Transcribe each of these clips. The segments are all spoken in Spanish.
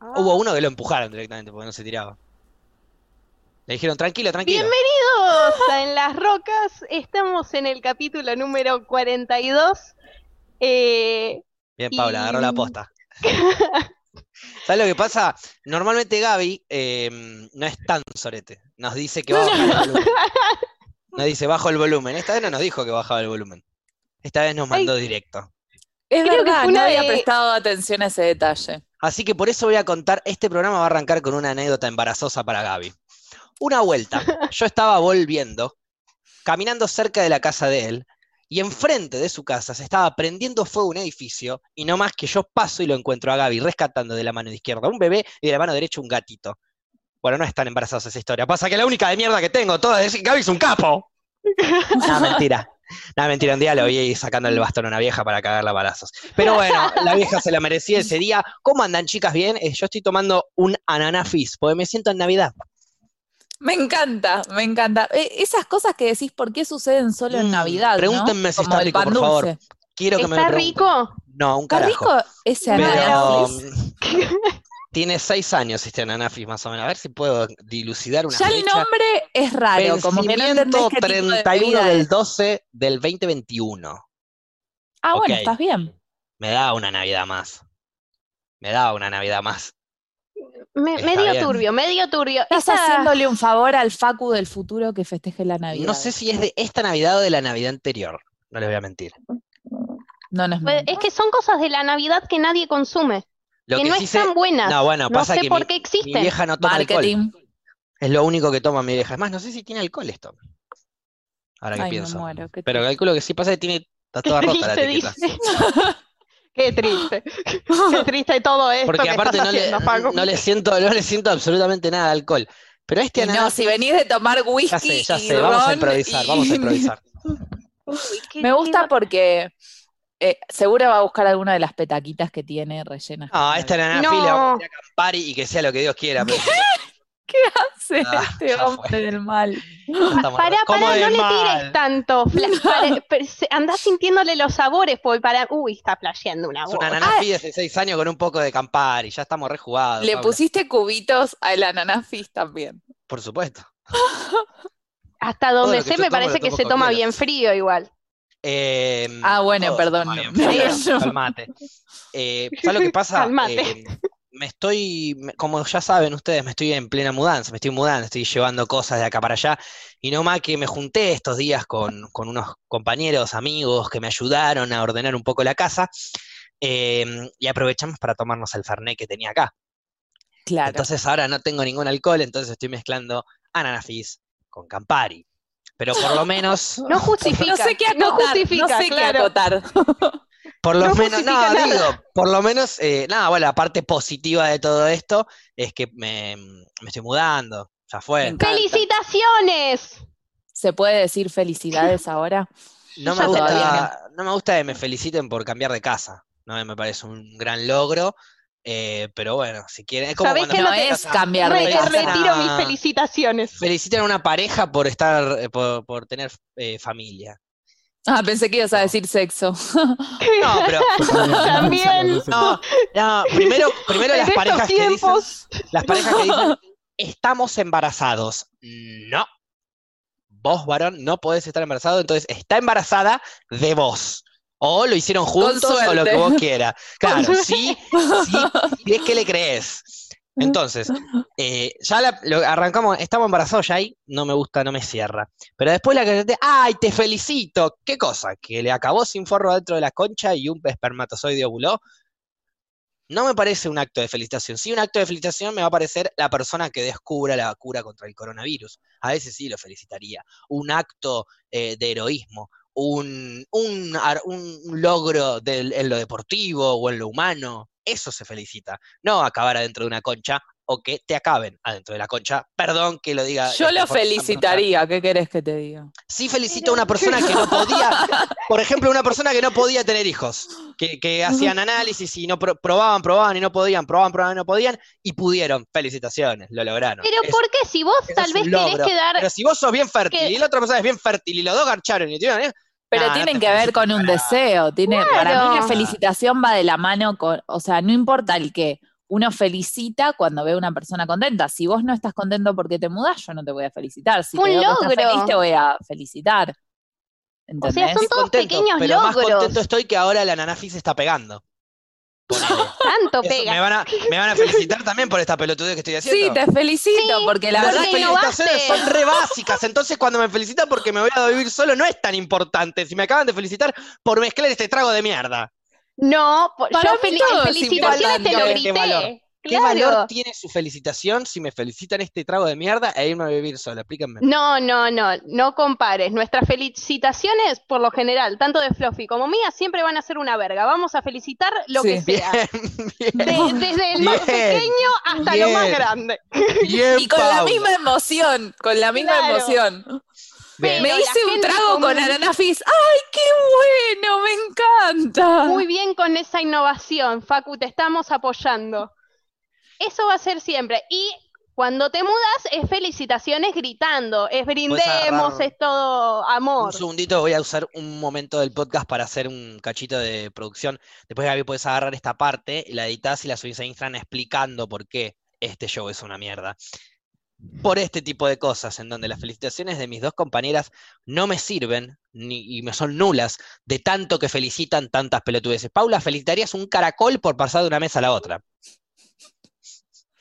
Hubo uno que lo empujaron directamente porque no se tiraba. Le dijeron, tranquilo, tranquilo. Bienvenidos a En las Rocas. Estamos en el capítulo número 42. Eh, Bien, Paula, y- agarró la posta. ¿Sabes lo que pasa? Normalmente Gaby eh, no es tan sorete. Nos dice que va a bajar el volumen. Nos dice, bajo el volumen. Esta vez no nos dijo que bajaba el volumen. Esta vez nos mandó directo. Es Creo que verdad, fue no había de- prestado atención a ese detalle. Así que por eso voy a contar, este programa va a arrancar con una anécdota embarazosa para Gaby. Una vuelta, yo estaba volviendo, caminando cerca de la casa de él, y enfrente de su casa se estaba prendiendo fuego un edificio, y no más que yo paso y lo encuentro a Gaby rescatando de la mano izquierda un bebé y de la mano derecha un gatito. Bueno, no es tan embarazosa esa historia. Pasa que la única de mierda que tengo toda es Gaby es un capo. No, mentira. No, mentira, un día lo vi sacando el bastón a una vieja para cagarla a balazos. Pero bueno, la vieja se la merecía ese día. ¿Cómo andan, chicas? ¿Bien? Eh, yo estoy tomando un ananá fizz, porque me siento en Navidad. Me encanta, me encanta. Eh, esas cosas que decís, ¿por qué suceden solo en Mm, Navidad? ¿no? pregúntenme si está rico, por favor. Quiero que me ¿Está rico? No, un ¿Está carajo. rico ese Pero- tiene seis años este ananá fizz, más o menos. A ver si puedo dilucidar una Ya el nombre es raro, como que no entendés Vencimiento qué tipo de 31 bebida del es. 12 del 2021. Ah, bueno, estás bien. Me da una Navidad más. Me da una Navidad más. Me- medio bien. turbio, medio turbio. Estás Esa- haciéndole un favor al Facu del futuro que festeje la Navidad. No sé si es de esta Navidad o de la Navidad anterior. No les voy a mentir. No nos pues, mientas. Es que son cosas de la Navidad que nadie consume, Lo que que no sí sé- están buenas. No, bueno, No pasa sé que por mi, qué mi existen. vieja no toma alcohol. Marketing. Es lo único que toma mi vieja. Es más, no sé si tiene alcohol esto. Ahora que Ay, me pienso. muero. qué Pero calculo que sí pasa que tiene. Está toda Qué rota la triste, etiqueta. dice. Qué triste. Qué triste todo esto Porque que aparte estás no le, haciendo, Facu. no le siento, no le siento absolutamente nada de alcohol. Pero este Y no, si venís de tomar whisky ya sé, ya y sé. Vamos a improvisar, y- vamos a improvisar. Uy, qué- Me gusta qué- porque eh, seguro va a buscar alguna de las petaquitas que tiene rellenas. Este algo. ananá No. fila, vamos a a y que sea lo que Dios quiera. pero ¿Qué hace Ah, este hombre fue. del mal? Pará, re- ¿Cómo pará, no le mal? tires tanto. andás sintiéndole los sabores, porque para. Uy, está flasheando una Es voz. una ananá fila de 6 años con un poco de Campari. Ya estamos rejugados. Le Paula. pusiste cubitos al ananá fizz también. Por supuesto. Hasta donde sé, me parece que se toma bien frío igual. Eh, Ah, bueno, perdón, no. calmate. Eh, ¿sabes lo que pasa? Calmate. Eh, me estoy, como ya saben ustedes, me estoy en plena mudanza, me estoy mudando, estoy llevando cosas de acá para allá. Y no más que me junté estos días con, con unos compañeros, amigos que me ayudaron a ordenar un poco la casa. eh, y aprovechamos para tomarnos el Fernet que tenía acá. Claro. Entonces ahora no tengo ningún alcohol, entonces estoy mezclando ananá fizz con Campari. Pero por lo menos, No justifica. no sé qué no acotar, justifica, no sé qué claro. acotar. por lo no menos, no, digo, por lo menos, eh, nada, bueno, la parte positiva de todo esto es que me, me estoy mudando, ya fue. ¡Felicitaciones! ¿Se puede decir felicidades ahora? No me gusta, no me gusta que me feliciten por cambiar de casa, no me parece un gran logro, eh, pero bueno, si quieren, es como ¿Sabés cuando que No te- es cambiar de casa. retiro mis Ah. felicitaciones. felicitan a una pareja por estar, eh, por, por tener eh, familia. Ah, pensé que ibas a decir sexo. No, pero También. no, no, primero, primero las parejas que dicen. Las parejas que dicen, estamos embarazados. No. Vos, varón, no podés estar embarazado, entonces está embarazada de vos. O lo hicieron juntos o lo que vos quieras. Claro, sí, sí, si es que le crees. Entonces, eh, ya la- lo arrancamos, estamos embarazados ya ahí, no me gusta, no me cierra. Pero después la que ¡ay, te felicito! ¿Qué cosa? ¿Que le acabó sin forro dentro de la concha y un espermatozoide ovuló? No me parece un acto de felicitación. Sí, un acto de felicitación me va a parecer la persona que descubra la cura contra el coronavirus. A veces sí lo felicitaría. Un acto eh, de heroísmo, un, un, un logro del- en lo deportivo o en lo humano. Eso se felicita. No acabar adentro de una concha o que te acaben adentro de la concha. Perdón que lo diga. Yo lo felicitaría, ¿qué querés que te diga? Sí felicito a una persona que no podía, por ejemplo, una persona que no podía tener hijos, que, que hacían análisis y no pro- probaban, probaban y no podían, probaban, probaban y no podían, y pudieron. Felicitaciones, lo lograron. Pero Es- ¿por qué si vos tal vez un querés logro. quedar... Pero si vos sos bien fértil que- y la otra persona es bien fértil y los dos garcharon y tuvieron, ¿eh? Pero Nah, tienen que ver con un para- deseo. Tiene, Para mí la felicitación va de la mano con, o sea, no importa el qué. Uno felicita cuando ve a una persona contenta. Si vos no estás contento porque te mudás, yo no te voy a felicitar. Si Fue te un veo que estás logro. feliz, te voy a felicitar. O sea, ¿Entendés? son todos Contento, pequeños pero más logros. contento estoy que ahora la nanafi se está pegando. Tanto Eso, pega. me, van a, me van a felicitar también por esta pelotudez que estoy Sí, haciendo. te felicito, Sí, porque la Las verdad porque que felicitaciones son re básicas, entonces cuando me felicitan porque me voy a vivir solo no es tan importante. Si me acaban de felicitar por mezclar este trago de mierda. No, Para yo fel- felicitaciones te lo importante. ¿Qué valor? grité. ¿Qué Claro. valor tiene su felicitación si me felicitan este trago de mierda e irme a vivir solo? Explíquenme. No, no, no, no compares. Nuestras felicitaciones, por lo general, tanto de Fluffy como mía, siempre van a ser una verga. Vamos a felicitar lo que Sí. sea. Bien, bien, De- desde el más Bien. pequeño hasta lo más Bien. grande. bien, Y con la misma emoción, con la misma Claro. emoción. Bien. Me hice un trago con Fizz. ¡Ay, qué bueno! ¡Me encanta! Muy bien con esa innovación, Facu, te estamos apoyando. Eso va a ser siempre. Y cuando te mudas, es felicitaciones gritando, es brindemos, es todo Un amor. segundito, voy a usar un momento del podcast para hacer un cachito de producción. Después, Gaby, puedes agarrar esta parte, la editas y la subís a Instagram explicando por qué este show es una mierda. Por este tipo de cosas, en donde las felicitaciones de mis dos compañeras no me sirven ni, y me son nulas de tanto que felicitan tantas pelotudeces. Paula, ¿felicitarías un caracol por pasar de una mesa a la otra?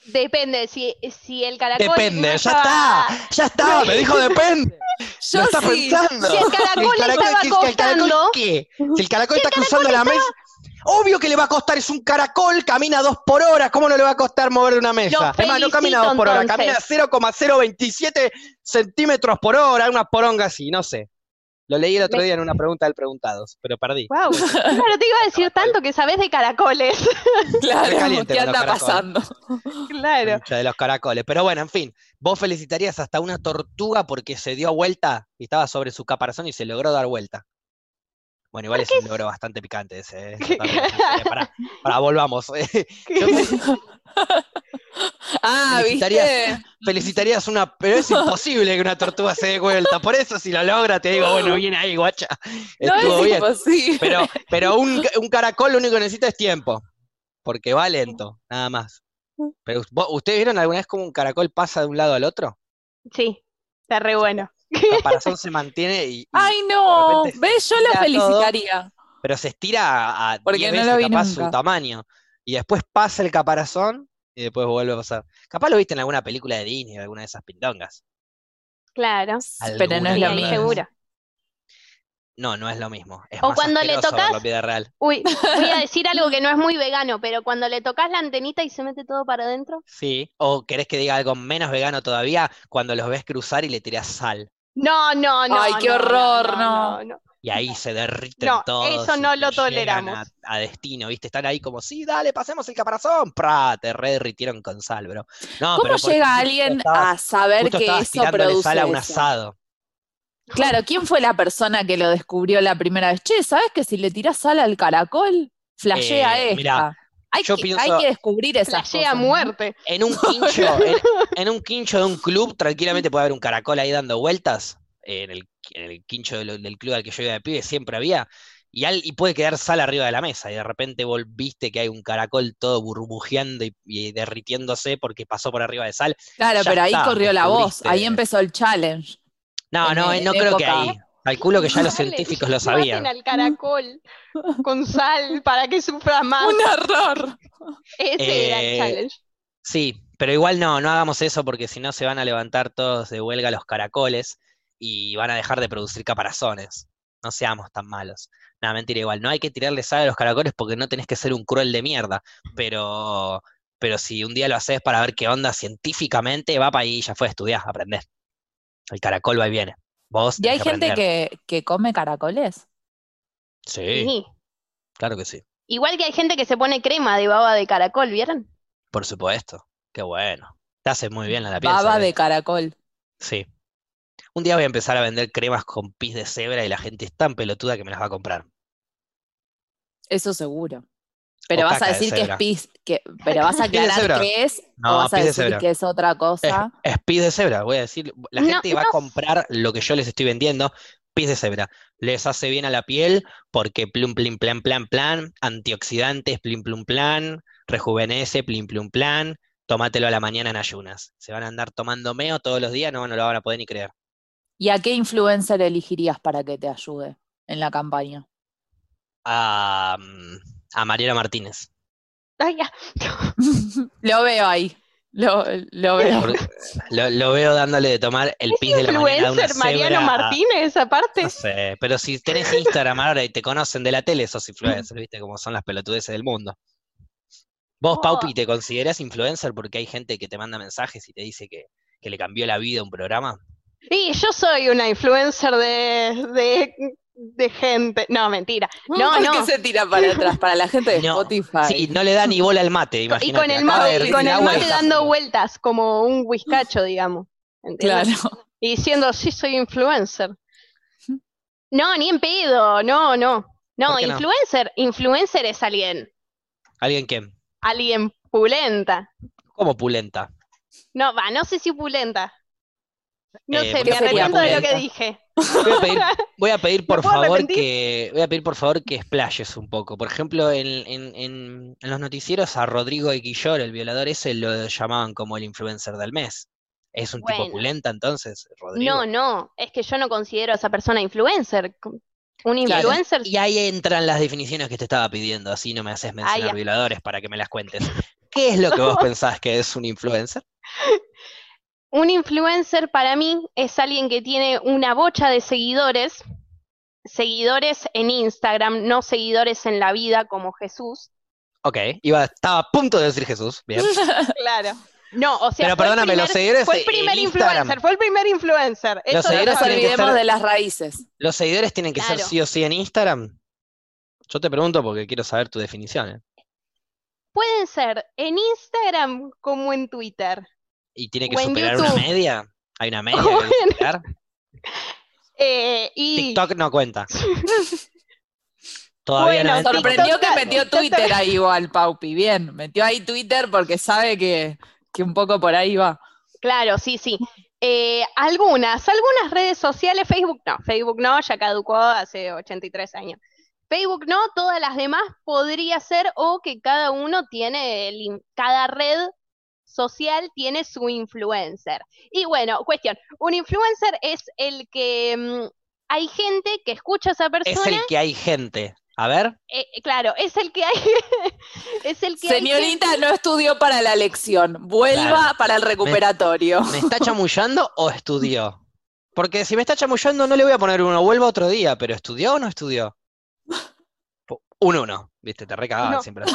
Depende, si, si el caracol Depende, ya estaba- está, ya está, me dijo depende. Yo Lo está sí. pensando. Si el caracol estaba ¿qué- el caracol costando- qué? Si el caracol está cruzando la mesa, obvio que le va a costar, es un caracol, camina dos por hora, ¿cómo no le va a costar mover una mesa? Lo Además, no camina dos por hora, camina 0,027 centímetros por hora, una poronga así, no sé. Lo leí el otro Me- día en una pregunta del Preguntados, pero perdí. Guau, claro, te iba a decir tanto que sabes de caracoles. Claro, caliente ¿qué anda pasando? Claro. Mucha de los caracoles. Pero bueno, en fin, vos felicitarías hasta una tortuga porque se dio vuelta y estaba sobre su caparazón y se logró dar vuelta. Bueno, igual es un logro bastante picante ese. ¿eh? Pará, volvamos. Ah, Felicitarías- ¿viste? felicitarías una, pero es imposible que una tortuga se dé vuelta. Por eso, si lo logra, te digo, bueno, viene ahí, guacha. No Estuvo es bien. imposible. Pero, pero un, un caracol lo único que necesita es tiempo. Porque va lento, nada más. Pero, ¿vos- ¿Ustedes vieron alguna vez cómo un caracol pasa de un lado al otro? Sí, está re bueno. El caparazón se mantiene y, y- Ay, no. ¿Ves? Yo la todo. felicitaría. pero se estira a, Porque 10 no veces lo vi capaz su tamaño. Y después pasa el caparazón y después vuelve a pasar. Capaz lo viste en alguna película de Disney o alguna de esas pindongas. Claro. Pero no es lo mismo. seguro. No, no es lo mismo. Es O más cuando le tocas- en vida real. Uy, voy a decir algo que no es muy vegano, pero cuando le tocas la antenita y se mete todo para adentro. Sí. O querés que diga algo menos vegano todavía cuando los ves cruzar y le tirás sal. No, no, no. Ay, qué no, horror, no, no. no. Y ahí se derriten No, todos. eso no lo toleramos. A, a destino, ¿viste? Están ahí como, sí, dale, pasemos el caparazón. ¡Pra! Te re derritieron con sal, bro. No, ¿Cómo pero llega alguien estabas- a saber justo que estabas eso produce sal a un eso? asado. Claro, ¿quién fue la persona que lo descubrió la primera vez? Che, ¿sabes que si le tirás sal al caracol, flashea Eh, esta? mirá, hay, yo que, pienso- hay que descubrir cosas, ¿no? muerte. En un quincho, en, en un quincho de un club, tranquilamente puede haber un caracol ahí dando vueltas. En el, en el quincho del, del club al que yo iba de pibe siempre había. Y, al- y puede quedar sal arriba de la mesa. Y de repente volviste que hay un caracol todo burbujeando y, y derritiéndose porque pasó por arriba de sal. Claro, Ya pero ahí está, corrió la voz, ahí empezó el challenge. No, En- no, en no creo que ahí. Calculo que ya los científicos lo sabían. al caracol con sal para que sufra más. Un error. Ese era el Eh, challenge. Sí, pero igual no, no hagamos eso porque si no se van a levantar todos de huelga los caracoles y van a dejar de producir caparazones. No seamos tan malos. Nada, mentira, igual. No hay que tirarle sal a los caracoles porque no tenés que ser un cruel de mierda. Pero, pero si un día lo haces para ver qué onda científicamente, va para ahí, ya fue, estudiar, aprender. El caracol va y viene. Vos ¿Y hay que gente que, que come caracoles? Sí, Sí. claro que sí. Igual que hay gente que se pone crema de baba de caracol, ¿vieron? Por supuesto. Qué bueno. Te hace muy bien a la piel. Baba ¿sabes? de caracol. Sí. Un día voy a empezar a vender cremas con pis de cebra y la gente es tan pelotuda que me las va a comprar. Eso seguro. Pero vas a de decir que es pis, que, pero vas a aclarar qué es, No, o vas a de decir que es otra cosa. es pis de cebra, voy a decir. La No, gente va a comprar lo que yo les estoy vendiendo, pis de cebra. Les hace bien a la piel porque plum, plim, plan, plan, plan, antioxidantes, plim, plum, plan, rejuvenece, plim plum plan, tómatelo a la mañana en ayunas. Se van a andar tomando meo todos los días, no, no lo van a poder ni creer. ¿Y a qué influencer elegirías para que te ayude en la campaña? A, mm, a Mariela Martínez. Ay, ya. Lo veo ahí. Lo, lo veo. Lo, lo veo dándole de tomar el pis de la mañana a una Influencer Mariano Martínez, aparte. No sé, pero si tenés Instagram ahora y te conocen de la tele, sos influencer, ¿viste? Como son las pelotudeces del mundo. Vos, Oh. Paupi, ¿te considerás influencer porque hay gente que te manda mensajes y te dice que, que le cambió la vida a un programa? Y yo soy una influencer de, de, de gente. No, mentira. No, ¿Por no. qué se tira para atrás? Para la gente de No, Spotify. Sí, no le da ni bola al mate, Y imagínate. con el mate, y con el y mate dando vueltas, como un whiskacho, digamos. ¿entendés? Claro. Y diciendo, sí, soy influencer. No, ni en pedo, no, no. No, ¿Por qué no? influencer, influencer es alguien, ¿Alguien qué? alguien pulenta. ¿Cómo pulenta? No, va, no sé si pulenta. No Eh, sé, ¿qué me arrepiento de lo que dije. Voy a pedir, voy a pedir por favor arrepentir? que, voy a pedir por favor que explayes un poco. Por ejemplo, en, en- en- en los noticieros a Rodrigo de Quillor, el violador ese, lo llamaban como el influencer del mes. ¿Es un tipo Bueno. pulenta entonces, Rodrigo? No, no, es que yo no considero a esa persona influencer. Un Claro. influencer Y ahí entran las definiciones que te estaba pidiendo, así no me haces mencionar violadores para que me las cuentes. ¿Qué es lo que vos pensás que es un influencer? Un influencer para mí es alguien que tiene una bocha de seguidores, seguidores en Instagram, no seguidores en la vida como Jesús. Ok, iba, estaba a punto de decir Jesús, bien. Claro. No, o sea, Pero fue el perdóname, los primer- seguidores fue el primer Instagram. influencer, fue el primer influencer. Los No seguidores nos olvidemos ser- de las raíces. ¿Los seguidores tienen que ser sí o sí en Instagram? Yo te pregunto porque quiero saber tu definición. ¿eh? Pueden ser en Instagram como en Twitter. ¿Y tiene que O superar una media? ¿Hay una media que superar? Eh, y TikTok no cuenta. Todavía no Bueno, entra Sorprendió que metió Twitter ahí igual, Paupi. Bien, metió ahí Twitter porque sabe que, que un poco por ahí va. Claro, sí, sí. Eh, algunas, algunas redes sociales, Facebook no, Facebook no, ya caducó hace 83 años. Facebook no, todas las demás podría ser o que cada uno tiene, el cada red social tiene su influencer. Y bueno, cuestión, un influencer es el que mm, hay gente que escucha a esa Es persona, el que hay gente. A ver, eh, claro, es el que hay, es el que hay Señorita no estudió para la lección. Vuelva Claro. para el recuperatorio. ¿me está chamullando o estudió? Porque si me está chamullando no le voy a poner uno, vuelvo otro día, pero ¿estudió o no estudió? Un uno, viste, te recagaban No. siempre. así.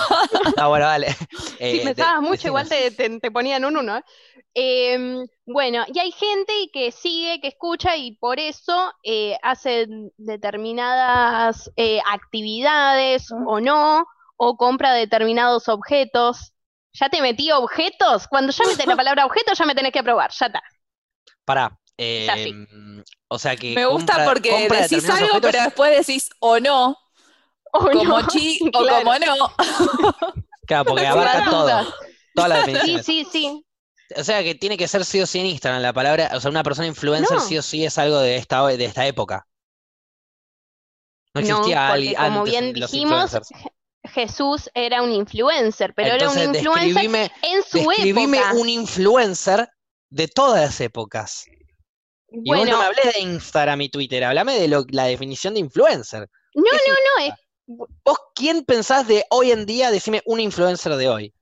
No, bueno, dale. Si Eh, de- pensabas mucho, igual te, te, te ponían un uno. ¿eh? Em, bueno, y hay gente que sigue, que escucha y por eso eh, hace determinadas eh, actividades o no, o compra determinados objetos. ¿Ya te metí objetos? Cuando ya metes la palabra objeto, ya me tenés que aprobar, ya está. Pará. Em, o sea que Me gusta compra- porque compra decís algo, objetos- pero después decís o no, O como no, chi o claro. como no. Claro, porque abarca todo, dudas. todas las Sí, sí, sí. O sea que tiene que ser sí o sí en Instagram la palabra, o sea, una persona influencer No. sí o sí es algo de esta, de esta época. No No, existía porque alguien como bien dijimos. Jesús era un influencer, pero era un influencer en su describime época. un influencer de todas las épocas. Y vos Bueno, no me hablés de Instagram y Twitter, hablame de lo- la definición de influencer. no, ¿Qué no, no, es ¿Vos quién pensás de hoy en día? Decime un influencer de hoy.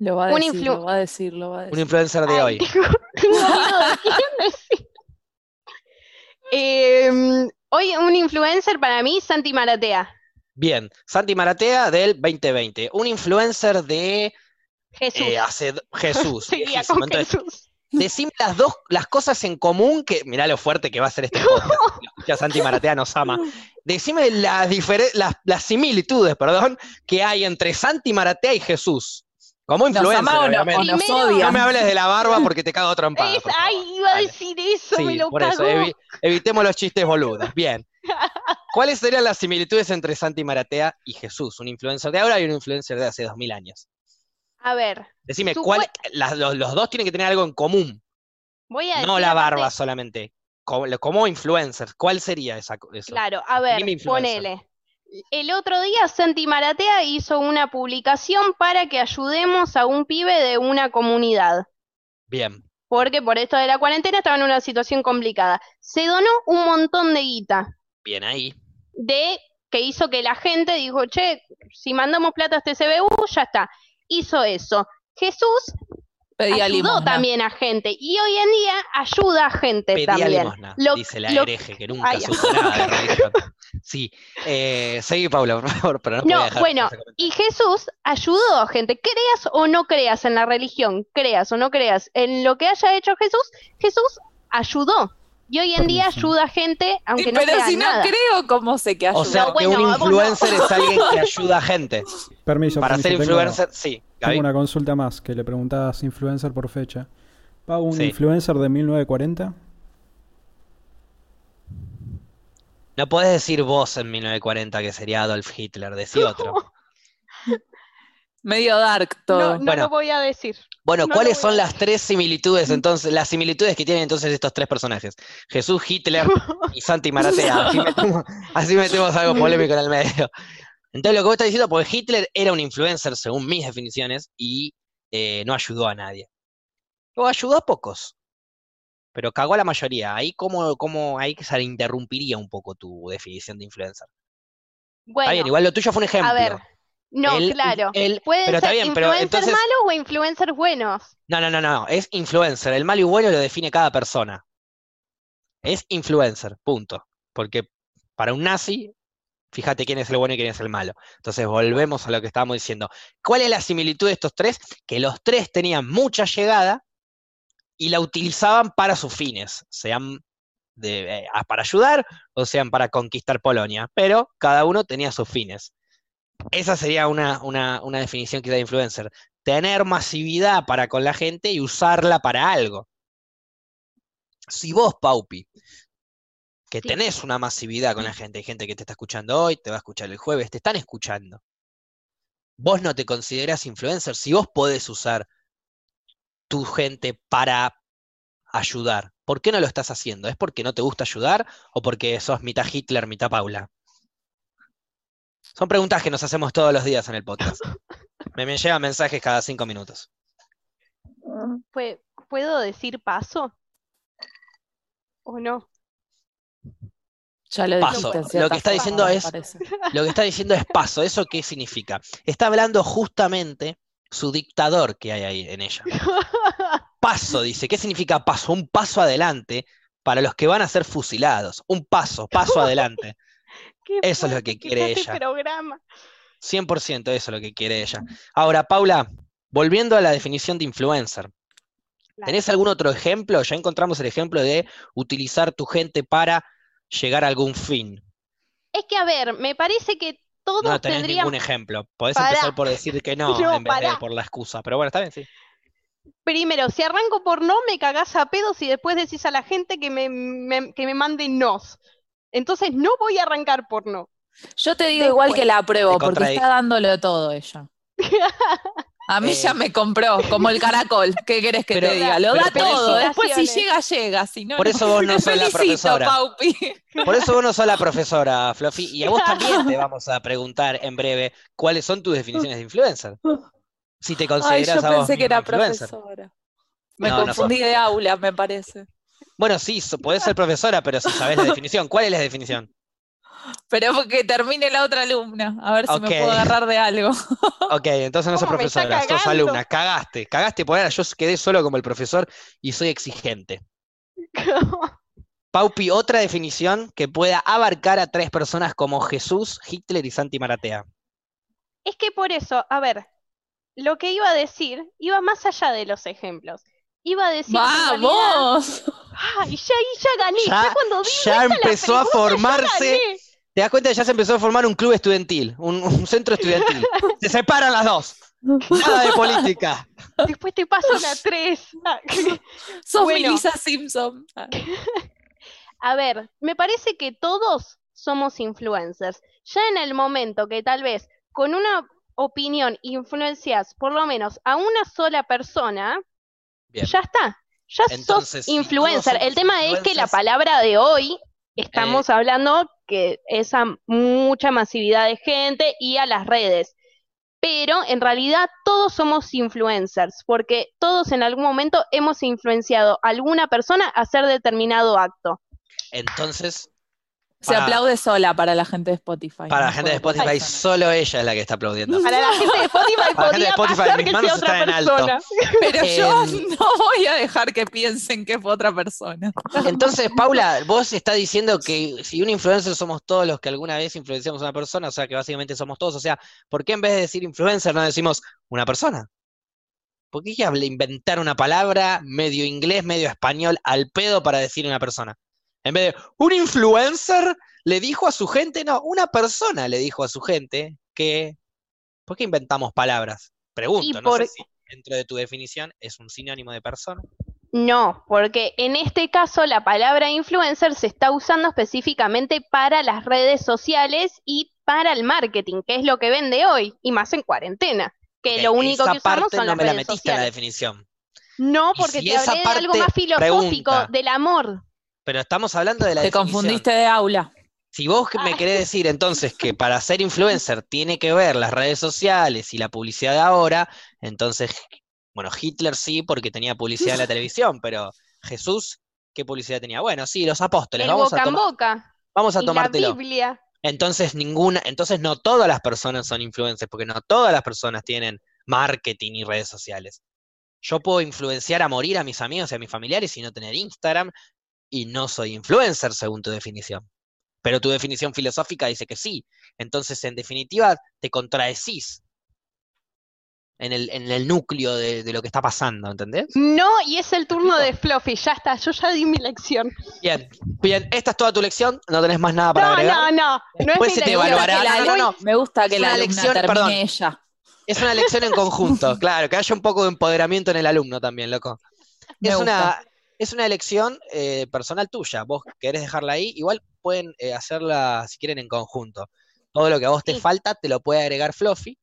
Lo va a Un decir, lo va a decir, lo va a Un decir. influencer de Ay, hoy. tengo- decir. Em, hoy un influencer para mí, Santi Maratea. Bien, Santi Maratea del 2020. Un influencer de Jesús. eh, hace Jesús. Entonces, Jesús. Decime las dos, las cosas en común que, mirá lo fuerte que va a ser este podcast. Santi Maratea nos ama. Decime las, difere- las, las similitudes, perdón, que hay entre Santi Maratea y Jesús. Como ¿Nos influencer, no- o obviamente. nos Primero- odia? No me hables de la barba porque te cago trompada. Es- ay, iba a decir eso, me Sí, lo por eso, evi- evitemos los chistes boludos. Bien. ¿Cuáles serían las similitudes entre Santi Maratea y Jesús? Un influencer de ahora y un influencer de hace dos mil años. A ver, Decime, ¿cuál, las- los, los dos tienen que tener algo en común, voy a no decir la barba solamente. Como, como influencers, ¿cuál sería esa, eso? Claro, a ver, influencer. ponele. El otro día Santi Maratea hizo una publicación para que ayudemos a un pibe de una comunidad. Bien. Porque por esto de la cuarentena estaba en una situación complicada. Se donó un montón de guita. Bien ahí. De que hizo que la gente dijo, che, si mandamos plata a este CBU, ya está. Hizo eso. Jesús Pedía ayudó limosna. también a gente y hoy en día ayuda a gente Pedía también. limosna, Lo- dice la lo- hereje que nunca Ay. supo nada. Sí. Eh, seguí, Paula, por favor, pero no, No, podía dejar bueno, y Jesús ayudó a gente, creas o no creas en la religión, creas o no creas en lo que haya hecho Jesús, Jesús ayudó. Y hoy en día ayuda a gente, aunque Sí, no pero si no nada. creo, ¿cómo sé que ayuda? O sea, No, que bueno, un no. influencer es alguien que ayuda a gente. Permiso, Para permiso, ser tengo- influencer, sí. Tengo una consulta más que le preguntabas influencer por fecha. ¿Pago un Sí. influencer de 1940? No podés decir vos en 1940 que sería Adolf Hitler, decí otro. Medio dark No, todo. no Bueno. lo voy a decir. Bueno, No ¿cuáles son las tres similitudes entonces, las similitudes que tienen entonces estos tres personajes? Jesús, Hitler y Santi Maratea. Así metemos, así metemos algo polémico en el medio. Entonces lo que vos estás diciendo, porque Hitler era un influencer según mis definiciones y eh, no ayudó a nadie. O ayudó a pocos, pero cagó a la mayoría. Ahí cómo, cómo ahí se interrumpiría un poco tu definición de influencer. Bueno, Está bien, igual lo tuyo fue un ejemplo. a ver, no, Él- claro. él- Pueden pero está ser bien, pero influencers entonces- malos o influencers buenos. No, no, no, no, es influencer. El malo y bueno lo define cada persona. Es influencer, punto. Porque para un nazi, fíjate quién es el bueno y quién es el malo. Entonces volvemos a lo que estábamos diciendo. ¿Cuál es la similitud de estos tres? Que los tres tenían mucha llegada y la utilizaban para sus fines, sean de, eh, para ayudar o sean para conquistar Polonia, pero cada uno tenía sus fines. Esa sería una, una, una definición que da de influencer tener masividad para con la gente y usarla para algo. Si vos, Paupi, que Sí. tenés una masividad con la gente, hay gente que te está escuchando hoy, te va a escuchar el jueves, te están escuchando. Vos no te considerás influencer si vos podés usar tu gente para ayudar. ¿Por qué no lo estás haciendo? ¿Es porque no te gusta ayudar o porque sos mitad Hitler, mitad Paula? Son preguntas que nos hacemos todos los días en el podcast. Me, me llegan mensajes cada cinco minutos. Pue- ¿Puedo decir paso? ¿O no? Ya lo Paso. dijiste Lo que está diciendo es-. Lo que está diciendo es paso. ¿Eso qué significa? Está hablando justamente su dictador que hay ahí en ella. Paso, dice. ¿Qué significa paso? Un paso adelante para los que van a ser fusilados. Un paso, paso adelante. Qué Eso es lo que quiere ella. programa. 100% eso es lo que quiere ella. Ahora, Paula, volviendo a la definición de influencer. ¿Tenés algún otro ejemplo? Ya encontramos el ejemplo de utilizar tu gente para llegar a algún fin. Es que, a ver, me parece que todos No tenés ningún ejemplo. Podés Pará. empezar por decir que no, No, en vez de por la excusa. Pero bueno, está bien, sí. Primero, si arranco por no, me cagás a pedos y después decís a la gente que me, me- que me mande nos. Entonces no voy a arrancar por no. Yo te digo igual que la apruebo, porque está dándolo todo ella. A mí Eh. ya me compró, como el caracol. ¿Qué querés que Pero- te diga? Lo da todo. Después si llega, llega. Si no, Por eso vos no sos la felicito, profesora. Paupi. Por eso vos no sos la profesora, Fluffy. Y a vos también te vamos a preguntar en breve cuáles son tus definiciones de influencer. Si te Ay, consideras yo a vos pensé que era influencer. profesora. Me No, no confundí de aula, me parece. Bueno, sí, so- podés ser profesora, pero si sabés la definición. ¿Cuál es la definición? Pero que termine la otra alumna, a ver si me puedo agarrar de algo. Ok, entonces no sos ¿Cómo me está profesora, sos alumna. Cagaste, cagaste por ahora. Yo quedé solo como el profesor y soy exigente. Paupi, otra definición que pueda abarcar a tres personas como Jesús, Hitler y Santi Maratea. Es que por eso, a ver, lo que iba a decir iba más allá de los ejemplos. Iba a decir ¡Vamos! Ay, ya ahí ya gané. Ya- Ya, cuando ya la empezó a formarse. ¿Te das cuenta que ya se empezó a formar un club estudiantil, un, un centro estudiantil? Se separan las dos. Nada de política. Después te paso la tres. Sos mi Bueno. Lisa Simpson. A ver, me parece que todos somos influencers. Ya en el momento que tal vez con una opinión influencias por lo menos a una sola persona, Bien. ya está. Ya Entonces, sos influencer. El tema es que la palabra de hoy estamos hablando que esa mucha masividad de gente y a las redes. Pero en realidad todos somos influencers, porque todos en algún momento hemos influenciado a alguna persona a hacer determinado acto. Entonces, Se Para- aplaude sola para la gente de Spotify. para la gente de Spotify, solo ella es la que está aplaudiendo. Para la gente de Spotify Para la gente de Spotify, pasar mis que manos sea otra están en alto. Pero yo Em, no voy a dejar que piensen que fue otra persona. Entonces, Paula, vos estás diciendo que si un influencer somos todos los que alguna vez influenciamos a una persona, o sea que básicamente somos todos, o sea, ¿por qué en vez de decir influencer no decimos una persona? ¿Por qué hay que inventar una palabra medio inglés, medio español al pedo para decir una persona? En vez de un influencer le dijo a su gente, no, una persona le dijo a su gente que. ¿Por qué inventamos palabras? Pregunto, no sé si dentro de tu definición es un sinónimo de persona. No, porque en este caso la palabra influencer se está usando específicamente para las redes sociales y para el marketing, que es lo que vende hoy, y más en cuarentena, que lo único esa que usamos parte son no las me la redes metiste en la sociales. definición. No, porque si te hablé de algo parte, más filosófico, pregunta. del amor. Pero estamos hablando de la Te definición. confundiste de aula. Si vos me querés decir entonces que para ser influencer tiene que ver las redes sociales y la publicidad de ahora, entonces, bueno, Hitler sí porque tenía publicidad en la televisión, pero Jesús, ¿qué publicidad tenía? Bueno, sí, los apóstoles, El vamos boca a, en boca. vamos a Y la tomártelo. Biblia. Entonces ninguna, entonces no todas las personas son influencers, porque no todas las personas tienen marketing y redes sociales. Yo puedo influenciar a morir a mis amigos y a mis familiares y no tener Instagram, y no soy influencer según tu definición. Pero tu definición filosófica dice que sí. Entonces, en definitiva, te contradecís en el, en el núcleo de, de lo que está pasando, ¿entendés? No, y es el turno de Fluffy, ya está, yo ya di mi lección. Bien, bien, esta es toda tu lección, no tenés más nada para No, agregar. no, no, no es Después mi se te lección. evaluará. La No, no, no. Me gusta que Es la lección, termine perdón. ella. Es una lección en conjunto, claro, que haya un poco de empoderamiento en el alumno también, loco. Me Es gusta. una, es una elección eh, personal tuya. Vos querés dejarla ahí, igual pueden eh, hacerla si quieren en conjunto. Todo lo que a vos te Sí. falta te lo puede agregar Fluffy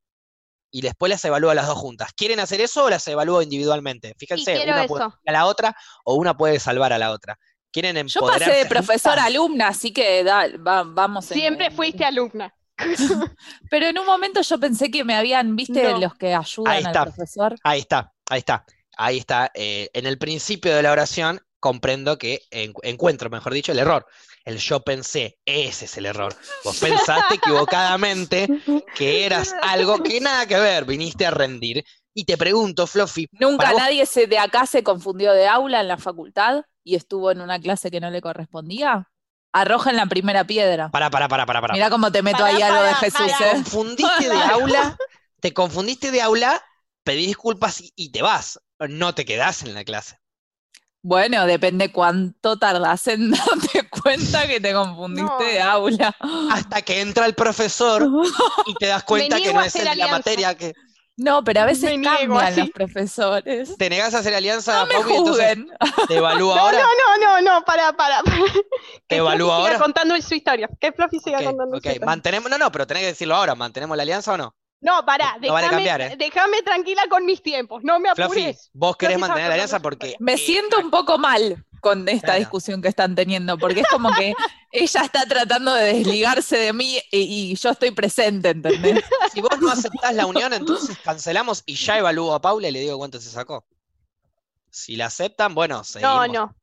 y después las evalúa las dos juntas. ¿Quieren hacer eso o las evalúo individualmente? Fíjense, una puede a la otra o una puede salvar a la otra. ¿Quieren Yo pasé de profesor a alumna, así que da- va- vamos. Siempre en- fuiste alumna. Pero en un momento yo pensé que me habían, viste, No. los que Ahí ayudan al está. profesor. Ahí está, ahí está, ahí está. Eh, en el principio de la oración comprendo que en- encuentro, mejor dicho, el error. El yo pensé, ese es el error. Vos pensaste equivocadamente que eras algo que nada que ver, viniste a rendir. Y te pregunto, Fluffy, Nunca Para vos- nadie se, de acá se confundió de aula en la facultad y estuvo en una clase que no le correspondía. Arrojen la primera piedra. para, para, para, para, para. Mirá cómo te meto Pará, ahí algo de Jesús. ¿eh? confundiste de aula, te confundiste de aula, pedís disculpas y, y te vas. No te quedás en la clase. Bueno, depende cuánto tardas en darte cuenta que te confundiste No. de aula. Hasta que entra el profesor y te das cuenta que no es de la alianza. materia que No, pero a veces niego cambian así. los profesores. te negás a hacer alianza No me Pau, y entonces juzguen. te evalúa No, ahora. no, no, no, no, para, para. ¿Te Que evalúo Fluffy siga ahora? contando su historia. Que Fluffy siga Ok, contando ok. su historia. Mantenemos, no, no, pero tenés que decirlo ahora. ¿Mantenemos la alianza o no? No, pará, déjame, ¿eh? déjame tranquila con mis tiempos, no me Fluffy, apures. vos querés Fluffy mantener la alianza porque. Me eh, siento un poco mal con esta Claro. discusión que están teniendo, porque es como que ella está tratando de desligarse de mí y, y yo estoy presente, ¿entendés? Si vos no aceptás la unión, entonces cancelamos y ya evalúo a Paula y le digo cuánto se sacó. Si la aceptan, bueno, seguimos. No, no.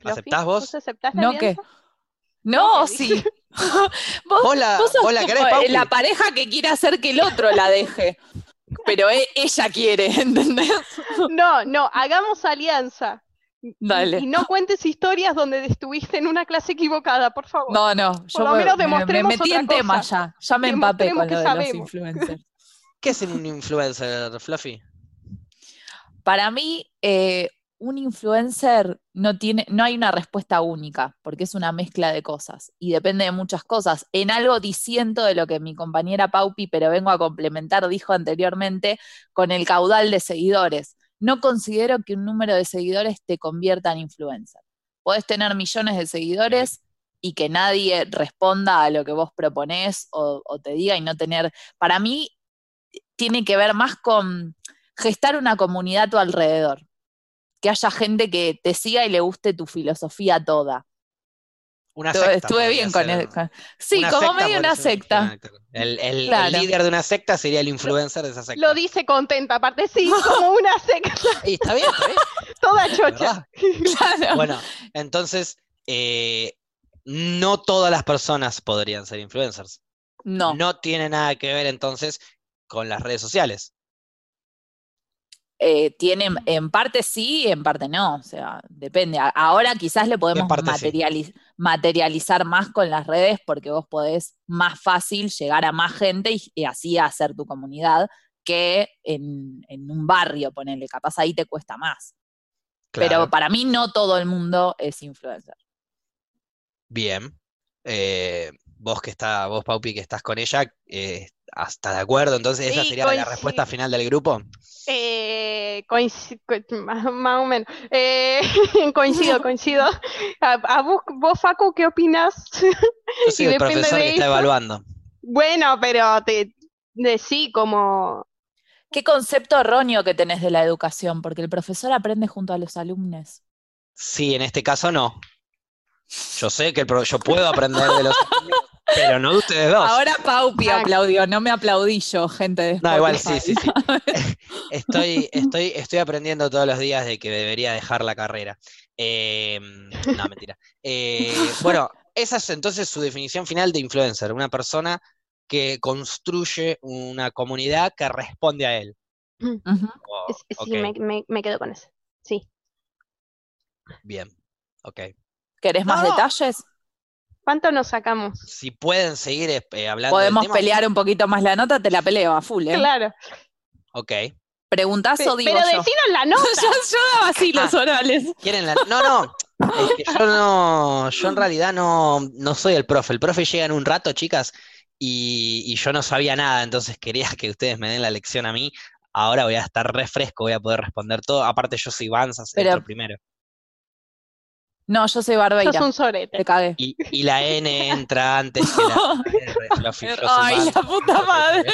Fluffy, ¿Aceptás vos? ¿Vos aceptás la ¿No qué? alianza? No, ¿qué sí. vos, ¿Vos la, vos sos vos la querés, Pauli? la pareja que quiere hacer que el otro la deje. Pero e- ella quiere, ¿entendés? No, no, hagamos alianza. Y- Dale. Y no cuentes historias donde estuviste en una clase equivocada, por favor. No, no, yo lo me, menos me- metí otra en tema cosa. ya. Ya me empapé con que lo de los influencers. ¿Qué es un influencer, Fluffy? Para mí, eh, un influencer no tiene, no hay una respuesta única, porque es una mezcla de cosas y depende de muchas cosas. En algo disiento de lo que mi compañera Paupi, pero vengo a complementar, dijo anteriormente, con el caudal de seguidores. No considero que un número de seguidores te convierta en influencer. Podés tener millones de seguidores y que nadie responda a lo que vos proponés o, o te diga y no tener. Para mí, tiene que ver más con gestar una comunidad a tu alrededor. Que haya gente que te siga y le guste tu filosofía toda. Una Estuve, secta estuve podría bien con, el- con- Sí, Una como secta medio una secta. El, el- el Claro. líder de una secta sería el influencer de esa secta. Lo dice contenta, aparte sí, como una secta, Y está bien, está bien, toda chocha. Claro. Bueno, entonces, eh, no todas las personas podrían ser influencers. No. No tiene nada que ver entonces con las redes sociales. Eh, tiene, en parte sí, en parte no, o sea, depende. Ahora quizás lo podemos sí. materializar más con las redes porque vos podés más fácil llegar a más gente y, y así hacer tu comunidad que en, en un barrio, ponele, capaz ahí te cuesta más. Claro. Pero para mí no todo el mundo es influencer. Bien. Eh, vos que está, vos, Paupi, que estás con ella, eh, ¿estás de acuerdo? Entonces, esa Sí, sería la respuesta final del grupo. Eh, más, más o menos. Eh, coincido, coincido. A, a vos, vos, Facu, ¿qué opinas? Yo soy Y el profesor de que está evaluando. Bueno, pero te de sí como ¿Qué concepto erróneo que tenés de la educación? Porque el profesor aprende junto a los alumnos. Sí, en este caso no. Yo sé que el pro- yo puedo aprender de los alumnos, pero no de ustedes dos. Ahora Paupi aplaudió, no me aplaudí yo, gente de No, igual sí, sí, sí. Estoy, estoy, estoy aprendiendo todos los días de que debería dejar la carrera. Eh, no, mentira. Eh, bueno, esa es entonces su definición final de influencer, una persona que construye una comunidad que responde a él. Oh, sí, me, me- me quedo con eso. Sí. bien, ok. ¿Querés más no. detalles? ¿Cuánto nos sacamos? Si pueden seguir eh, hablando del Podemos tema, pelear un poquito más la nota, te la peleo a full, ¿eh? Claro. ok. ¿Preguntás Pe- o digo pero yo? decinos la nota. yo, yo daba así los Ah. orales. ¿Quieren la- No, no. Es que yo no, yo en realidad no, no soy el profe. El profe llega en un rato, chicas, y, y yo no sabía nada, entonces quería que ustedes me den la lección a mí. Ahora voy a estar refresco, voy a poder responder todo. Aparte, yo soy Banzas, entro primero. No, yo soy Sos Barbeira. un sorete. Te cagué. Y, y la N entra antes que la R. Ay, la puta madre.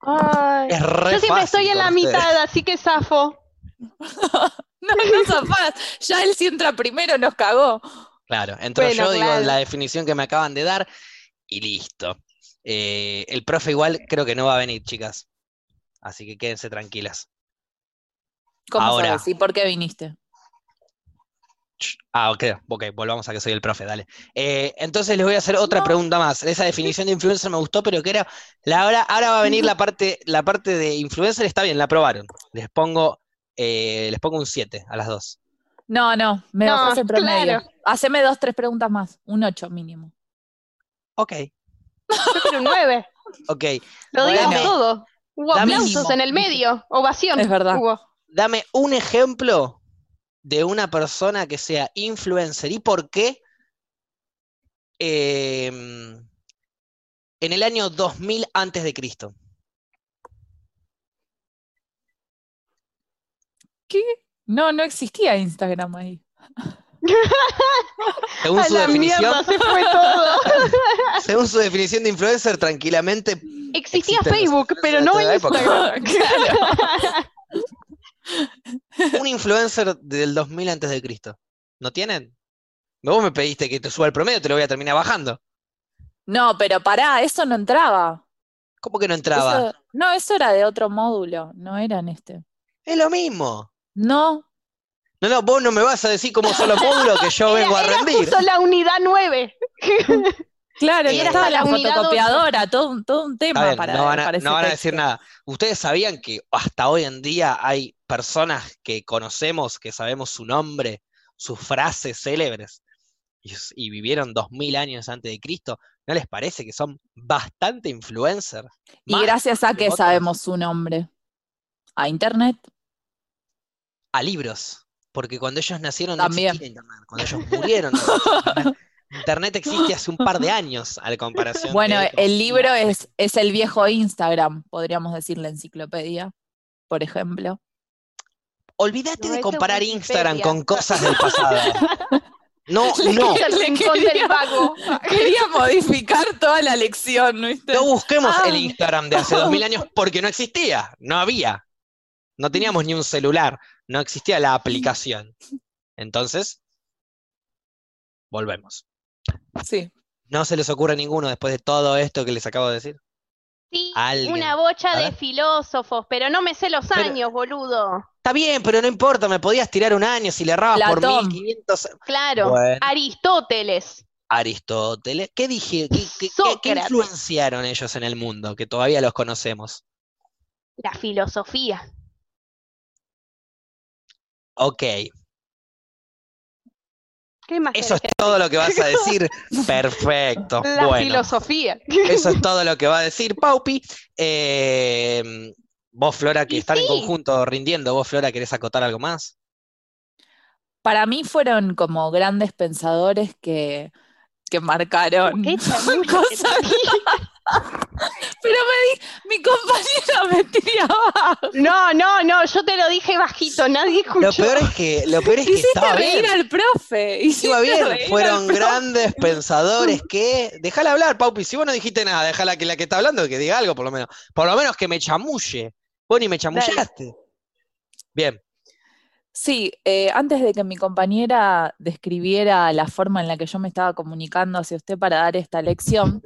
Ay. Es re Yo siempre fácil estoy en la ustedes. mitad, así que zafo. No, no zafás. Ya él si entra primero nos cagó. Claro, entro Bueno, yo, digo claro. la definición que me acaban de dar y listo. Eh, el profe igual creo que no va a venir, chicas. Así que quédense tranquilas. ¿Cómo Ahora. sabes? ¿Y por qué viniste? Ah, ok, ok, volvamos a que soy el profe, dale. Eh, entonces les voy a hacer otra pregunta más. Esa definición de influencer me gustó, pero que era, la, ahora, ahora va a venir la parte, la parte de influencer, está bien, la aprobaron. Les pongo, eh, les pongo un 7 a las dos. No, no, me No, el promedio. claro. Haceme dos, tres preguntas más. Un ocho mínimo. Ok, Yo quiero un 9. ok. Lo Bueno. digamos todo. Hubo aplausos en el medio. Ovación. Es verdad. Hubo. Dame un ejemplo de una persona que sea influencer y por qué em, en el año 2000 antes de Cristo. ¿Qué? No, no existía Instagram ahí. Según su definición, mierda, se fue todo. según su definición de influencer, tranquilamente Existía Facebook, pero no la Instagram. un influencer del 2000 antes de Cristo. ¿No tienen? Vos me pediste que te suba el promedio, te lo voy a terminar bajando. No, pero pará, eso no entraba. ¿Cómo que no entraba? Eso- no, eso era de otro módulo, no era en este. Es lo mismo. No, No, no, vos no me vas a decir cómo son los módulos que yo vengo a Era- era rendir. justo la unidad 9. claro, Y y era estaba la fotocopiadora, todo, un- todo un tema para, no van a, para ese no van a decir nada. ¿Ustedes sabían que hasta hoy en día hay personas que conocemos, que sabemos su nombre, sus frases célebres, y, vivieron dos mil años antes de Cristo? ¿No les parece que son bastante influencers? Y gracias a que que sabemos su nombre. A internet. a libros, porque cuando ellos nacieron También. no existía internet, cuando ellos murieron no internet. Existe hace un par de años a la comparación Bueno, de el libro es, es el viejo Instagram, podríamos decir la enciclopedia, por ejemplo. Olvídate No, de comparar. Instagram con cosas del pasado. No, no, del vago. Quería modificar toda la lección, ¿no viste? no busquemos Ah. el Instagram de hace dos mil años porque no existía, no había. No teníamos ni un celular, no existía la aplicación. Entonces, volvemos. Sí. ¿No se les ocurre ninguno después de todo esto que les acabo de decir? Sí, Alguien. una bocha de filósofos, pero no me sé los Pero- años, boludo. Está bien, pero no importa, me podías tirar un año si le errabas por Platón. 1500. Claro, Bueno. Aristóteles. Aristóteles. ¿Qué dije? ¿Qué, qué- qué- influenciaron ellos en el mundo? Que todavía los conocemos. La filosofía. Ok, ¿Qué más eso es todo lo que vas a decir. Perfecto. La Bueno, filosofía. eso es todo lo que va a decir Paupi. Eh, vos, Flora, que Y están en conjunto rindiendo, vos, Flora, ¿querés acotar algo más? Para mí fueron como grandes pensadores que, que marcaron cosas. Pero me di, mi compañera me tiraba. No, no, no, yo te lo dije bajito, nadie escuchó. Lo peor es que, lo peor es que Hiciste estaba reír bien. al profe. Iba bien, fueron grandes pensadores que. Déjala hablar, Paupi. Si vos no dijiste nada, déjala que la que está hablando que diga algo, por lo menos. Por lo menos que me chamulle. Vos ni me chamullaste. Bien. Sí, eh, antes de que mi compañera describiera la forma en la que yo me estaba comunicando hacia usted para dar esta lección,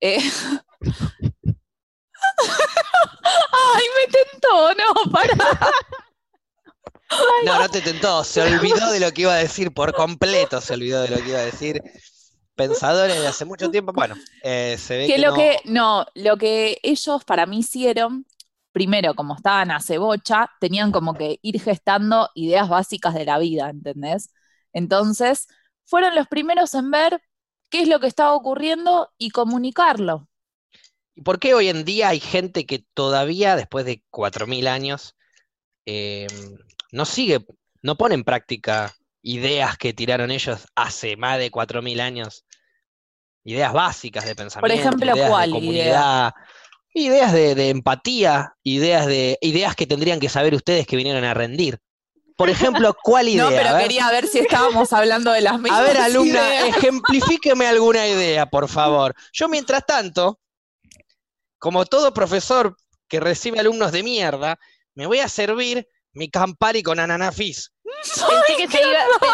eh, ¡Ay, me tentó! No, para. No, no te tentó. Se olvidó de lo que iba a decir por completo. Se olvidó de lo que iba a decir. Pensadores de hace mucho tiempo. Bueno, eh, se ve Que que lo no- que, no, lo que ellos para mí hicieron, primero, como estaban a cebocha, tenían como que ir gestando ideas básicas de la vida, ¿entendés? Entonces, fueron los primeros en ver qué es lo que estaba ocurriendo y comunicarlo. ¿Y por qué hoy en día hay gente que todavía, después de 4.000 años, eh, no sigue, no pone en práctica ideas que tiraron ellos hace más de 4.000 años? Ideas básicas de pensamiento, ejemplo, ideas de ¿cuál idea? comunidad, ideas de, de empatía, ideas de, ideas que tendrían que saber ustedes que vinieron a rendir. Por ejemplo, ¿cuál idea? No, pero quería ver si estábamos hablando de las mismas A ver, alumna, ideas. ejemplifíqueme alguna idea, por favor. Yo, mientras tanto, como todo profesor que recibe alumnos de mierda, me voy a servir mi Campari con ananafis. Pensé que se iba. pe-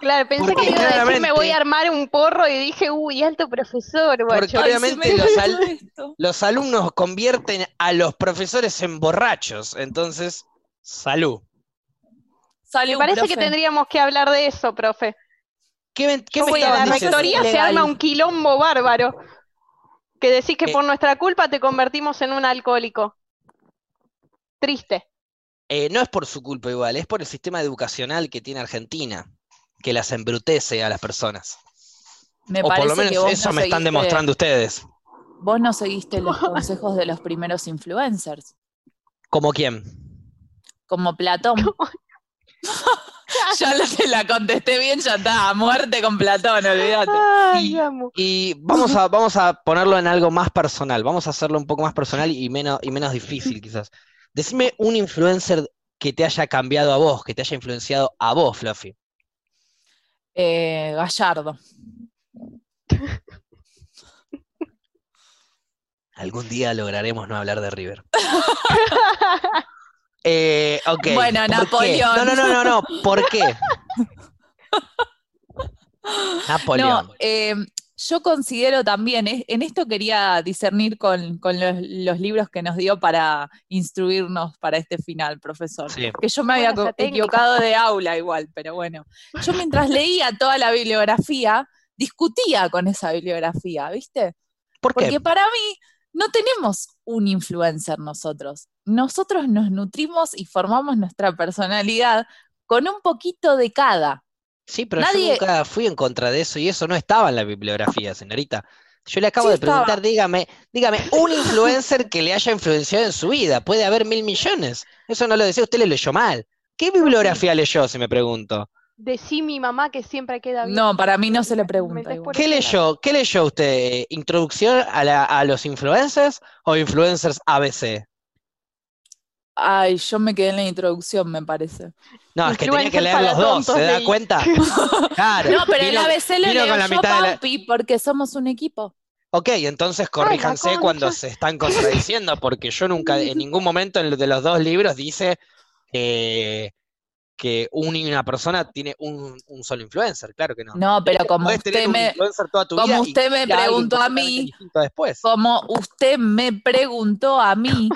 Claro, pensé Porque que iba a decir me voy a armar un porro y dije, uy, alto profesor, Porque guacho. Obviamente al- los alumnos convierten a los profesores en borrachos. Entonces, salud. Salud, Me parece que tendríamos que hablar de eso, profe. ¿Qué me, qué me voy a estaban la rectoría se arma un quilombo bárbaro. Que decís que Eh. por nuestra culpa te convertimos en un alcohólico. Triste. Eh, no es por su culpa igual, es por el sistema educacional que tiene Argentina, que las embrutece a las personas. Me o por lo menos eso no me están demostrando ustedes. Vos no seguiste los consejos de los primeros influencers, ¿Como quién? como Platón. Ya te la contesté bien, ya está, a muerte con Platón, olvídate. Ay, Y- amo. Y vamos a, vamos a ponerlo en algo más personal, vamos a hacerlo un poco más personal y menos, y menos difícil quizás. Decime un influencer que te haya cambiado a vos, que te haya influenciado a vos, Fluffy. Eh, Gallardo. Algún día lograremos no hablar de River. Eh, ok. Bueno. Napoleón. No, no, no, no, no. ¿Por qué? Napoleón. No, eh, yo considero también, en esto quería discernir con, con los, los libros que nos dio para instruirnos para este final, profesor. Sí. Que yo me había equivocado de aula igual, pero bueno. Yo mientras leía toda la bibliografía, discutía con esa bibliografía, ¿viste? ¿Por qué? Porque para mí no tenemos un influencer nosotros. Nosotros nos nutrimos y formamos nuestra personalidad con un poquito de cada. Sí, pero Nadie- yo nunca fui en contra de eso y eso no estaba en la bibliografía, señorita. Yo le acabo Sí de estaba. preguntar, dígame, dígame, un influencer que le haya influenciado en su vida. Puede haber mil millones. Eso no lo decía, usted le leyó mal. ¿Qué bibliografía leyó, si me pregunto? Decí mi mamá que siempre queda bien. No, para mí no se le pregunta. ¿Qué leyó? ¿Qué leyó usted? Eh, ¿Introducción a, la- a los influencers o influencers ABC? Ay, yo me quedé en la introducción, me parece. No, es que tenía que leer los dos, ¿se da cuenta? Claro. No, pero el ABC lo leo con la yo, mitad de la- Paupi, porque somos un equipo. Ok, entonces corríjanse cuando se están contradiciendo, porque yo nunca, en ningún momento de los dos libros dice que, que un- una persona tiene un, un solo influencer, claro que no. No, pero como usted me, influencer toda tu como usted me preguntó a mí, como usted me preguntó a mí,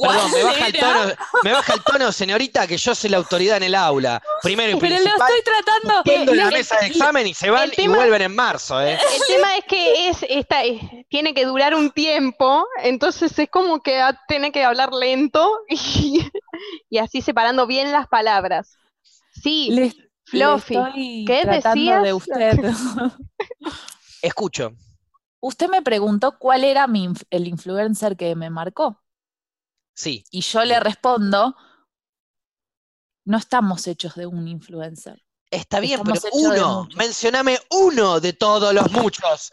Perdón, me ¿cuál baja, el tono, me baja el tono, señorita, que yo soy la autoridad en el aula. Primero y Pero lo estoy tratando. yendo en la mesa de examen y se van y vuelven en marzo, ¿eh? El tema es que es, esta, es- tiene que durar un tiempo, entonces es como que tiene que hablar lento y, y así separando bien las palabras. Sí, Le, le Fluffy, estoy ¿qué tratando de decías? usted. Escucho. Usted me preguntó cuál era mi, el influencer que me marcó. Sí, Y yo le respondo, no estamos hechos de un influencer. está bien, Estamos pero uno, mencioname uno de todos los muchos.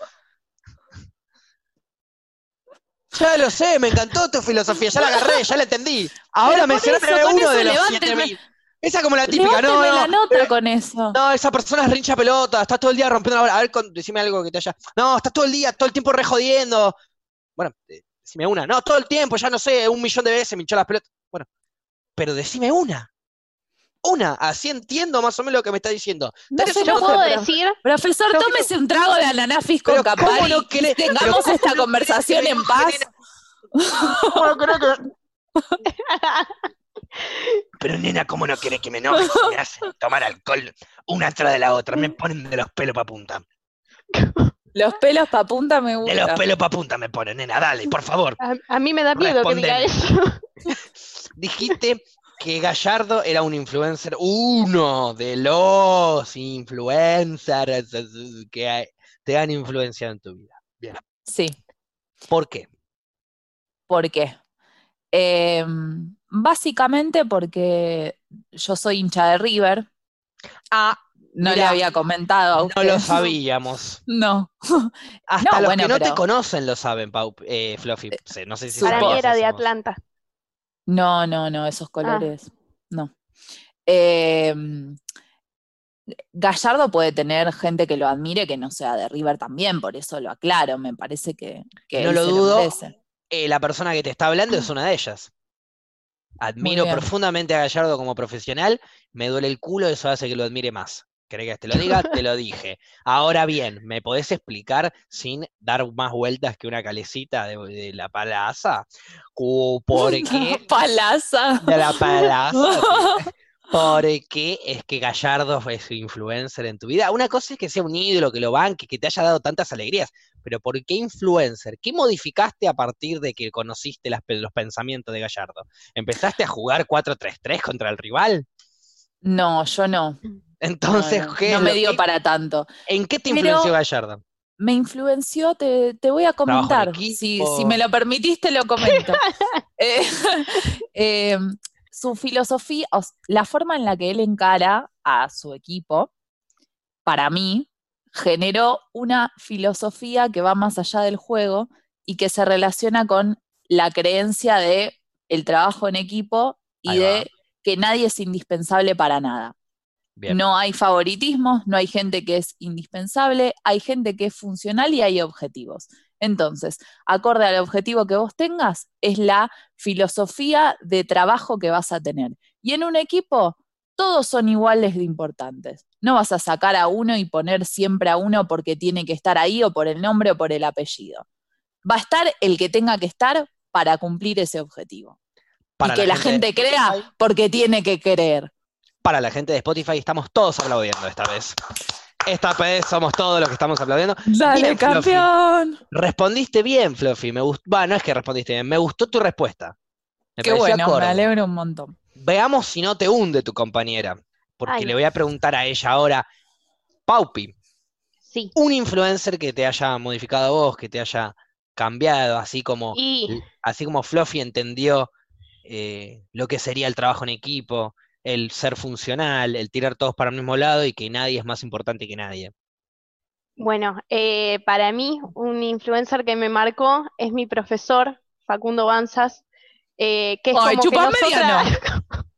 Ya lo sé, me encantó tu filosofía, ya la agarré, ya la entendí. Ahora mencioname uno de los levánteme- 7000. Esa como la típica, no, no, la nota eh, con eso. No, esa persona es rincha pelota, está todo el día rompiendo la bola. A ver, con- decime algo que te haya. No, está todo el día, todo el tiempo re jodiendo. Bueno, eh, decime una. No, todo el tiempo, ya no sé, un millón de veces me hinchó las pelotas. Bueno, pero decime una. Una, así entiendo más o menos lo que me está diciendo. No sé, yo puedo de- decir, Profesor, tómese un trago de ananafis con Pero ¿cómo Campari no y tengamos esta no conversación en paz. enoje, ¿Cómo no querés que- Pero nena, ¿cómo no querés que me enoje si me hacen tomar alcohol una tras de la otra? Me ponen de los pelos pa' punta. Los pelos pa' punta me De los gustan. pelos pa' punta me ponen, nena, dale, por favor. a, a mí me da miedo que diga eso. Dijiste que Gallardo era un influencer, uno de los influencers que te han influenciado en tu vida. Sí, ¿Por qué? ¿por qué? Em, básicamente porque yo soy hincha de River. Ah, No le había comentado a no lo sabíamos. No. Hasta No, los bueno, que no te conocen lo saben, Pau, eh, Fluffy. Sí, No sé si Para mí era de. Atlanta. No, no, no, Ah. esos colores, no. Em, Gallardo puede tener gente que lo admire que no sea de River también, por eso lo aclaro, me parece que, que No lo dudo. Eh, la persona que te está hablando es una de ellas. Admiro profundamente a Gallardo como profesional, me duele el culo, eso hace que lo admire más. ¿Querés que te lo diga? Te lo dije. Ahora bien, ¿me podés explicar sin dar más vueltas que una calecita de, de la palaza? ¿Por qué? Palaza. De la palaza. ¿Por qué es que Gallardo fue su influencer en tu vida? Una cosa es que sea un ídolo, que lo banque, que te haya dado tantas alegrías, pero ¿por qué influencer? ¿Qué modificaste a partir de que conociste las los pensamientos de Gallardo? ¿Empezaste a jugar 4-3-3 contra el rival? No, yo no. Entonces, no, no, ¿qué no es me dio que- para tanto. ¿en qué te Pero- influenció Gallardo? Me influenció, te, te voy a comentar. Si, si me lo permitiste, lo comento. Eh, eh, su filosofía, o la forma en la que él encara a su equipo, para mí, generó una filosofía que va más allá del juego y que se relaciona con la creencia de el trabajo en equipo y de que nadie es indispensable para nada. Bien. No hay favoritismo, no hay gente que es indispensable, hay gente que es funcional y hay objetivos. Entonces, acorde al objetivo que vos tengas, es la filosofía de trabajo que vas a tener. Y en un equipo, todos son iguales de importantes. No vas a sacar a uno y poner siempre a uno porque tiene que estar ahí o por el nombre o por el apellido. Va a estar el que tenga que estar para cumplir ese objetivo. Para y que la, gente, de crea porque tiene que querer. Para la gente de Spotify estamos todos aplaudiendo esta vez. Esta vez somos todos los que estamos aplaudiendo. Dale, Bien, Fluffy. campeón. Respondiste bien, Fluffy. Me gustó. no es que respondiste bien, me gustó tu respuesta. Me Qué bueno, me alegro un montón. Veamos si no te hunde tu compañera. Porque Ay. le voy a preguntar a ella ahora. Paupi, Sí. un influencer que te haya modificado a vos, que te haya cambiado, así como, Y así como Fluffy entendió eh, lo que sería el trabajo en equipo, el ser funcional, el tirar todos para el mismo lado y que nadie es más importante que nadie. bueno, eh, para mí un influencer que me marcó es mi profesor, Facundo Banzas, eh, que es Ay, como que nosotras-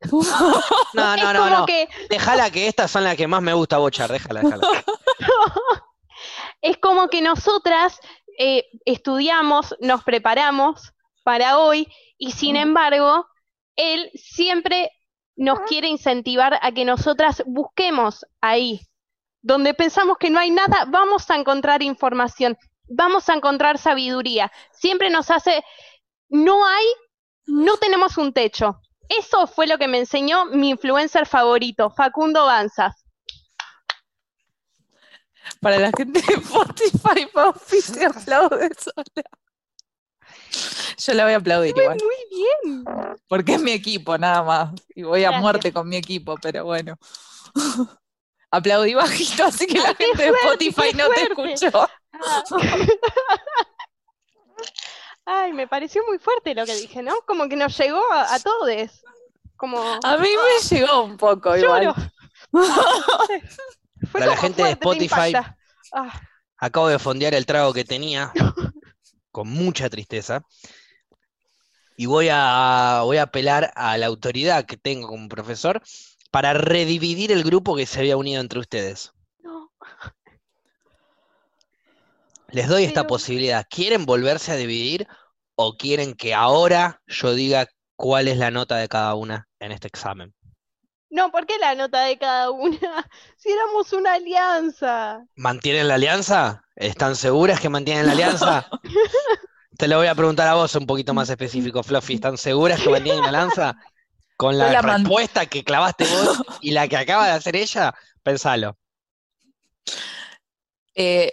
No, no, no, no. que Déjala que estas son las que más me gusta bochar, déjala, déjala. es como que nosotras eh, estudiamos, nos preparamos para hoy y sin embargo, él siempre nos quiere incentivar a que nosotras busquemos ahí, donde pensamos que no hay nada, vamos a encontrar información, vamos a encontrar sabiduría. Siempre nos hace, no hay, no tenemos un techo. Eso fue lo que me enseñó mi influencer favorito, Facundo Banzas. Para la gente de Spotify, se aplaude sola. Yo la voy a aplaudir igual. muy bien. Porque es mi equipo, nada más. Y voy a muerte con mi equipo, pero bueno. Aplaudí bajito, así que la Ah, gente de Spotify no te escuchó. Ah. Ay, me pareció muy fuerte lo que dije, ¿no? Como que nos llegó a, a todos. Como A mí me llegó un poco lloro. igual. Fue Para la gente de Spotify. Ah, Acabo de fondear el trago que tenía con mucha tristeza. Y voy a, voy a apelar a la autoridad que tengo como profesor para redividir el grupo que se había unido entre ustedes. no. Les doy esta posibilidad. ¿Quieren volverse a dividir o quieren que ahora yo diga cuál es la nota de cada una en este examen? No, ¿por qué la nota de cada una? Si éramos una alianza. ¿Mantienen la alianza? ¿Están seguras que mantienen la alianza? Te lo voy a preguntar a vos un poquito más específico, Fluffy. ¿Están seguras que mantienen la alianza? Con la la respuesta que clavaste vos y la que acaba de hacer ella, pensalo. Eh,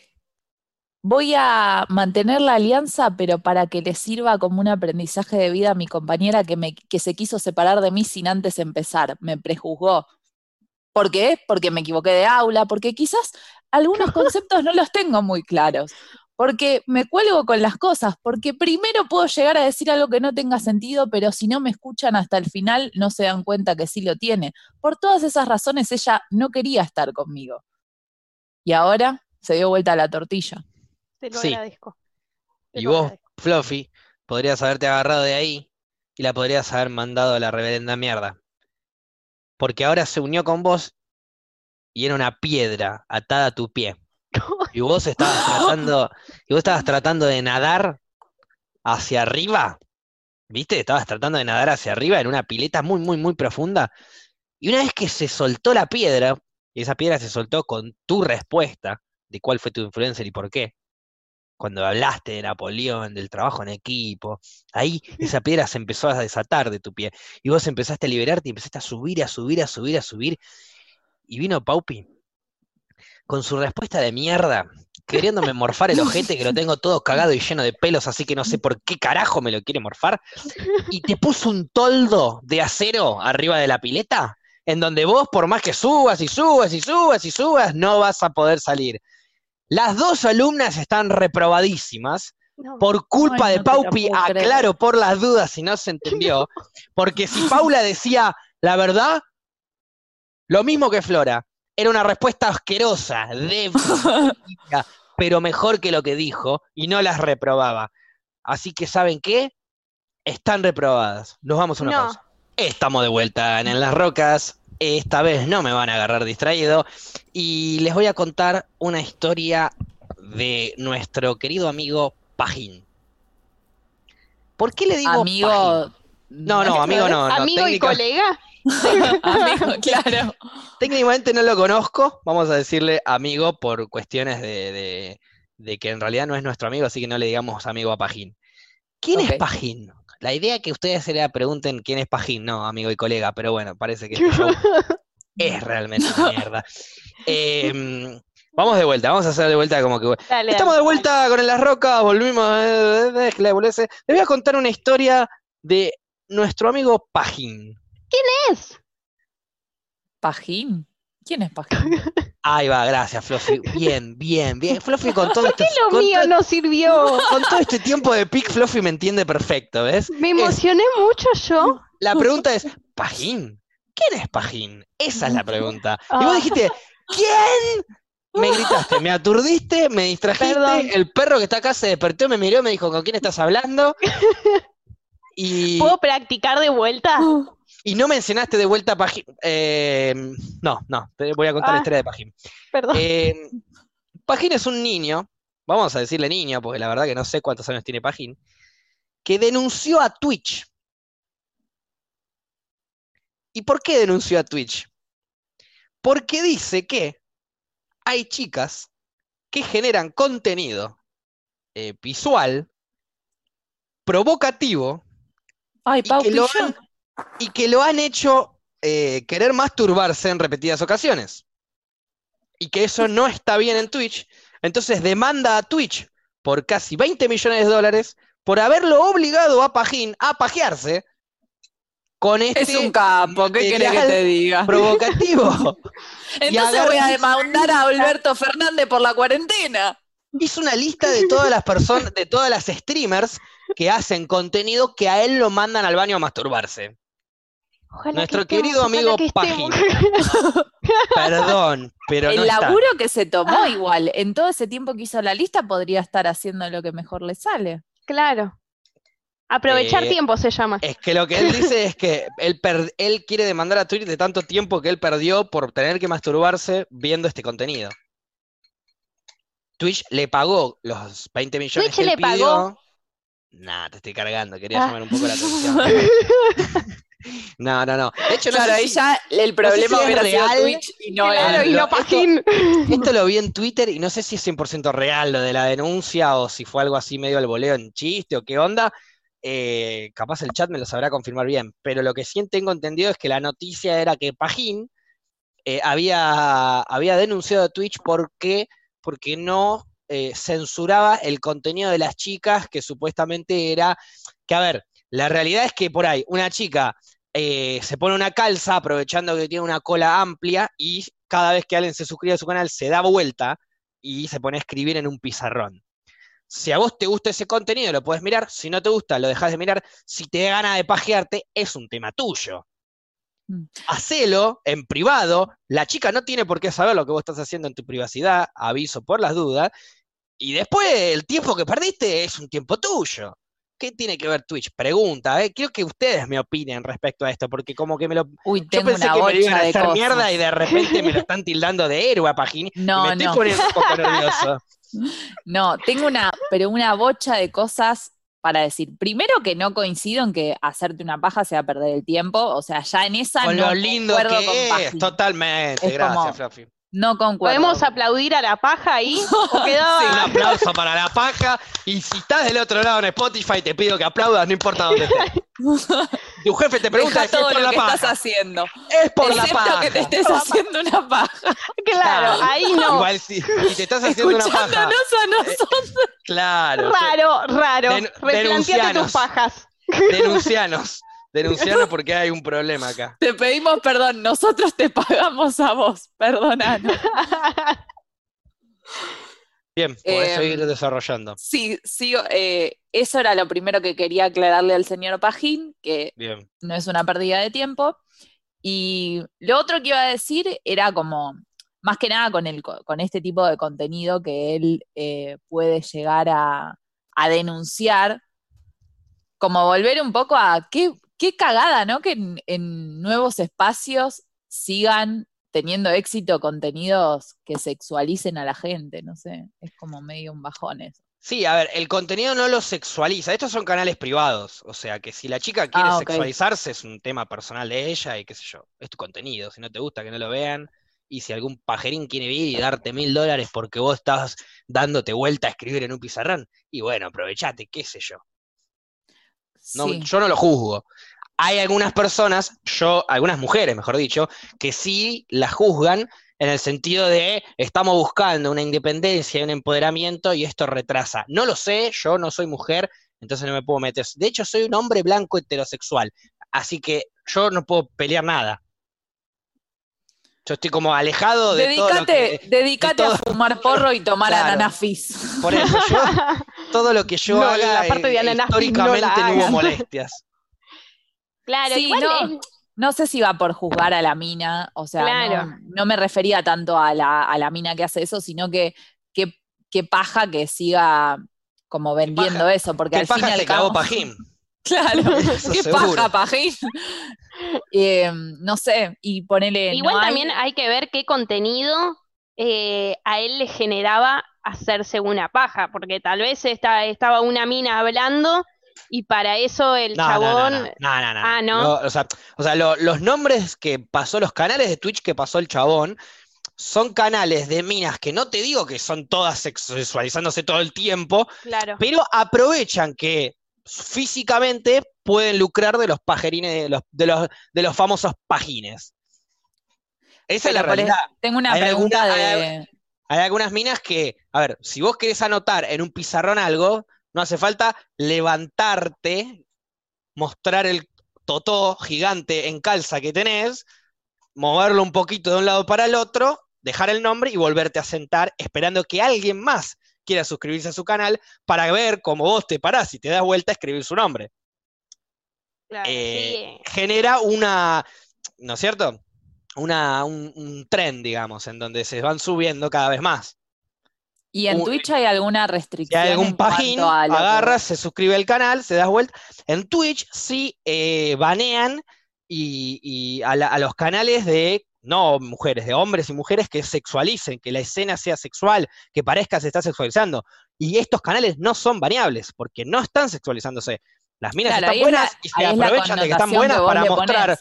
voy a mantener la alianza, pero para que le sirva como un aprendizaje de vida a mi compañera que, me, que se quiso separar de mí sin antes empezar, me prejuzgó. ¿Por qué? Porque me equivoqué de aula, porque quizás algunos conceptos no los tengo muy claros, porque me cuelgo con las cosas, porque primero puedo llegar a decir algo que no tenga sentido, pero si no me escuchan hasta el final no se dan cuenta que sí lo tiene. Por todas esas razones ella no quería estar conmigo. Y ahora se dio vuelta la tortilla. Te lo Sí. agradezco. Te Y lo vos, agradezco. Fluffy, podrías haberte agarrado de ahí y la podrías haber mandado a la reverenda mierda. Porque ahora se unió con vos y era una piedra atada a tu pie. Y vos estabas tratando, y vos estabas tratando de nadar hacia arriba. ¿Viste? Estabas tratando de nadar hacia arriba en una pileta muy, muy, muy profunda. Y una vez que se soltó la piedra, y esa piedra se soltó con tu respuesta de cuál fue tu influencer y por qué, cuando hablaste de Napoleón, del trabajo en equipo, ahí esa piedra se empezó a desatar de tu pie. Y vos empezaste a liberarte y empezaste a subir, a subir, a subir, a subir. Y vino Paupi con su respuesta de mierda, queriéndome morfar el ojete, que lo tengo todo cagado y lleno de pelos, así que no sé por qué carajo me lo quiere morfar. Y te puso un toldo de acero arriba de la pileta, en donde vos, por más que subas y subas y subas y subas, no vas a poder salir. Las dos alumnas están reprobadísimas No. por culpa Ay, de no Paupi, aclaro por las dudas si no se entendió, porque si Paula decía la verdad, lo mismo que Flora, era una respuesta asquerosa, débil, pero mejor que lo que dijo, y no las reprobaba. Así que, ¿saben qué? Están reprobadas. Nos vamos a una No. pausa. Estamos de vuelta en En las Rocas. Esta vez no me van a agarrar distraído. Y les voy a contar una historia de nuestro querido amigo Pajín. ¿Por qué le digo Amigo. Pajín? No, no, amigo no. no, Amigo y colega. Amigo, claro. Técnicamente no lo conozco, vamos a decirle amigo por cuestiones de, de- de que en realidad no es nuestro amigo, así que no le digamos amigo a Pajín. ¿Quién es. Pajín? La idea es que ustedes se le pregunten quién es Pajín, no amigo y colega, pero bueno, parece que este es realmente una mierda. Em, vamos de vuelta, vamos a hacer de vuelta como que... Dale, Estamos dale. de vuelta con En las Rocas, volvimos. eh, eh, eh, la boludez. Les voy a contar una historia de nuestro amigo Pajín. es? ¿Pajín? ¿Quién es Pajín? Ahí va, gracias, Fluffy. Bien, bien, bien. Fluffy con todo este, Lo con mío todo- no sirvió. con todo este tiempo de pic, Fluffy me entiende perfecto, ¿ves? Me emocioné mucho yo. La pregunta es, ¿Pajín? ¿Quién es Pajín? Esa es la pregunta. Y Ah. vos dijiste, ¿quién? Me gritaste, me aturdiste, me distrajiste, Perdón. el perro que está acá se despertó, me miró, me dijo, ¿con quién estás hablando? Y, ¿Puedo practicar de vuelta? Y no mencionaste de vuelta a Pajín. Eh, no, no, te voy a contar la Ah. historia de Pajín. Perdón. Eh, Pajín es un niño, vamos a decirle niño, porque la verdad que no sé cuántos años tiene Pajín, que denunció a Twitch ¿Y por qué denunció a Twitch? Porque dice que hay chicas que generan contenido eh, visual, provocativo, Ay, y Pau que, lo han, y que lo han hecho eh, querer masturbarse en repetidas ocasiones. Y que eso no está bien en Twitch. Entonces demanda a Twitch por casi 20 millones de dólares por haberlo obligado a Pajín a pajearse con este Es un capo, ¿qué querés que te diga? provocativo. Entonces voy a demandar a Alberto Fernández por la cuarentena. Hizo una lista de todas las personas, de todas las streamers que hacen contenido que a él lo mandan al baño a masturbarse. Ojalá Nuestro querido amigo que estemos. Perdón, pero el no está. laburo que se tomó igual, en todo ese tiempo que hizo la lista, podría estar haciendo lo que mejor le sale. Claro. Aprovechar Eh, tiempo se llama. Es que lo que él dice es que él, él quiere demandar a Twitch de tanto tiempo que él perdió por tener que masturbarse viendo este contenido. Twitch le pagó los 20 millones Twitch que él le pidió. pagó. Nah, te estoy cargando, quería Ah. llamar un poco la atención. No, no, no. De hecho, no claro, ahí si- ya el problema si es hubiera sido real. Twitch y no claro, y no. Esto lo vi en Twitter y no sé si es 100% real lo de la denuncia o si fue algo así medio al voleo en chiste o qué onda. Eh, capaz el chat me lo sabrá confirmar bien, pero lo que sí tengo entendido es que la noticia era que Pajín eh, había, había denunciado a Twitch porque, porque no eh, censuraba el contenido de las chicas que supuestamente era, que a ver, la realidad es que por ahí una chica eh, se pone una calza aprovechando que tiene una cola amplia y cada vez que alguien se suscribe a su canal se da vuelta y se pone a escribir en un pizarrón. Si a vos te gusta ese contenido, lo puedes mirar. Si no te gusta, lo dejas de mirar. Si te da gana de pajearte, es un tema tuyo. Mm. Hacelo en privado. La chica no tiene por qué saber lo que vos estás haciendo en tu privacidad. Aviso por las dudas. Y después el tiempo que perdiste es un tiempo tuyo. ¿Qué tiene que ver Twitch? Pregunta, ¿eh? Quiero que ustedes me opinen respecto a esto, porque como que me lo. Uy, Yo tengo pensé una que me iban a de hacer cosas. mierda y de repente me lo están tildando de héroe a me No, estoy no, poniendo un poco nervioso. no, tengo una, pero una bocha de cosas para decir. Primero que no coincido en que hacerte una paja sea perder el tiempo, o sea, ya en esa Con no lo lindo que es, totalmente. Es Gracias, como- Fluffy. No concuerdo. ¿Podemos aplaudir a la paja ahí? ¿O quedaba- Un aplauso para la paja. Y si estás del otro lado en Spotify, te pido que aplaudas, no importa dónde estés. Tu jefe te pregunta Deja si es por lo la que estás paja. haciendo. Es por la Excepto paja. que te estés haciendo una paja. Claro, ahí no. Igual si, si te estás haciendo una paja. Escuchándonos a nosotros. Claro. Raro, raro. Den- Replanteate denuncianos. tus pajas. Denuncianos. Denuncianos porque hay un problema acá. Te pedimos perdón, nosotros te pagamos a vos, perdonanos. Bien, podés Em, seguir desarrollando. Sí, sí, eh, eso era lo primero que quería aclararle al señor Pajín, que Bien. no es una pérdida de tiempo. Y lo otro que iba a decir era como, más que nada con, el, co- con este tipo de contenido que él eh, puede llegar a, a denunciar, como volver un poco a qué, qué cagada, ¿no? Que en, en nuevos espacios sigan teniendo éxito contenidos que sexualicen a la gente, no sé, es como medio un bajón eso. Sí, a ver, el contenido no lo sexualiza. Estos son canales privados. O sea, que si la chica quiere Ah, ok. sexualizarse es un tema personal de ella y qué sé yo. Es tu contenido. Si no te gusta, que no lo vean. Y si algún pajerín quiere ir y darte mil dólares porque vos estás dándote vuelta a escribir en un pizarrón, y bueno, aprovechate, qué sé yo. No, Sí. Yo no lo juzgo. Hay algunas personas, yo, algunas mujeres, mejor dicho, que sí la juzgan en el sentido de estamos buscando una independencia y un empoderamiento y esto retrasa. No lo sé, yo no soy mujer, entonces no me puedo meter. De hecho, soy un hombre blanco heterosexual, así que yo no puedo pelear nada. Yo estoy como alejado de todo lo todo- a fumar porro y tomar Claro. ananafis. por eso yo, todo lo que yo No, haga la parte de ananas no la históricamente no hubo molestias. Claro, Sí, igual no, es- No sé si va por juzgar a la mina, o sea, Claro. no, no me refería tanto a la, a la mina que hace eso, sino que qué que paja que siga como vendiendo paja- eso, porque ¿Qué al fin y paja al cabo... Pajín? Claro, qué seguro. paja, pajín. Eh, no sé, y ponele... Igual no hay- también hay que ver qué contenido eh, a él le generaba hacerse una paja, porque tal vez esta- estaba una mina hablando y para eso el No, no, no, chabón... no, no, no, no. Ah, ¿no? O sea, o sea, lo- los nombres que pasó, los canales de Twitch que pasó el chabón, son canales de minas que no te digo que son todas sexualizándose todo el tiempo, Claro. pero aprovechan que físicamente pueden lucrar de los pajerines, de los, de los, de los famosos pajines. Esa es la realidad. Tengo una Hay pregunta alguna- de. Hay algunas minas que, a ver, si vos querés anotar en un pizarrón algo, no hace falta levantarte, mostrar el totó gigante en calza que tenés, moverlo un poquito de un lado para el otro, dejar el nombre y volverte a sentar esperando que alguien más quiera suscribirse a su canal para ver cómo vos te parás y te das vuelta a escribir su nombre. Claro, Eh, sí. genera una, ¿no es cierto? Una, un, un tren, digamos, en donde se van subiendo cada vez más. ¿Y en un- Twitch hay alguna Si restricción hay algún pajín, que- agarras, se suscribe al canal, se das vuelta. En Twitch sí eh, banean y, y a, la- a los canales de, no mujeres, de hombres y mujeres que sexualicen, que la escena sea sexual, que parezca se está sexualizando. Y estos canales no son baneables porque no están sexualizándose. Las minas Claro, están la- buenas y se aprovechan de que están buenas para mostrar.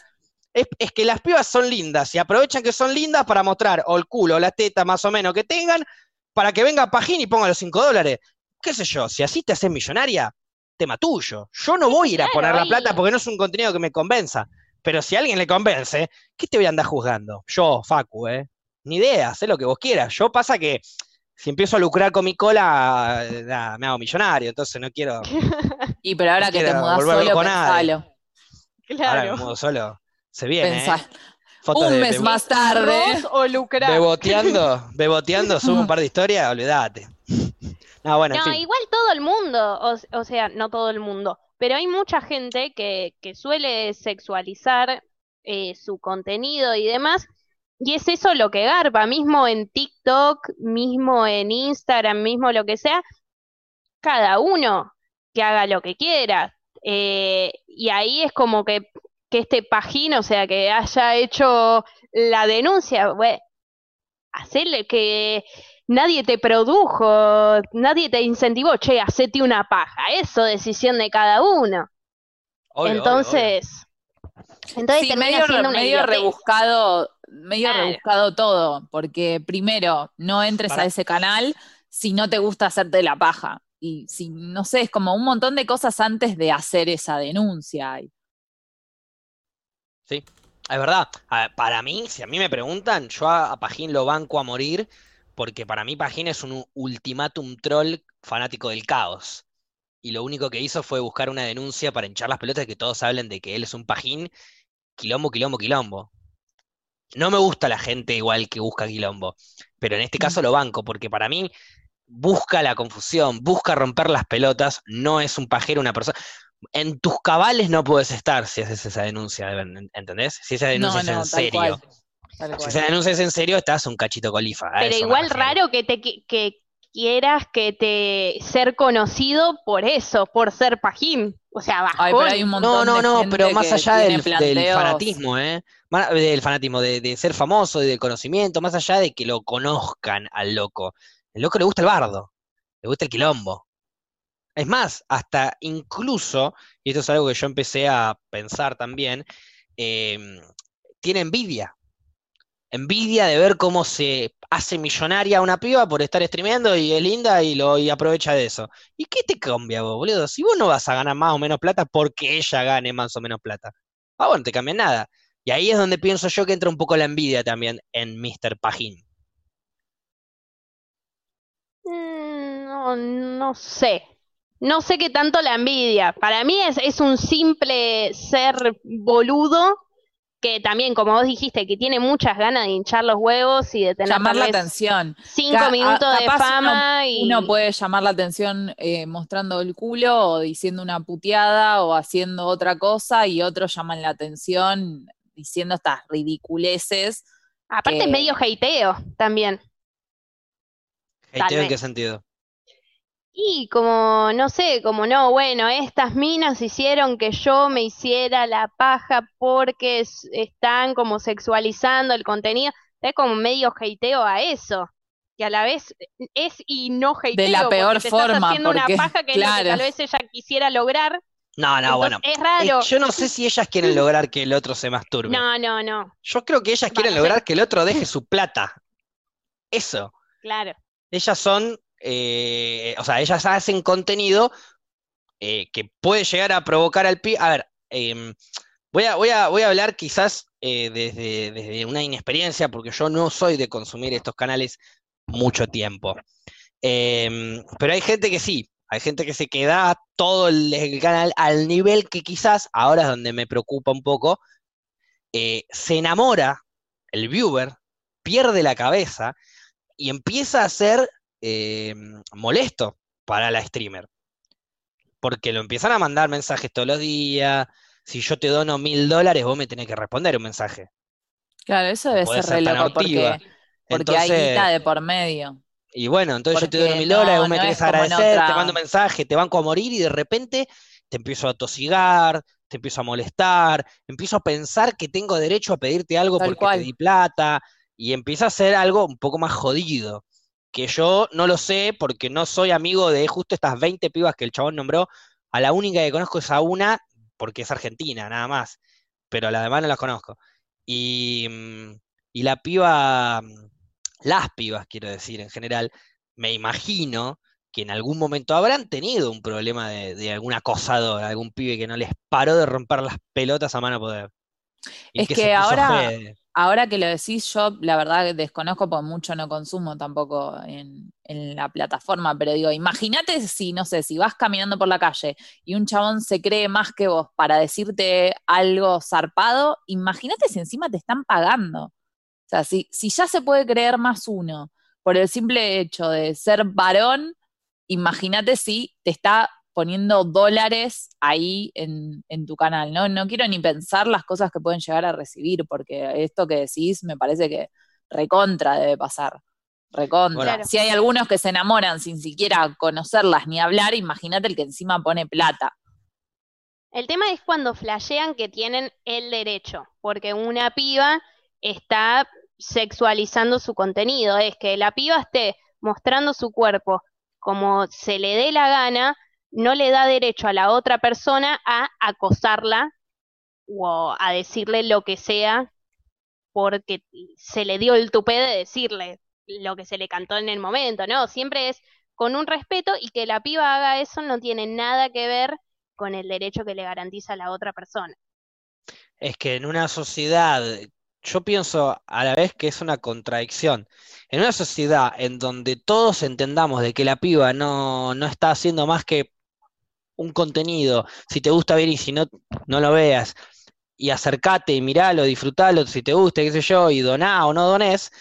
Es, es que las pibas son lindas y aprovechan que son lindas para mostrar o el culo o la teta más o menos que tengan para que venga Pajín y ponga los 5 dólares. ¿Qué sé yo? Si así te haces millonaria, tema tuyo. Yo no voy a ir a claro, poner la plata porque no es un contenido que me convenza. Pero si a alguien le convence, ¿qué te voy a andar juzgando? Yo, Facu, ¿eh? Ni idea, sé lo que vos quieras. Yo pasa que si empiezo a lucrar con mi cola, me hago millonario, entonces no quiero. Y pero ahora no que te mudás solo, con pensalo. Ahora me Claro. mudo solo. Se viene, Pensá. ¿eh? Fotos Un de- mes de- más tarde. Arroz o lucrar. Beboteando, beboteando, subo un par de historias, olvídate. No, bueno, en No, fin. igual todo el mundo, o, o sea, no todo el mundo, pero hay mucha gente que, que suele sexualizar eh, su contenido y demás, y es eso lo que garpa, mismo en TikTok, mismo en Instagram, mismo lo que sea, cada uno que haga lo que quiera. Eh, y ahí es como que, que este pajín, o sea, que haya hecho la denuncia, güey, hacerle que nadie te produjo, nadie te incentivó, che, hacete una paja, eso decisión de cada uno. Obvio, obvio, obvio. entonces, entonces Sí, medio, rebuscado, medio Claro. rebuscado todo, porque primero, no entres Para- a ese canal si no te gusta hacerte la paja. Y si, no sé, es como un montón de cosas antes de hacer esa denuncia. Y- Sí, es verdad. Ver, para mí, si a mí me preguntan, yo a, a Pajín lo banco a morir, porque para mí Pajín es un ultimátum troll fanático del caos. Y lo único que hizo fue buscar una denuncia para hinchar las pelotas de que todos hablen de que él es un Pajín, quilombo, quilombo, quilombo. No me gusta la gente igual que busca quilombo, pero en este caso lo banco, porque para mí busca la confusión, busca romper las pelotas, no es un pajero, una persona. En tus cabales no puedes estar si haces esa denuncia, ¿en- ¿entendés? Si esa denuncia No, es no, en tal serio. cual. tal Si esa denuncia es en serio, estás un cachito colifa. a Pero igual raro que te que, quieras que te ser conocido por eso, por ser pajín. O sea, bajón. Ay, pero hay un No, montón no, de no, gente pero más allá tiene del, fanatismo, ¿eh? Del fanatismo, de, de ser famoso y del conocimiento, más allá de que lo conozcan al loco. El loco le gusta el bardo, le gusta el quilombo. Es más, hasta incluso, y esto es algo que yo empecé a pensar también, em, tiene envidia. Envidia de ver cómo se hace millonaria una piba por estar streameando y es linda y lo y aprovecha de eso. ¿Y qué te cambia vos, boludo? Si vos no vas a ganar más o menos plata porque ella gane más o menos plata. Ah, bueno, no te cambia nada. Y ahí es donde pienso yo que entra un poco la envidia también en Mr. Pajín. Mm, No, no sé. No sé qué tanto la envidia. Para mí es, es un simple ser boludo que también, como vos dijiste, que tiene muchas ganas de hinchar los huevos y de tener Llamar la atención. cinco Ca- minutos de fama y Uno puede llamar la atención eh, mostrando el culo o diciendo una puteada o haciendo otra cosa y otros llaman la atención diciendo estas ridiculeces. aparte que- es medio hateo también. ¿Hateo en qué sentido? Y como, no sé, como no, bueno, estas minas hicieron que yo me hiciera la paja porque es- están como sexualizando el contenido. Es como medio hateo a eso. que a la vez es y no hateo, De la peor porque te estás forma, haciendo porque, una paja que es lo que claro. tal vez ella quisiera lograr. No, no, Entonces, bueno. es Eh, raro. yo no sé si ellas quieren lograr que el otro se masturbe. No, no, no, Yo creo que ellas quieren Bueno, lograr que el otro deje su plata. Eso. claro. Ellas son, eh, o sea, ellas hacen contenido eh, que puede llegar a provocar al pibe. A ver, em, voy a, voy a, voy a hablar quizás eh, desde, desde una inexperiencia, porque yo no soy de consumir estos canales mucho tiempo. Em, pero hay gente que sí, hay gente que se queda todo el, el canal al nivel que quizás, ahora es donde me preocupa un poco, se enamora el viewer, pierde la cabeza y empieza a ser eh, molesto para la streamer. Porque lo empiezan a mandar mensajes todos los días. Si yo te dono mil dólares, vos me tenés que responder un mensaje. Claro, eso debe ser re ser tan loco porque, hay guita de por medio. y bueno, entonces yo te porque mil dólares, no, vos me no tenés que agradecer, te mando un mensaje, te banco a morir y de repente te empiezo a tosigar, te empiezo a molestar, empiezo a pensar que tengo derecho a pedirte algo Tal porque cual. te di plata y empieza a ser algo un poco más jodido. Que yo no lo sé porque no soy amigo de justo estas 20 pibas que el chabón nombró. A la única que conozco es a una porque es argentina, nada más. Pero a las demás no las conozco. Y, mm, y la piba, mm, las pibas, quiero decir, en general, me imagino que en algún momento habrán tenido un problema de, de algún acosador, algún pibe que no les paró de romper las pelotas a mano poder. Y Es que ahora-. Ahora que lo decís, yo la verdad que desconozco porque mucho no consumo tampoco en, en la plataforma, pero digo, imagínate si, no sé, si vas caminando por la calle y un chabón se cree más que vos para decirte algo zarpado, imagínate si encima te están pagando. O sea, si, si ya se puede creer más uno por el simple hecho de ser varón, imagínate si te está poniendo dólares ahí en, en tu canal, ¿no? No quiero ni pensar las cosas que pueden llegar a recibir, porque esto que decís me parece que recontra debe pasar. Recontra. Bueno. Si hay algunos que se enamoran sin siquiera conocerlas ni hablar, imagínate el que encima pone plata. El tema es cuando flashean que tienen el derecho, porque una piba está sexualizando su contenido, es que la piba esté mostrando su cuerpo como se le dé la gana, no le da derecho a la otra persona a acosarla o a decirle lo que sea porque se le dio el tupé de decirle lo que se le cantó en el momento, ¿no? Siempre es con un respeto y que la piba haga eso no tiene nada que ver con el derecho que le garantiza la otra persona. Es que en una sociedad, yo pienso a la vez que es una contradicción. En una sociedad en donde todos entendamos de que la piba no, no está haciendo más que un contenido, si te gusta ver y si no, no lo veas, y acercate y miralo, disfrutalo, si te gusta, qué sé yo, y doná o no dones,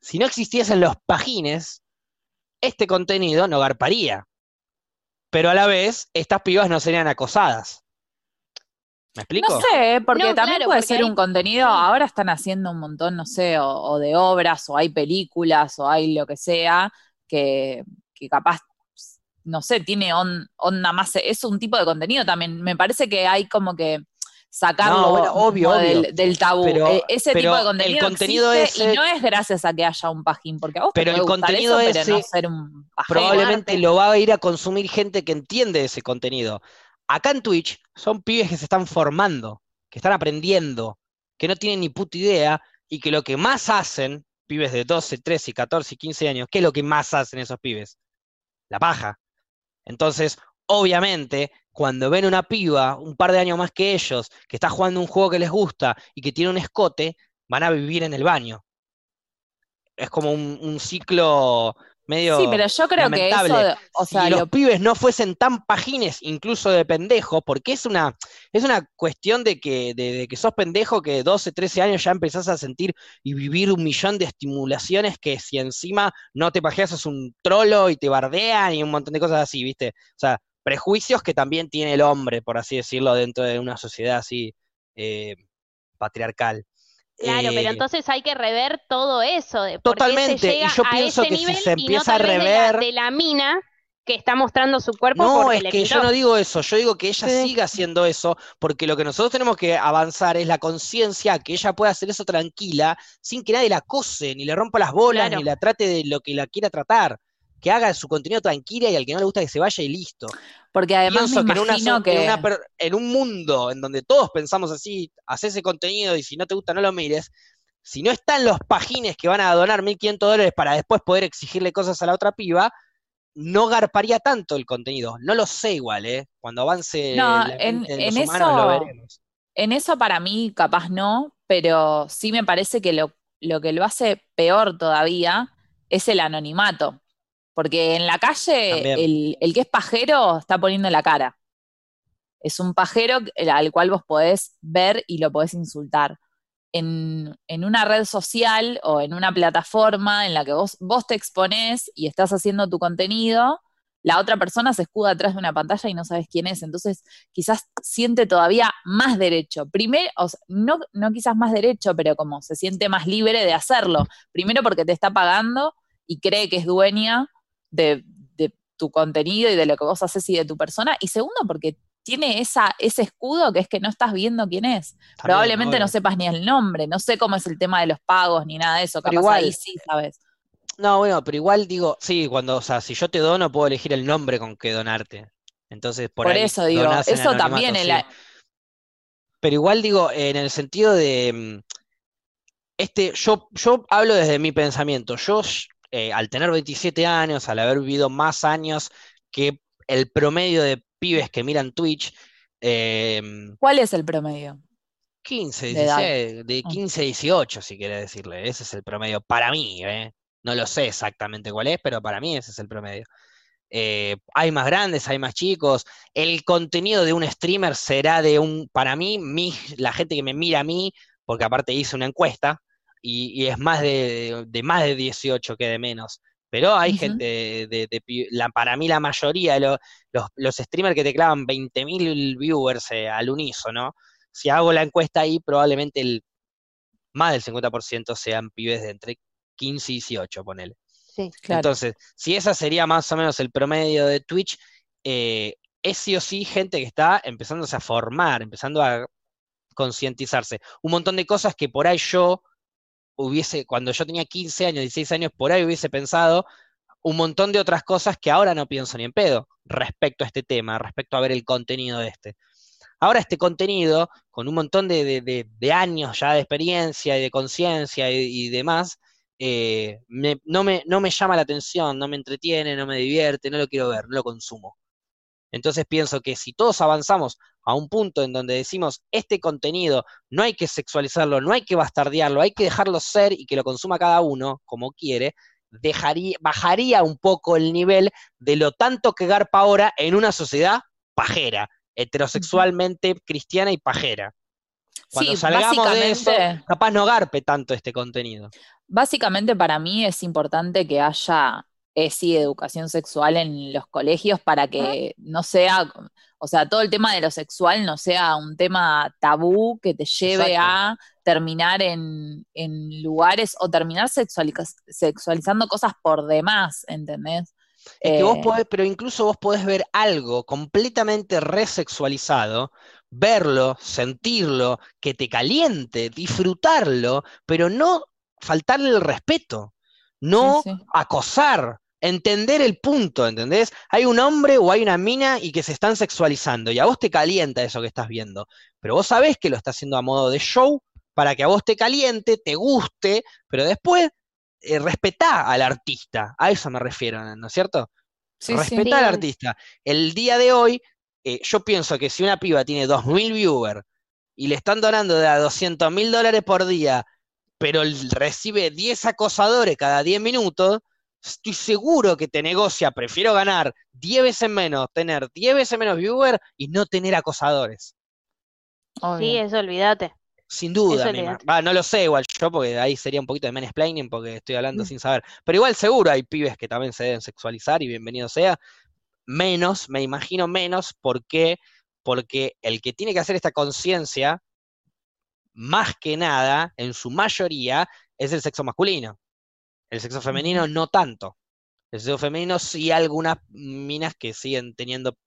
si no existiesen los pajines, este contenido no garparía. Pero a la vez, estas pibas no serían acosadas. ¿Me explico? No sé, porque No, también claro, puede porque ser hay- un contenido, ahora están haciendo un montón, no sé, o, o de obras, o hay películas, o hay lo que sea, que, que capaz, no sé, tiene on- onda más, es un tipo de contenido también. Me parece que hay como que sacarlo No, bueno, obvio, del, del tabú. Pero- Eh, ese pero tipo de el contenido ese- y no es gracias a que haya un pajín, porque a vos te Pero el puede gustar contenido eso, pero no ese ser un pajero. probablemente lo va a ir a consumir gente que entiende ese contenido. Acá en Twitch son pibes que se están formando, que están aprendiendo, que no tienen ni puta idea y que lo que más hacen, pibes de 12, 13, 14 y 15 años, ¿qué es lo que más hacen esos pibes? La paja. Entonces, obviamente, cuando ven una piba un par de años más que ellos, que está jugando un juego que les gusta y que tiene un escote, van a vivir en el baño. Es como un, un ciclo medio Sí, pero yo creo que eso, o si sea, los lo pibes no fuesen tan pajines, incluso de pendejo, porque es una, es una cuestión de que, de, de que sos pendejo que 12, 13 años ya empezás a sentir y vivir un millón de estimulaciones que si encima no te pajeas sos un trolo y te bardean y un montón de cosas así, ¿viste? O sea, prejuicios que también tiene el hombre, por así decirlo, dentro de una sociedad así eh, patriarcal. Claro, pero Eh, entonces hay que rever todo eso de por qué se Totalmente, y llega yo a pienso ese que si nivel se y no empieza a de la- rever- de la mina que está mostrando su cuerpo No, porque es le que yo no digo eso, yo digo que ella Sí. siga haciendo eso, porque lo que nosotros tenemos que avanzar es la conciencia, que ella pueda hacer eso tranquila, sin que nadie la acose, ni le rompa las bolas, Claro. ni la trate de lo que la quiera tratar. Que haga su contenido tranquila y al que no le gusta que se vaya y listo. Porque además Pienso me que en, una imagino so- que... en, una per- en un mundo en donde todos pensamos así, haces ese contenido y si no te gusta no lo mires, si no están los pagines que van a donar 1.500 dólares para después poder exigirle cosas a la otra piba, no garparía tanto el contenido. No lo sé igual, ¿eh? Cuando avance No, la en- humanos lo eso- veremos. En eso para mí capaz no, pero sí me parece que lo, lo que lo hace peor todavía es el anonimato. Porque en la calle el, el que es pajero está poniendo la cara. Es un pajero que- al cual vos podés ver y lo podés insultar. En, en una red social o en una plataforma en la que vos, vos te exponés y estás haciendo tu contenido, la otra persona se escuda atrás de una pantalla y no sabes quién es. Entonces, quizás siente todavía más derecho. Primero, o sea, no, no quizás más derecho, pero como se siente más libre de hacerlo. Primero porque te está pagando y cree que es dueña de, de tu contenido y de lo que vos haces y de tu persona. Y segundo, porque tiene esa, ese escudo que es que no estás viendo quién es. También, Probablemente no sepas ni el nombre, no sé cómo es el tema de los pagos ni nada de eso. Pero Capaz igual- ahí sí sabes. No, bueno, pero igual digo, sí, cuando, o sea, si yo te dono, puedo elegir el nombre con que donarte. Entonces, por, Por ahí eso digo, en eso también el- sí. Pero igual digo, en el sentido de mm, este, yo, yo hablo desde mi pensamiento. Yo, eh, al tener 27 años, al haber vivido más años que el promedio de pibes que miran Twitch, eh, ¿Cuál es el promedio? 15, De edad. 16, de Ah. 15 a 18, si quieres decirle. Ese es el promedio para mí, ¿eh? No lo sé exactamente cuál es, pero para mí ese es el promedio. Eh, hay más grandes, hay más chicos. El contenido de un streamer será de un, para mí, mi- la gente que me mira a mí, porque aparte hice una encuesta, y, y es más de, de más de 18 que de menos. Pero hay gente de, de- la, para mí la mayoría de lo- los, los streamers que te clavan 20.000 viewers eh, al unísono, si hago la encuesta ahí, probablemente el más del 50% sean pibes de entre 15 y 18, ponele. Sí. Claro. Entonces, si esa sería más o menos el promedio de Twitch, eh, es sí o sí gente que está empezándose a formar, empezando a concientizarse. Un montón de cosas que por ahí yo hubiese, cuando yo tenía 15 años, 16 años, por ahí hubiese pensado un montón de otras cosas que ahora no pienso ni en pedo respecto a este tema, respecto a ver el contenido de este. Ahora este contenido, con un montón de, de- de- años ya de experiencia y de conciencia y, y demás, eh, no, me, no me llama la atención, no me entretiene, no me divierte, no lo quiero ver, no lo consumo. Entonces pienso que si todos avanzamos a un punto en donde decimos, este contenido no hay que sexualizarlo, no hay que bastardearlo, hay que dejarlo ser y que lo consuma cada uno como quiere, dejaría, bajaría un poco el nivel de lo tanto que garpa ahora en una sociedad pajera, heterosexualmente cristiana y pajera. Cuando Sí, salgamos de eso, capaz no garpe tanto este contenido. básicamente para mí es importante que haya eh, sí, educación sexual en los colegios para que no sea, o sea, todo el tema de lo sexual no sea un tema tabú que te lleve Exacto. a terminar en, en lugares o terminar sexualiz- sexualizando cosas por demás, ¿entendés? Es que vos Eh, podés, pero incluso vos podés ver algo completamente resexualizado, verlo, sentirlo, que te caliente, disfrutarlo, pero no faltarle el respeto, no sí, sí. acosar, entender el punto, ¿entendés? Hay un hombre o hay una mina y que se están sexualizando y a vos te calienta eso que estás viendo, pero vos sabés que lo está haciendo a modo de show para que a vos te caliente, te guste, pero después eh, respetá al artista, a eso me refiero, ¿no es cierto? Sí. Respetá al artista. El día de hoy, eh, yo pienso que si una piba tiene 2.000 viewers y le están donando de a 200 mil dólares por día, pero recibe 10 acosadores cada 10 minutos, estoy seguro que te negocia, prefiero ganar 10 veces menos, tener 10 veces menos viewers y no tener acosadores. Sí, eso olvídate. Sin duda, olvídate. ah, no lo sé igual yo, porque ahí sería un poquito de mansplaining, porque estoy hablando Mm. sin saber. Pero igual seguro hay pibes que también se deben sexualizar y bienvenido sea. Menos, me imagino menos, ¿por qué? Porque el que tiene que hacer esta conciencia, más que nada, en su mayoría, es el sexo masculino. El sexo femenino no tanto. el sexo femenino, sí algunas minas que siguen teniendo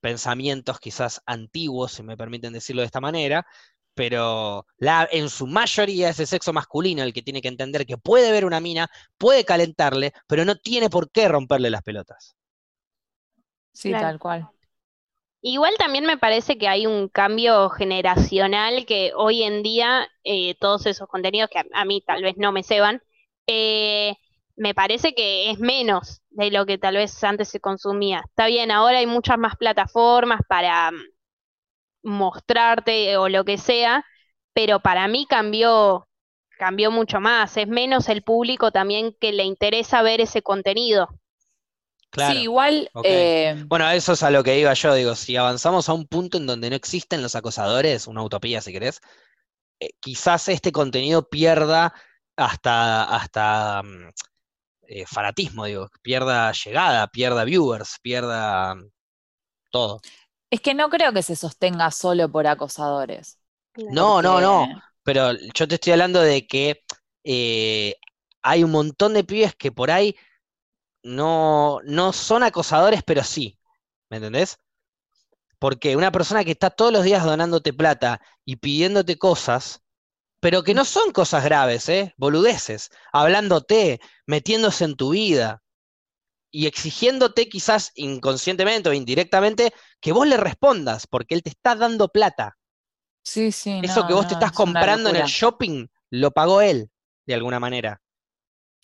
pensamientos quizás antiguos, si me permiten decirlo de esta manera, pero la, en su mayoría es el sexo masculino el que tiene que entender que puede ver una mina, puede calentarle, pero no tiene por qué romperle las pelotas. Sí, Claro. tal cual. Igual también me parece que hay un cambio generacional que hoy en día eh, todos esos contenidos que a, mí tal vez no me ceban, eh, me parece que es menos de lo que tal vez antes se consumía. Está bien, ahora hay muchas más plataformas para mm, mostrarte o lo que sea, pero para mí cambió, cambió mucho más. Es menos el público también que le interesa ver ese contenido. Claro. Sí, igual, eh, Bueno, eso es a lo que iba yo, digo, si avanzamos a un punto en donde no existen los acosadores, una utopía si querés, eh, quizás este contenido pierda hasta, hasta mm, eh, fanatismo, digo, pierda llegada, pierda viewers, pierda mm, todo. es que no creo que se sostenga solo por acosadores. No, no, no, pero yo te estoy hablando de que eh, hay un montón de pibes que por ahí no, no son acosadores, pero sí, ¿me entendés? Porque una persona que está todos los días donándote plata y pidiéndote cosas, pero que no son cosas graves, ¿eh? Boludeces, hablándote, metiéndose en tu vida y exigiéndote quizás inconscientemente o indirectamente que vos le respondas, porque él te está dando plata. Sí, sí, Eso no, que vos te estás es comprando en el shopping, lo pagó él, de alguna manera.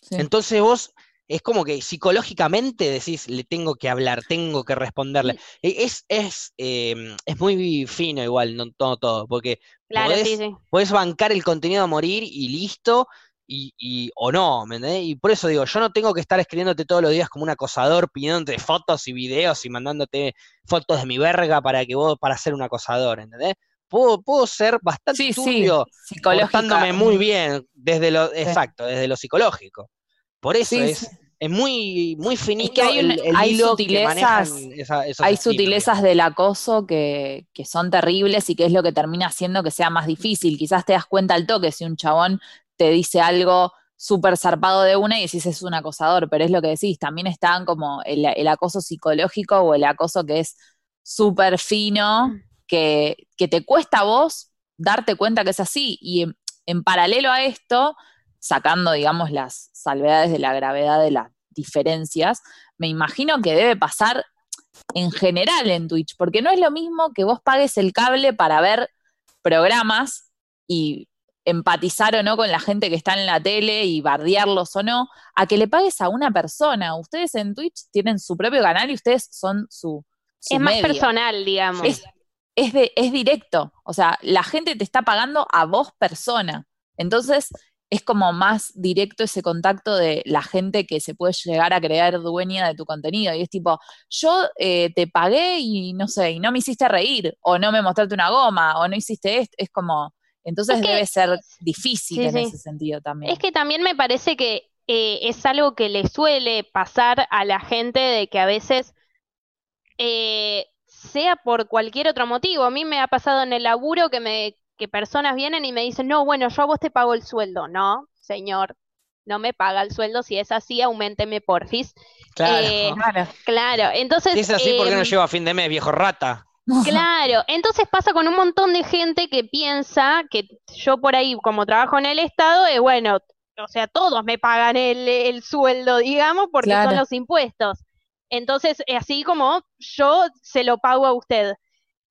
Sí. Entonces vos es como que psicológicamente decís, le tengo que hablar, tengo que responderle. E- Es, es, em, es muy fino igual, no todo, todo, porque Claro, podés, sí, sí. podés bancar el contenido a morir y listo, y, y- o no, ¿me entendés? Y por eso digo, yo no tengo que estar escribiéndote todos los días como un acosador, pidiéndote fotos y videos y mandándote fotos de mi verga para que vos, para ser un acosador, ¿entendés? Puedo, puedo ser bastante Sí, turbio muy bien desde lo, exacto, desde lo psicológico. Por eso Sí, es, sí. es muy, muy finito hay un- el, el hay hilo que sutilezas- esa- Hay del acoso que, que son terribles y que es lo que termina haciendo que sea más difícil. Quizás te das cuenta al toque si un chabón te dice algo súper zarpado de una y decís es un acosador, pero es lo que decís, también están como el, el acoso psicológico o el acoso que es súper fino, que, que te cuesta a vos darte cuenta que es así. Y en, en paralelo a esto, sacando, digamos, las salvedades de la gravedad de las diferencias, me imagino que debe pasar en general en Twitch, porque no es lo mismo que vos pagues el cable para ver programas y empatizar o no con la gente que está en la tele y bardearlos o no, a que le pagues a una persona. Ustedes en Twitch tienen su propio canal y ustedes son su, su Es más personal, digamos. Es, es, de- es directo. O sea, la gente te está pagando a vos persona. Entonces, es como más directo ese contacto de la gente que se puede llegar a creer dueña de tu contenido. Y es tipo, yo eh, te pagué y no sé, y no me hiciste reír, o no me mostraste una goma, o no hiciste esto. Es como, entonces Es que- debe ser difícil Sí, en sí. ese sentido también. Es que también me parece que eh, es algo que le suele pasar a la gente de que a veces, eh, sea por cualquier otro motivo, a mí me ha pasado en el laburo que me que personas vienen y me dicen, no, bueno, yo a vos te pago el sueldo. No, señor, no me paga el sueldo. Si es así, aumenteme porfis. Claro. Eh, Claro. Claro, entonces... Si es así, ¿por qué no em, llego a fin de mes, viejo rata? Claro, entonces pasa con un montón de gente que piensa que yo por ahí, como trabajo en el Estado, es bueno, o sea, todos me pagan el, el sueldo, digamos, porque son los impuestos. Entonces, eh, así como yo se lo pago a usted.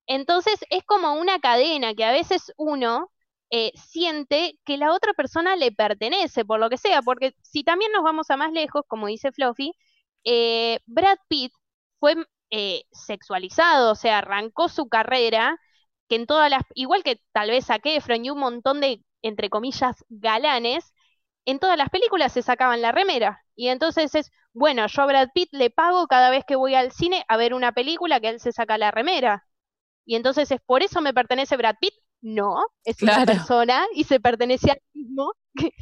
Entonces, es como una cadena que a veces uno eh, siente que la otra persona le pertenece, por lo que sea, porque si también nos vamos a más lejos, como dice Fluffy, eh, Brad Pitt fue eh, sexualizado, o sea, arrancó su carrera, que en todas las, igual que tal vez a Efron y un montón de, entre comillas, galanes, en todas las películas se sacaban la remera. Y entonces es, bueno, yo a Brad Pitt le pago cada vez que voy al cine a ver una película que él se saca la remera. Y entonces es, ¿por eso me pertenece Brad Pitt? No, es una persona y se pertenece a él mismo.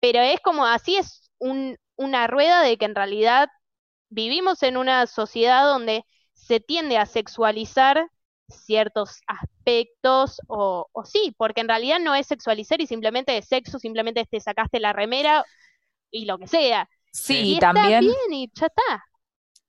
Pero es como, así es un- una rueda de que en realidad vivimos en una sociedad donde se tiende a sexualizar ciertos aspectos o, o sí, porque en realidad no es sexualizar y simplemente es sexo, simplemente te sacaste la remera y lo que sea. Sí, y y está también, bien y ya está.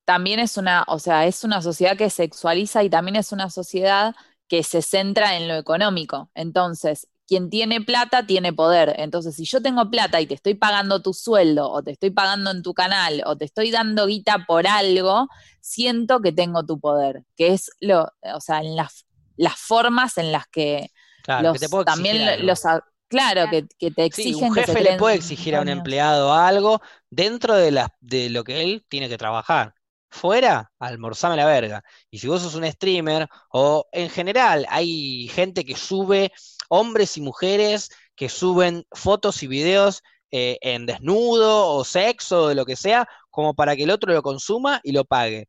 También es una, o sea, es una sociedad que sexualiza y también es una sociedad que se centra en lo económico. Entonces, quien tiene plata tiene poder. Entonces, si yo tengo plata y te estoy pagando tu sueldo, o te estoy pagando en tu canal, o te estoy dando guita por algo, siento que tengo tu poder, que es lo, o sea, en las, las formas en las que Claro, los, que te también algo. los, claro, que, que te Sí, exigen un que se jefe le puede exigir a un empleado algo dentro de, la, de lo que él tiene que trabajar. Fuera, almorzame la verga. Y si vos sos un streamer, o en general hay gente que sube, hombres y mujeres que suben fotos y videos eh, en desnudo o sexo o de lo que sea, como para que el otro lo consuma y lo pague.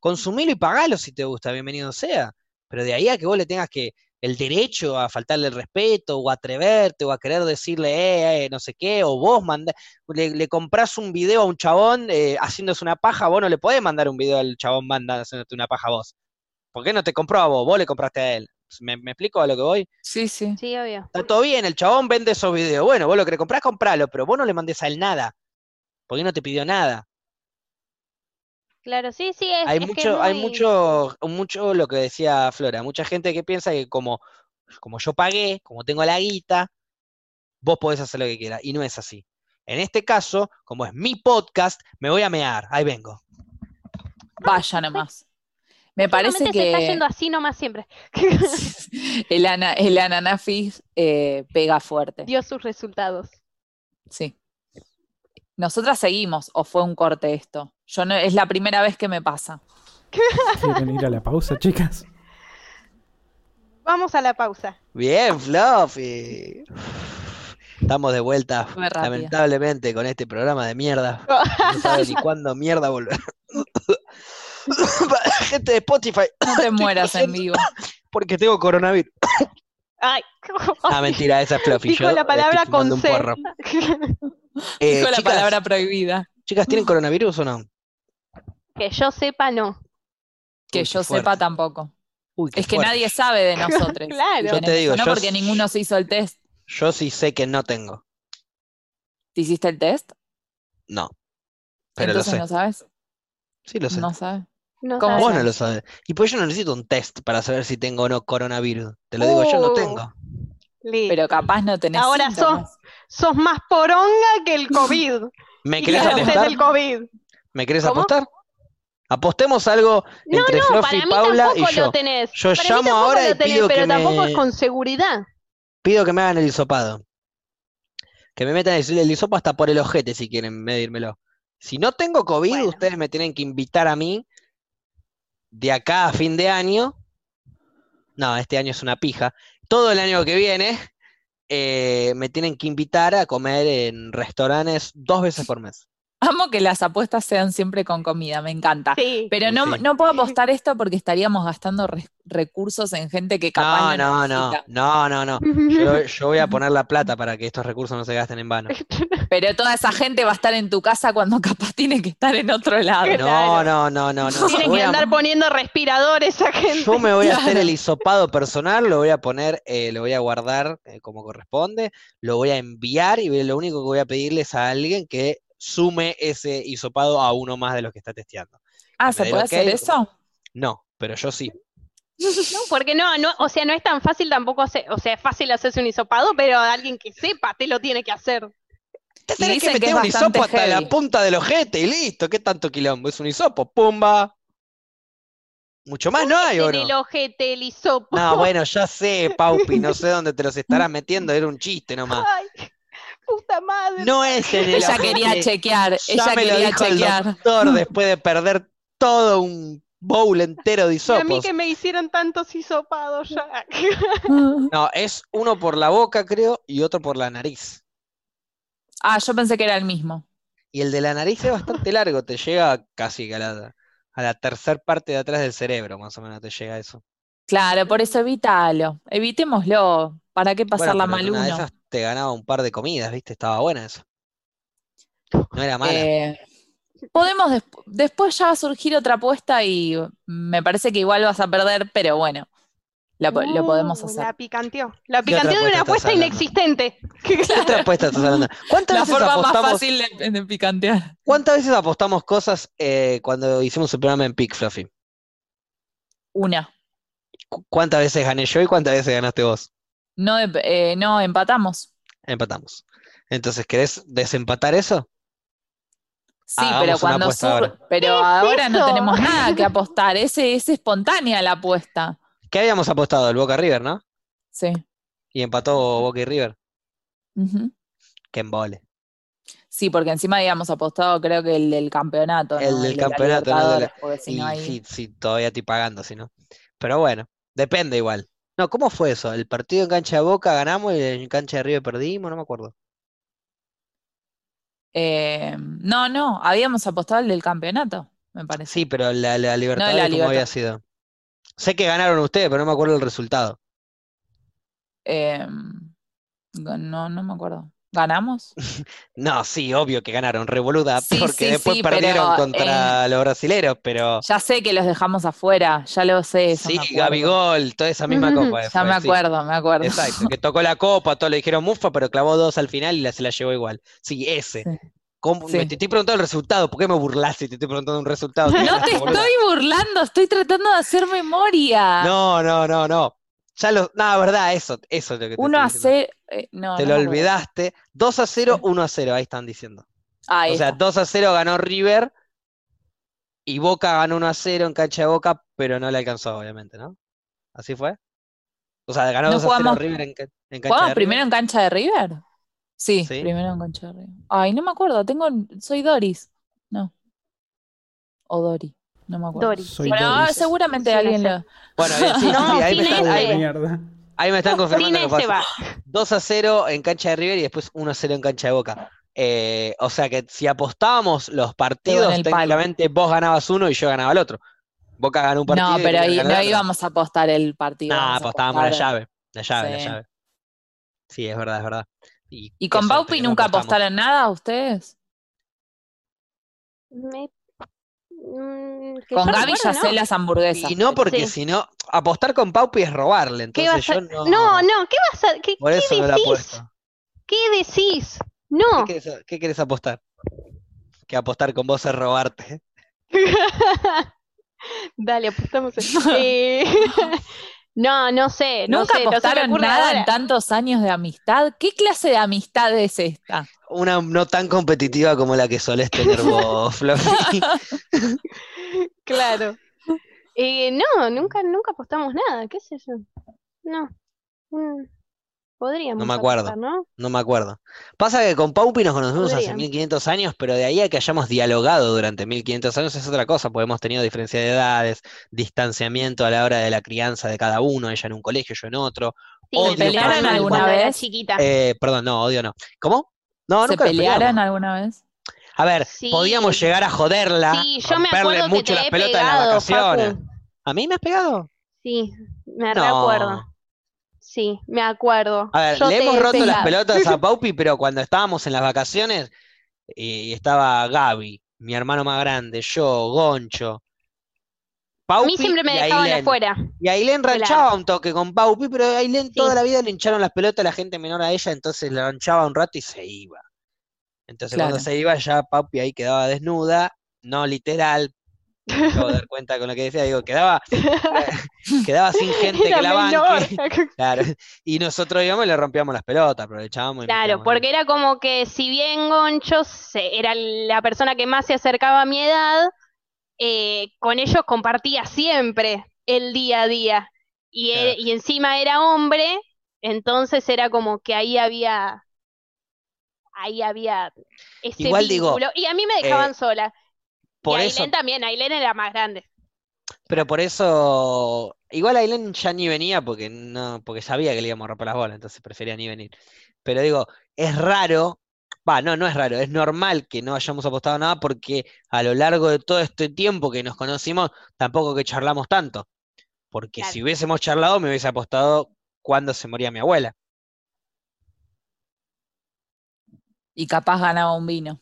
Consumilo y pagalo si te gusta, bienvenido sea. Pero de ahí a que vos le tengas que el derecho a faltarle el respeto, o a atreverte, o a querer decirle, eh, eh, no sé qué, o vos mandá, le, le comprás un video a un chabón eh, haciéndose una paja, vos no le podés mandar un video al chabón manda haciéndote una paja a vos. ¿Por qué no te compró a vos? Vos le compraste a él. ¿Me, me explico a lo que voy? Sí, sí. Sí, obvio. Está todo bien, el chabón vende esos videos. Bueno, vos lo que le comprás, compralo, pero vos no le mandés a él nada. Porque no te pidió nada. Claro, sí, sí, es, Hay es que es mucho, hay mucho, mucho lo que decía Flora, mucha gente que piensa que como, como yo pagué, como tengo la guita, vos podés hacer lo que quieras. Y no es así. En este caso, como es mi podcast, me voy a mear. Ahí vengo. Vaya nomás. Me parece Últimamente se está que yendo así nomás siempre. el, ana, el ananafis eh, pega fuerte. Dio sus resultados. Sí. Nosotras seguimos, o fue un corte esto. Yo no, es la primera vez que me pasa. ¿Quieren ir a la pausa, chicas? Vamos a la pausa. Bien, Fluffy. Estamos de vuelta, lamentablemente, con este programa de mierda. No sabe ni cuándo mierda volver. Gente de Spotify, No te mueras en vivo. porque tengo coronavirus. Ay, Ah, mentira, esa es Fluffy. dijo yo la palabra con C. porro. Eh, Dijo la chicas, palabra prohibida. chicas, ¿tienen coronavirus o no? Que yo sepa, no. Que Uy, yo sepa tampoco. Uy, Es que fuerte. nadie sabe de nosotros. Claro. Yo te digo, no yo porque ninguno se hizo el test. Yo sí sé que no tengo. ¿Te hiciste el test? No. Pero Entonces lo sé. no sabes. Sí, lo sé. No sabes. No ¿Cómo sabes. Vos no lo sabes. Y pues yo no necesito un test para saber si tengo o no coronavirus. Te lo digo, yo no Uh. tengo. Listo. Pero capaz no tenés Ahora síntomas. Sos más poronga que el COVID. ¿Me querés apostar? del COVID. ¿Me querés ¿Cómo? apostar? Apostemos algo No, entre no, Fluffy, para mí Paula tampoco y yo. lo tenés. Yo Para llamo ahora lo y tenés, pido que pero tampoco me- es con seguridad. Pido que me hagan el hisopado. Que me metan el, el hisopo hasta por el ojete si quieren medírmelo. Si no tengo COVID, Bueno. ustedes me tienen que invitar a mí de acá a fin de año. No, este año es una pija. Todo el año que viene eh, me tienen que invitar a comer en restaurantes dos veces por mes. Amo que las apuestas sean siempre con comida, me encanta. Sí. Pero no, sí. no puedo apostar esto porque estaríamos gastando re- recursos en gente que capaz No, no, no, no, no, no. Yo, yo voy a poner la plata para que estos recursos no se gasten en vano. Pero toda esa gente va a estar en tu casa cuando capaz tiene que estar en otro lado. No, Claro. no, no, no, no. Tienen Voy que a- andar poniendo respiradores a gente. Yo me voy a hacer el hisopado personal, lo voy a poner, eh, lo voy a guardar eh, como corresponde, lo voy a enviar y lo único que voy a pedirle es a alguien que sume ese hisopado a uno más de los que está testeando. Ah, ¿se puede hacer eso? No, pero yo sí. No, porque no, no, o sea, no es tan fácil tampoco hacer, o sea, es fácil hacerse un hisopado, pero alguien que sepa te lo tiene que hacer. Te tenés que dicen que meter es un hisopo hasta la punta del ojete y listo. ¿Qué tanto quilombo? Es un hisopo, pumba. Mucho más no hay, ¿o En el no? ojete, el hisopo. No, bueno, ya sé, Paupi, no sé dónde te los estarás metiendo, era un chiste nomás. Ay, puta madre. No es en el Ella quería chequear, Ya ella me lo quería dijo el chequear. doctor después de perder todo un bowl entero de Y a mí hisopos. que me hicieron tantos hisopados ya. No, es uno por la boca, creo, y otro por la nariz. Ah, yo pensé que era el mismo. Y el de la nariz es bastante largo, te llega casi a la, a la tercer parte de atrás del cerebro, más o menos te llega eso. Claro, por eso evítalo. Evitémoslo. ¿Para qué pasarla Bueno, mal pero en una de uno? esas te ganaba un par de comidas, ¿viste? Estaba buena eso. No era mala. Eh, podemos desp- después ya va a surgir otra apuesta y me parece que igual vas a perder, pero bueno, La po- lo podemos Uh, hacer. La picanteó. La ¿Qué otra picanteó de una apuesta apuesta estás hablando? inexistente. ¿Qué otra apuesta estás hablando? ¿Cuántas La veces forma más apostamos, fácil de, de picantear. ¿cuántas veces apostamos cosas eh, cuando hicimos el programa en Pick Fluffy? Una. ¿Cu- ¿Cuántas veces gané yo y cuántas veces ganaste vos? No, de- eh, no, empatamos. Empatamos. Entonces, ¿querés desempatar eso? Sí, Hagamos pero cuando sur- ahora. pero ¿Qué es ahora no tenemos nada que apostar. Ese es espontánea la apuesta. ¿Qué habíamos apostado? El Boca River, ¿no? Sí. Y empató Boca y River. Ujú. Que embole. Sí, porque encima habíamos apostado, creo que el del campeonato, El ¿no? del de la campeonato, no el de la- porque si Y no hay- sí, sí, todavía estoy pagando, si no. Pero bueno, depende igual. No, ¿cómo fue eso? ¿El partido en cancha de Boca ganamos y en cancha de River perdimos? No me acuerdo. Eh, no, no, habíamos apostado el del campeonato, me parece. Sí, pero la, la Libertadores, ¿cómo había sido? Sé que ganaron ustedes, pero no me acuerdo el resultado. Eh, no, no me acuerdo. ¿Ganamos? No, sí, obvio que ganaron, revoluda, Sí, porque sí, después sí, perdieron pero, contra los brasileros, pero Ya sé que los dejamos afuera, ya lo sé, sí. Gabigol, toda esa misma copa Ya me acuerdo, me acuerdo. Exacto, que tocó la copa, todos le dijeron mufa, pero clavó dos al final y la, se la llevó igual. Sí, ese. Sí. ¿Cómo- Sí. me- te estoy preguntando el resultado, ¿por qué me burlas si te estoy preguntando un resultado? ¿Qué No te estoy burlando, estoy tratando de hacer memoria. No, no, no, no. Ya lo, no, verdad, eso, eso es lo que te 1 estoy a diciendo. 0, no, Te no lo olvidaste. 2 a 0, Sí. 1 a 0, ahí están diciendo. Ahí O sea, está. 2 a 0 ganó River y Boca ganó 1 a 0 en cancha de Boca, pero no le alcanzó, obviamente, ¿no? ¿Así fue? O sea, ganó ¿No 2 a 0 jugamos- River en, en cancha ¿Jugamos de primero River. en cancha de River? Sí, Sí. primero en cancha de River. Ay, no me acuerdo, tengo, soy Doris. No. O Dori, no me acuerdo. Dori. Soy Bueno, Doris. seguramente Sí, alguien no lo... Bueno, bien, sí, sí, No, sí, ahí me están, ahí- Mierda. ahí me están confirmando que pasa. va. 2 a 0 en cancha de River y después 1 a 0 en cancha de Boca. Eh, o sea que si apostábamos los partidos, palo. técnicamente vos ganabas uno y yo ganaba el otro. Boca ganó un partido No, y pero ganó no íbamos a apostar el partido. A apostábamos la llave. La llave, la llave. Sí, es verdad, es verdad. Y, ¿Y con no nunca apostamos. apostaron nada ustedes? Me- Con yo Gaby ya sé las hamburguesas. Y no porque Sí. si no, apostar con Paupi es robarle, ¿Qué entonces vas a- yo no, No, no, ¿qué vas a qué, por qué eso no la decís? apuesto. ¿Qué decís? No. ¿Qué querés, qué querés apostar? Que apostar con vos es robarte. Dale, apostamos. Eh, no, no sé, no ¿Nunca sé, apostaron nada en tantos años de amistad? ¿Qué clase de amistad es esta? Una no tan competitiva como la que solés tener vos, Fluffy. Claro. Eh, no, nunca, nunca apostamos nada, qué sé yo. No. Mm, podríamos No me acuerdo. ¿no? No me acuerdo. Pasa que con Paupi nos conocemos hace Podrían. 1500 años, pero de ahí a que hayamos dialogado durante 1500 años es otra cosa, porque hemos tenido diferencia de edades, distanciamiento a la hora de la crianza de cada uno, ella en un colegio, yo en otro. Sí, Odio me pelearon alguna vez? chiquita. Eh, perdón, no, odio no. ¿Cómo? No, ¿Se nunca pelearon alguna vez? A ver, Sí. podíamos llegar a joderla, Sí, yo me que mucho te las he pelotas en las vacaciones. Facu. ¿A mí me has pegado? Sí, me No. recuerdo. Sí, me acuerdo. A ver, Yo le hemos he roto las pelotas a Paupi, pero cuando estábamos en las vacaciones y estaba Gaby, mi hermano más grande, yo, Goncho, A Paupi mí siempre me dejaban Ailén. afuera. Y Ailén Claro. ranchaba un toque con Paupi, pero a Ailén Sí. toda la vida le hincharon las pelotas a la gente menor a ella, entonces le ranchaba un rato y se iba. Entonces cuando se iba ya Paupi ahí quedaba desnuda, no literal, me acabo de dar cuenta con lo que decía, digo, quedaba, quedaba sin gente Era que la banque. Claro, y nosotros y le rompíamos las pelotas, aprovechábamos Claro, porque era como que si bien Goncho era la persona que más se acercaba a mi edad, eh, con ellos compartía siempre el día a día. Y, e- y encima era hombre, entonces era como que ahí había, ahí había ese Igual digo. Y a mí me dejaban sola. Por y eso, Ailén también, Ailén era más grande. pero por eso, igual Ailén ya ni venía porque no, porque sabía que le íbamos a romper las bolas, entonces prefería ni venir. Pero digo, es raro, va, no, no es raro, es normal que no hayamos apostado nada porque a lo largo de todo este tiempo que nos conocimos, tampoco que charlamos tanto. Porque Claro. si hubiésemos charlado, me hubiese apostado cuando se moría mi abuela. Y capaz ganaba un vino.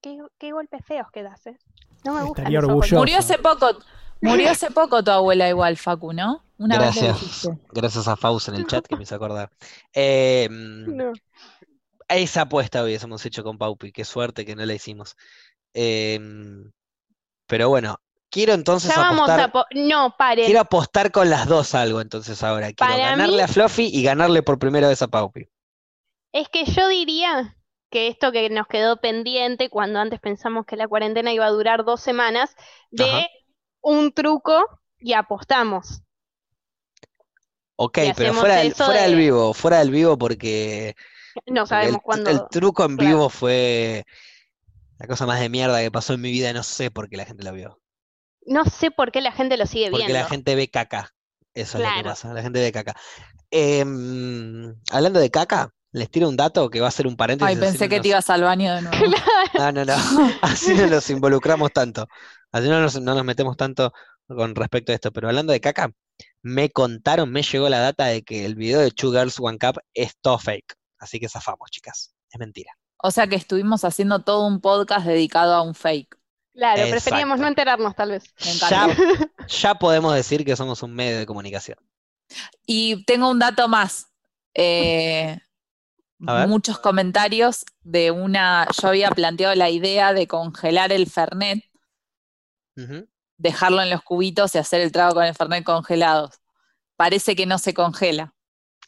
Qué, qué- golpes feos que das, ¿eh? No me golpes. Murió hace poco, murió hace poco tu abuela igual, Facu, ¿no? Una Gracias, gracias a Faust en el chat que me hizo acordar. Eh, No. esa apuesta hubiésemos hecho con Paupi, qué suerte que no la hicimos. Eh, pero bueno, quiero entonces Ya vamos apostar, a... po- No, paren. quiero apostar con las dos algo entonces ahora. Quiero Para ganarle mí- a Fluffy y ganarle por primera vez a Paupi. Es que yo diría que esto que nos quedó pendiente cuando antes pensamos que la cuarentena iba a durar dos semanas, de Ajá. un truco y apostamos. Ok, Y pero fuera del, vivo, fuera del vivo porque No Porque sabemos el, cuándo. el truco en claro. vivo fue la cosa más de mierda que pasó en mi vida. No sé por qué la gente lo vio. No sé por qué la gente lo sigue Porque viendo. la gente ve caca. Eso es lo que pasa. La gente ve caca. Em, hablando de caca, les tiro un dato que va a ser un paréntesis. Ay, pensé que nos- te ibas al baño de nuevo. No, no, no. Así no nos involucramos tanto. Así no nos, no nos metemos tanto con respecto a esto. Pero hablando de caca, me contaron, me llegó la data de que el video de Two Girls One Cup es todo fake. Así que zafamos, chicas. Es mentira. O sea que estuvimos haciendo todo un podcast dedicado a un fake. Claro, preferíamos no enterarnos tal vez. Ya, ya podemos decir que somos un medio de comunicación. Y tengo un dato más. Eh. Muchos comentarios de una. Yo había planteado la idea de congelar el Fernet, dejarlo en los cubitos y hacer el trago con el Fernet congelados. Parece que no se congela.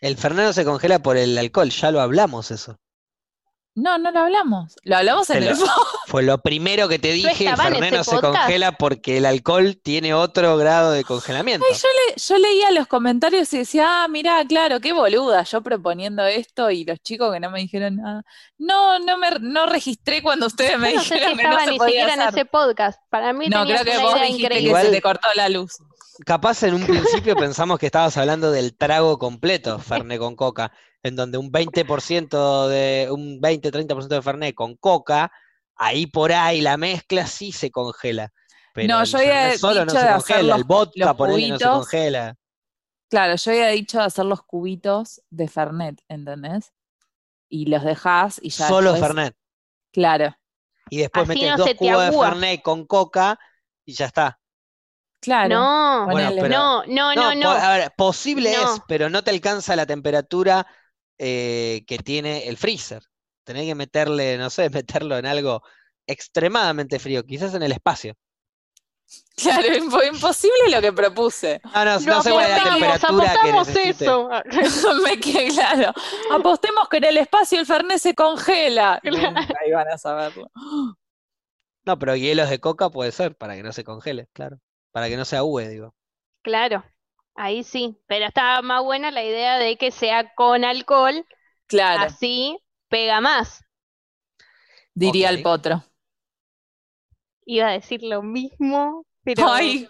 El Fernet no se congela por el alcohol, ya lo hablamos eso. No, no lo hablamos. Lo hablamos en Te el lo- Fue lo primero que te dije, el estaba en Fernet ese no se congela porque el alcohol tiene otro grado de congelamiento. Ay, yo, le- yo leía los comentarios y decía, ah, mirá, claro, qué boluda, yo proponiendo esto y los chicos que no me dijeron nada. No, no me no registré cuando ustedes me no sé si dijeron que no se ni podía siquiera en hacer. ese podcast. Para mí No, creo que una vos idea dijiste increíble. que Igual- se te cortó la luz. Capaz en un principio pensamos que estabas hablando del trago completo, Fernet con coca, en donde un 20% de, un 20-30% de Fernet con coca, ahí por ahí la mezcla sí se congela. Pero No, el yo había solo no dicho se de hacer congela, el los- vodka los ponele, no se cubitos. congela. Claro, yo había dicho de hacer los cubitos de Fernet, ¿entendés? Y los dejás y ya Solo después- Fernet. Claro, Y después Así metes no dos se cubos de. Fernet con coca y ya está. Claro. No, Bueno, ponele. pero- no, no, no, No, no. po- a ver, posible No. es, pero no te alcanza la temperatura eh, que tiene el freezer. Tenés que meterle, no sé, meterlo en algo extremadamente frío, quizás en el espacio. Claro, impo- imposible lo que propuse. No, no, Lo no sé cuál es la apostamos, temperatura que apostamos necesite. eso. Me quedé claro. Apostemos que en el espacio el Fernet se congela. Nunca iban a saberlo. No, pero hielos de coca puede ser, para que no se congele, claro. Para que no se ahúe, digo. Claro, ahí sí. Pero estaba más buena la idea de que sea con alcohol, Claro, así pega más. diría el potro. Iba a decir lo mismo, pero Ay,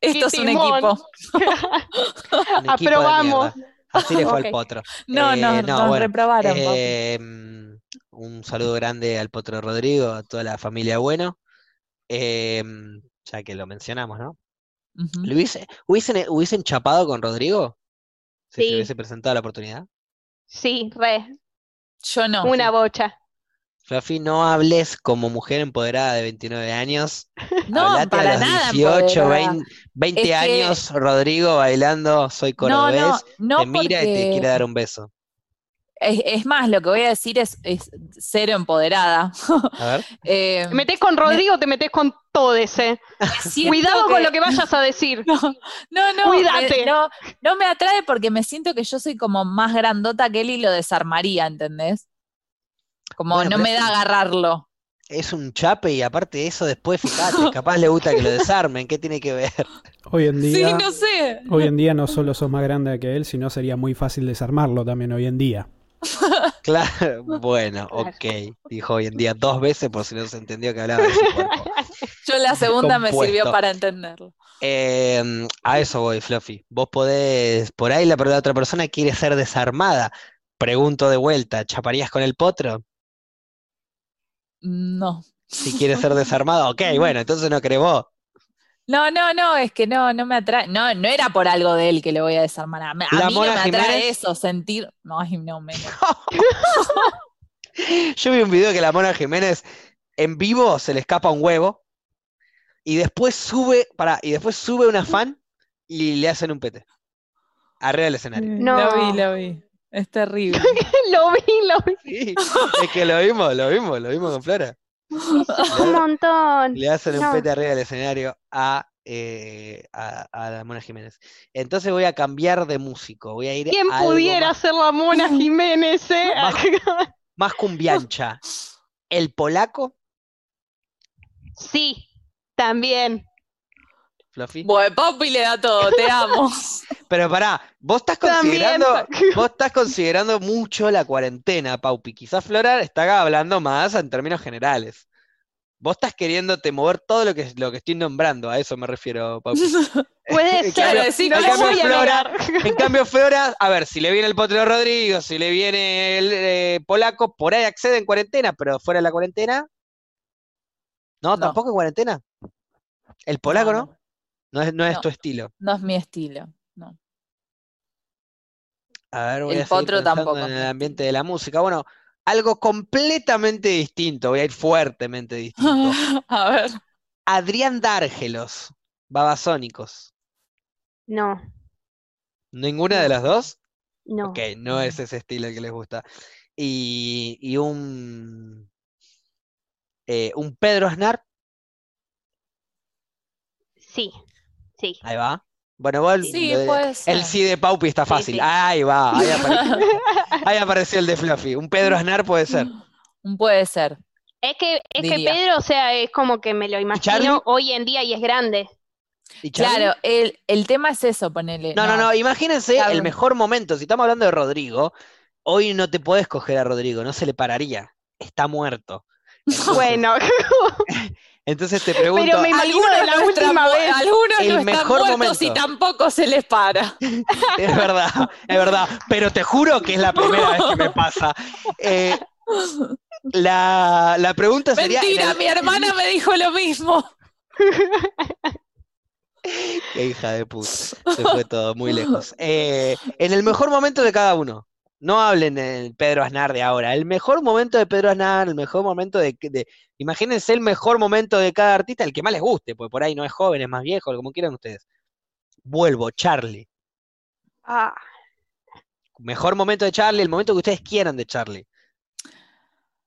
esto es un equipo. Un equipo de aprobamos. Así le fue al Ok. potro. No, Eh, no, no, nos bueno, reprobaron. Eh, mm, un saludo grande al Potro Rodrigo, a toda la familia Bueno. Eh, mm, ya que lo mencionamos, ¿no? Ujú. ¿Le hubiese- hubiesen, hubiesen chapado con Rodrigo? Si se Sí. hubiese presentado la oportunidad. Sí, re, Yo no. una bocha. Fluffy, no hables como mujer empoderada de 29 años. No, Hablate a para los nada 18, empoderada. 20, 20 Es que- años, Rodrigo bailando Soy No, no, cordobés. no te mira y te quiere dar un beso. Es, es más, lo que voy a decir es, es cero empoderada. A ver. Eh, ¿Te metes con Rodrigo te metes con todes, eh. Cuidado con lo que vayas a decir. No, no, no, Cuídate. me, no, no me atrae porque me siento que yo soy como más grandota que él y lo desarmaría, ¿entendés? Como Bueno, no me da un- agarrarlo. Es un chape y aparte de eso después fíjate, capaz le gusta que lo desarmen, ¿qué tiene que ver? Hoy en Sí, día, no sé. hoy en día no solo sos más grande que él, sino sería muy fácil desarmarlo también hoy en día. Claro, bueno, Claro. ok, dijo hoy en día dos veces por si no se entendió que hablaba de su cuerpo. Yo la segunda me sirvió para entenderlo. Eh, a eso voy, Fluffy. Vos podés, por ahí la, la otra persona quiere ser desarmada. Pregunto de vuelta, ¿chaparías con el potro? No. Si quiere ser desarmado, ok, bueno, entonces no crees vos. No, no, no, es que no, no me atrae. No, no era por algo de él que lo voy a desarmar. A, a La mí no Mona me atrae Jiménez. eso, sentir. No, no, me. Yo vi un video que la Mona Jiménez en vivo se le escapa un huevo y después sube, para, y después sube una fan y le hacen un pete. arriba del escenario. No. Lo vi, lo vi. Es terrible. Lo vi, lo vi. Sí, es que lo vimos, lo vimos, lo vimos con Flora. Un montón. Le hacen un pete arriba del escenario a, eh, a, a la Mona Jiménez. Entonces voy a cambiar de músico, voy a ir ¿Quién a pudiera más, ser la Mona Jiménez, eh? Más- más cumbiancha. ¿El polaco, Sí, también. Fluffy? Bueno, Papi le da todo, te amo. Pero pará, vos estás También. considerando, vos estás considerando mucho la cuarentena, Paupi. Quizás Flora está hablando más en términos generales. Vos estás queriéndote mover todo lo que, lo que estoy nombrando, a eso me refiero, Paupi. Puede En ser. cambio- sí, no en lo cambio voy a Flora- negar. En cambio, Flora, a ver, si le viene el Potro Rodrigo, si le viene el eh, polaco, por ahí accede en cuarentena, pero fuera de la cuarentena. No, No. tampoco en cuarentena. El polaco, ¿no? No, No es, no es No. tu estilo. no es mi estilo. No. A ver, voy El a potro tampoco en el ambiente de la música. Bueno, algo completamente distinto, voy a ir fuertemente distinto. A ver. Adrián Dárgelos, Babasónicos. No, ¿Ninguna de las dos? no. Ok, no es ese estilo el que les gusta. Y, y un, eh, un Pedro Aznar, Sí, sí. ahí va. Bueno, vos el- Sí, de- el sí de Paupi está fácil. sí. Ahí va, ahí apareció, ahí apareció el de Fluffy. Un Pedro Aznar puede ser. Un puede ser. Es que, es que. Pedro, o sea, es como que me lo imagino hoy en día y es grande. ¿Y? Claro, el, el tema es eso, ponele. No, no, no, imagínense Claro. el mejor momento. Si estamos hablando de Rodrigo, hoy no te podés coger a Rodrigo, no se le pararía. Está muerto. Entonces, Bueno, entonces te pregunto, pero me imagino de la última vez. Algunos El no están mejor muertos y tampoco se les para. es verdad, es verdad, pero te juro que es la primera vez que me pasa. Eh, la, la pregunta sería, en Mentira, el- mi hermana me dijo lo mismo. Qué hija de puta, se fue todo muy lejos. Eh, en el mejor momento de cada uno. No hablen del Pedro Aznar de ahora. El mejor momento de Pedro Aznar, el mejor momento de, de- Imagínense el mejor momento de cada artista, el que más les guste, porque por ahí no es joven, es más viejo, como quieran ustedes. Vuelvo, Charlie. Ah, Mejor momento de Charlie, el momento que ustedes quieran de Charlie.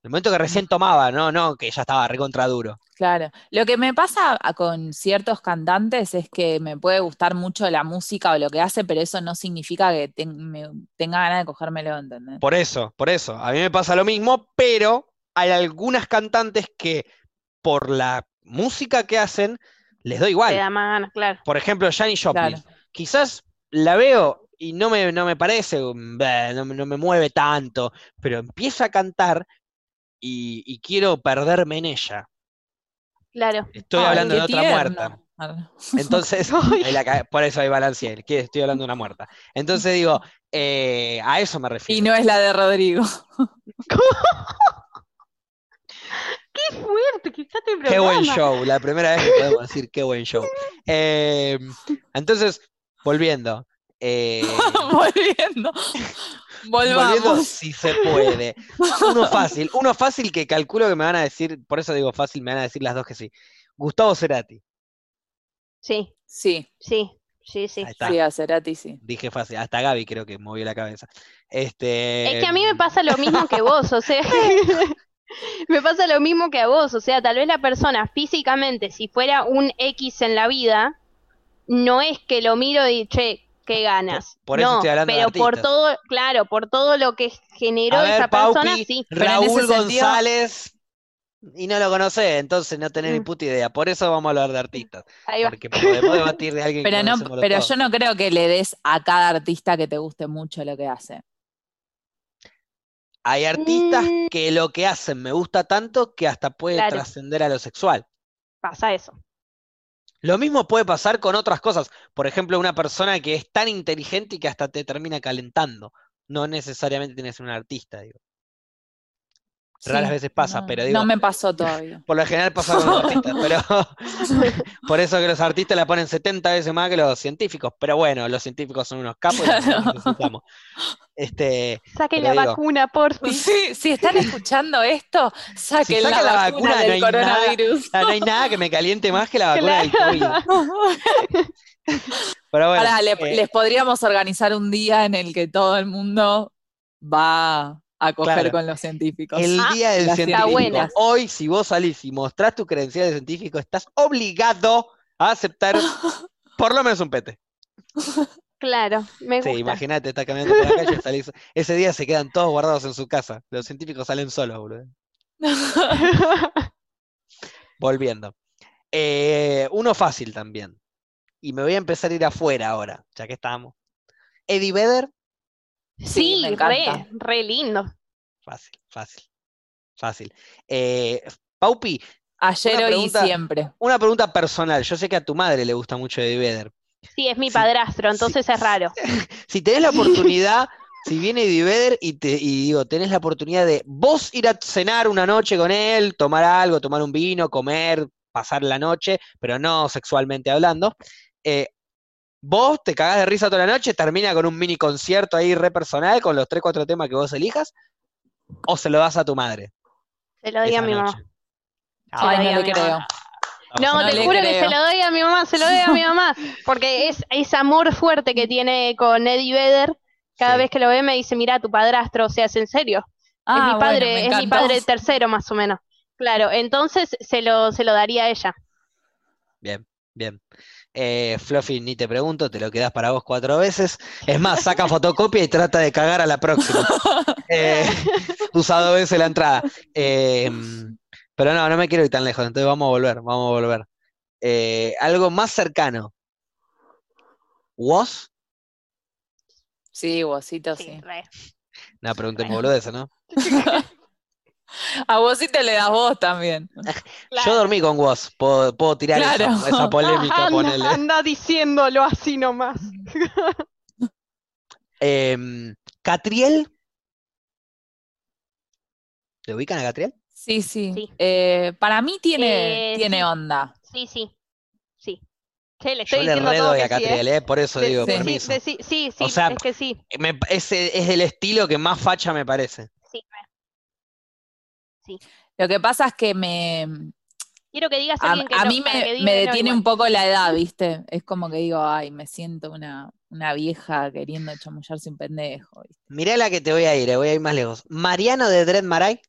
El momento que recién tomaba, no, no, que ya estaba recontra duro. Claro. Lo que me pasa con ciertos cantantes es que me puede gustar mucho la música o lo que hace, pero eso no significa que me- tenga ganas de cogérmelo, ¿entendés? Por eso, por eso. A mí me pasa lo mismo, pero hay algunas cantantes que por la música que hacen les doy te igual. da más ganas, claro. Por ejemplo, Janis Joplin. Claro. Quizás la veo y no me, no me parece, bleh, no, no me mueve tanto, pero empieza a cantar y, y quiero perderme en ella. Claro. Estoy Ay, hablando de otra tierno. muerta. Entonces, la por eso hay balance que estoy hablando de una muerta. Entonces digo, eh, a eso me Y refiero. no es la de Rodrigo. Qué fuerte que está Qué buen show, la primera vez que podemos decir qué buen show. Eh, entonces, volviendo. Eh, Volviendo. volviendo Volvamos. si se puede. Uno fácil, uno fácil que calculo que me van a decir, por eso digo fácil, me van a decir las dos que sí. Gustavo Cerati, Sí, Sí, sí, sí, sí. Sí, a Cerati sí. dije fácil, hasta Gaby creo que movió la cabeza. Este, Es que a mí me pasa lo mismo que vos, o sea, me pasa lo mismo que a vos, o sea, tal vez la persona físicamente, si fuera un X en la vida, no es que lo miro y, che, qué ganas. Por- por eso no, estoy hablando de pero por todo, claro, por todo lo que generó A ver, esa persona, sí. Raúl González, y no lo conocés, entonces no tenés ni Mm. puta idea. Por eso vamos a hablar de artistas. Ahí va. Porque podemos debatir de alguien que Pero no, conocemos los pero todos. yo no creo que le des a cada artista que te guste mucho lo que hace. Hay artistas Mm. que lo que hacen me gusta tanto que hasta puede Claro. trascender a lo sexual. Pasa eso. Lo mismo puede pasar con otras cosas. Por ejemplo, una persona que es tan inteligente y que hasta te termina calentando. No necesariamente tienes un artista, digo. Raras Sí, veces pasa, no, pero digo, No me pasó todavía. por lo general pasa con los artistas, pero por eso que los artistas la ponen 70 veces más que los científicos. Pero bueno, los científicos son unos capos y los Claro. necesitamos. Este, Saquen la digo- vacuna, por favor. Sí, si están escuchando esto, saquen la, la vacuna, vacuna, no del nada- coronavirus. no hay nada que me caliente más que la vacuna del COVID. Pero bueno, Ahora, eh, les podríamos organizar un día en el que todo el mundo va a coger Claro. con los científicos. el Ah, día del científico. buena. Hoy, si vos salís y mostrás tu credencial de científico, estás obligado a aceptar por lo menos un pete. Claro, me Sí, imagínate, estás caminando por la calle, salís. Ese día se quedan todos guardados en su casa. Los científicos salen solos, boludo. Volviendo. Eh, uno fácil también. Y me voy a empezar a ir afuera ahora, ya que estamos. Eddie Vedder, Sí, me re, encanta. re lindo. fácil, fácil. Fácil. Eh, Paupi, Ayer, Una hoy y pregunta- siempre. una pregunta personal. Yo sé que a tu madre le gusta mucho Eddie Vedder. Sí, es mi padrastro, entonces es raro. Si tenés la oportunidad, si viene Eddie Vedder y te y digo, tenés la oportunidad de vos ir a cenar una noche con él, tomar algo, tomar un vino, comer, pasar la noche, pero no sexualmente hablando, eh, vos te cagás de risa toda la noche, termina con un mini concierto ahí re personal con los 3, 4 temas que vos elijas, o se lo das a tu madre. Se lo doy a mi mamá. Ay, lo no le mi creo. No, No te juro que se lo doy a mi mamá, se lo doy a mi mamá. Porque es ese amor fuerte que tiene con Eddie Vedder. Cada Sí. vez que lo ve me dice, mira, tu padrastro, o sea, es en serio. Ah, es mi bueno, padre, es mi padre tercero más o menos. Claro, entonces se lo, se lo daría a ella. Bien, bien. Eh, Fluffy, ni te pregunto, te lo quedas para vos cuatro veces. Es más, saca fotocopia y trata de cagar a la próxima. Eh, usa dos veces la entrada. Eh, pero no, no me quiero ir tan lejos, entonces vamos a volver, vamos a volver. Eh, algo más cercano. ¿Was? Sí, vosito, Sí, sí. re. No, pregunten boludeces, ¿no? A vosito le das vos también. Yo dormí con Was, puedo, puedo tirar esa- Claro. esa, polémica, anda, ponele. anda diciéndolo así nomás. Em, Catriel. ¿Le ubican a Catriel? Sí, sí. Sí. Eh, para mí tiene, Eh, tiene sí. onda. Sí, sí, sí. Che, le Yo estoy le diciendo todo que a sí, ¿eh? Catriel, ¿eh? Por eso De- digo, de- permiso. de- sí, sí, sí, O sea, es que sí. Me, ese es el estilo que más facha me parece. sí. Lo que pasa es que me, Quiero que digas a a, alguien que a no, mí que me, no, detiene un poco la edad, ¿viste? Es como que digo, ay, me siento una, una vieja queriendo chamullarse un pendejo. ¿viste? Mirá la que te voy a ir, eh, voy a ir más lejos. Mariano de Dread Marai,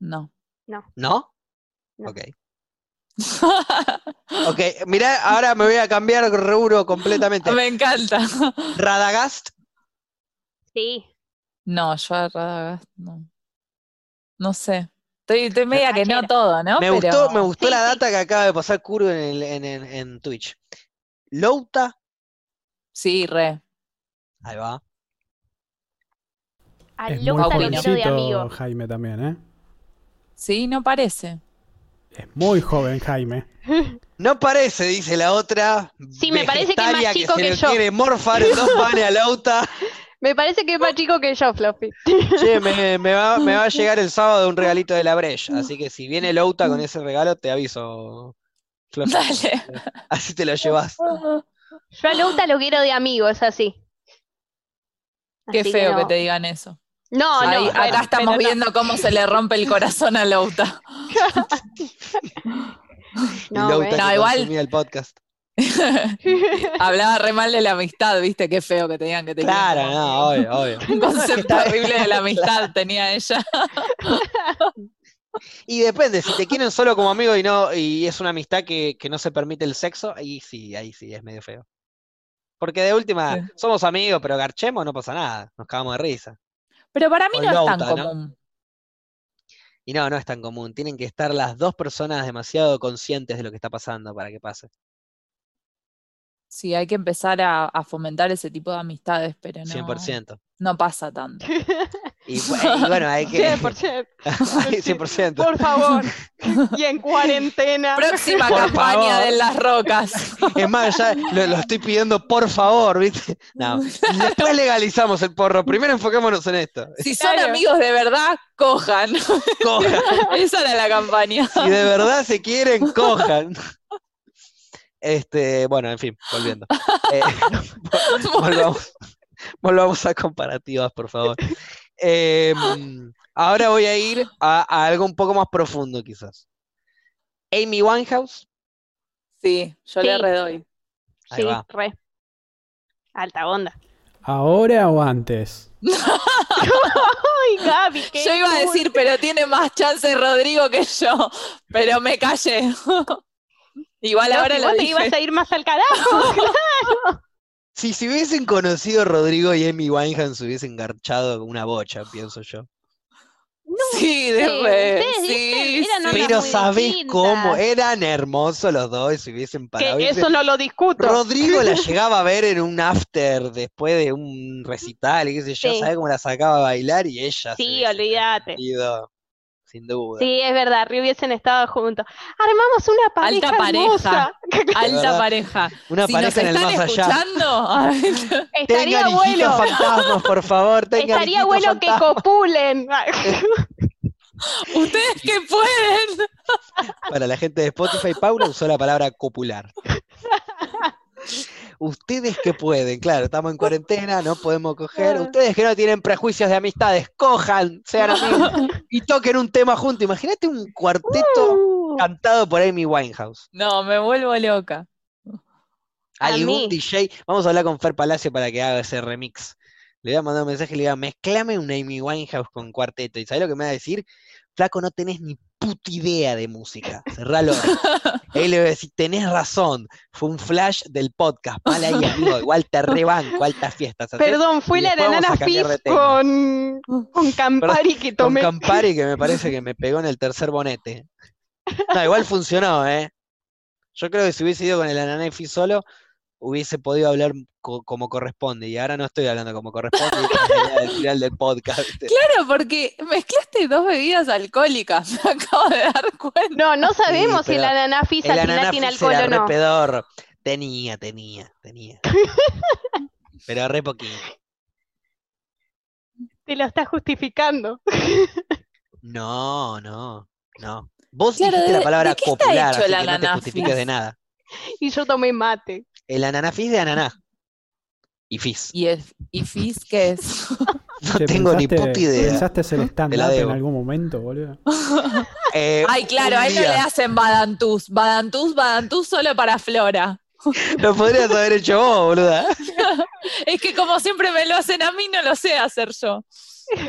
No. ¿no? No. Ok. Ok, mirá, ahora me voy a cambiar rubro completamente. me encanta. Radagast, Sí, No, yo a Radagast no. No sé. Estoy, estoy media que no todo, ¿no? me Pero gustó, me gustó Sí, la sí. data que acaba de pasar Curvo en, el- en, en- en Twitch. Louta, Sí, re. Ah, ahí va. a Es muy lo quiero de jovencito amigo. Jaime también, ¿eh? Sí, no parece. Es muy joven Jaime. No parece, dice la otra. Sí, me parece que es más chico se que yo. quiere morfar dos panes a Louta. Me parece que es más chico que yo, Fluffy. Che, me, me va, me va a llegar el sábado un regalito de la Breche, así que si viene Louta con ese regalo, te aviso. Fluffy. Dale. Así te lo llevas. Yo a Louta lo quiero de amigo, es así. Qué Así feo que, no. te digan eso. No, no, Ahí- acá estamos no. viendo cómo se le rompe el corazón a Louta. No, Louta igual- el podcast. Hablaba re mal de la amistad, viste, qué feo que te digan que te quieren Claro, como no, obvio, obvio. Un concepto horrible de la amistad tenía ella. Y depende, si te quieren solo como amigo y no, y es una amistad que, que no se permite el sexo, ahí sí, ahí sí, es medio feo. Porque de última, Sí. somos amigos, pero garchemos, no pasa nada, nos cagamos de risa. Pero para mí no es tan común. Y no, no es tan común. Tienen que estar las dos personas demasiado conscientes de lo que está pasando para que pase. Sí, hay que empezar a, a fomentar ese tipo de amistades, pero no, 100%. no pasa tanto. Y, bu- y bueno, hay que... 100%. Ay, 100%. Por favor. Y en cuarentena. Próxima Por campaña favor. de las rocas. Es más, ya lo, lo estoy pidiendo por favor, ¿viste? No. Después legalizamos el porro. Primero enfoquémonos en esto. Si son Claro. amigos de verdad, cojan. Cojan. Esa era la campaña. Si de verdad se quieren, cojan. Este, bueno, en fin, volviendo. Eh, volvamos, volvamos a comparativas, por favor. Em, ahora voy a ir a, a algo un poco más profundo, quizás. Amy Winehouse, Sí, yo le redoy. Ahí sí, va. re. Alta onda. ¿Ahora o antes? Ay, Gaby, qué Yo iba a decir, pero tiene más chance Rodrigo que yo, pero me callé. Igual No, ahora si lo vos te dije. ibas a ir más al carajo. Si se hubiesen conocido Rodrigo y Amy Winehouse, se hubiesen garchado una bocha, pienso yo. Sí, de Sí, re, Pero ¿sabés distintas. cómo? Eran hermosos los dos y se hubiesen parado. que eso no lo discuto. Rodrigo la llegaba a ver en un after después de un recital, y qué sé yo, Sí. ¿sabés cómo la sacaba a bailar? Y ella se Sí, olvídate. Sin duda. Sí, es verdad, Río hubiesen estado juntos. Armamos una pareja Alta pareja. Alta pareja. Una si nos pareja en el están más allá. escuchando, ay, Estaría Tengan bueno. fantasmas, por favor. Tengan Estaría bueno que copulen. ustedes que pueden. Para la gente de Spotify, Paula usó la palabra copular. Ustedes que pueden, claro, estamos en cuarentena, no podemos coger. Ustedes que no tienen prejuicios de amistades, cojan, sean amigos y toquen un tema juntos. Imagínate un cuarteto Uh, cantado por Amy Winehouse. No, me vuelvo loca. Algún. DJ, vamos a hablar con Fer Palacio para que haga ese remix. Le voy a mandar un mensaje y le voy a mezclame un Amy Winehouse con cuarteto. ¿Y sabes lo que me va a decir? Flaco, no tenés ni puta idea de música. Cerralo. Ahí le voy a decir, tenés razón. Fue un flash del podcast. Mal ahí, amigo. Igual te rebanco, altas fiestas. Perdón, fue Y la banana tema. con, con Campari que Con tomé. Campari que me parece que me pegó en el tercer bonete. No, igual funcionó, ¿eh? Yo creo que si hubiese ido con el Ananefi solo, hubiese podido hablar co- como corresponde. Y ahora no estoy hablando como corresponde. del final del podcast. Claro, porque mezclaste dos bebidas alcohólicas, me acabo de dar cuenta. No, no sabemos si pero el al final tiene alcohol era o no. re. Tenía, tenía, tenía. Pero re poquito. Te lo está justificando. No, no, no. Vos Claro, dijiste ¿de- la palabra de qué está copular, hecho así que no te justifiques de nada. Y yo tomé mate. El ananafis de ananá. Y fis. ¿Y, es- y Fizz qué es? No Che, tengo ni ¿pensaste- puta idea. ¿Pensaste hacer stand-up en algún momento, boludo? Eh, Ay, claro, a él no le hacen Badantús. Badantús, Badantús solo para Flora. Lo podrías haber hecho vos, boluda. Es que como siempre me lo hacen a mí, no lo sé hacer yo.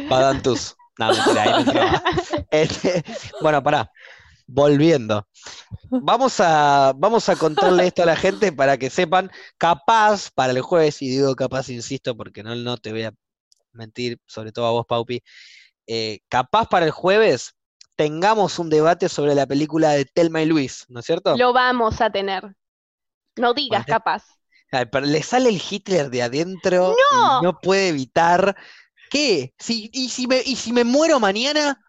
Padantus. No, mentira, ahí. Este, bueno, pará. Volviendo. Vamos a, vamos a contarle esto a la gente para que sepan, capaz para el jueves, y digo capaz, insisto, porque no, no te voy a mentir, sobre todo a vos, Paupi, eh, capaz para el jueves tengamos un debate sobre la película de Telma y Luis, ¿no es cierto? Lo vamos a tener. No digas Bueno, capaz. Ay, pero le sale el Hitler de adentro ¡No! y no puede evitar. ¿Qué? Si, y, si me, ¿Y si me muero mañana?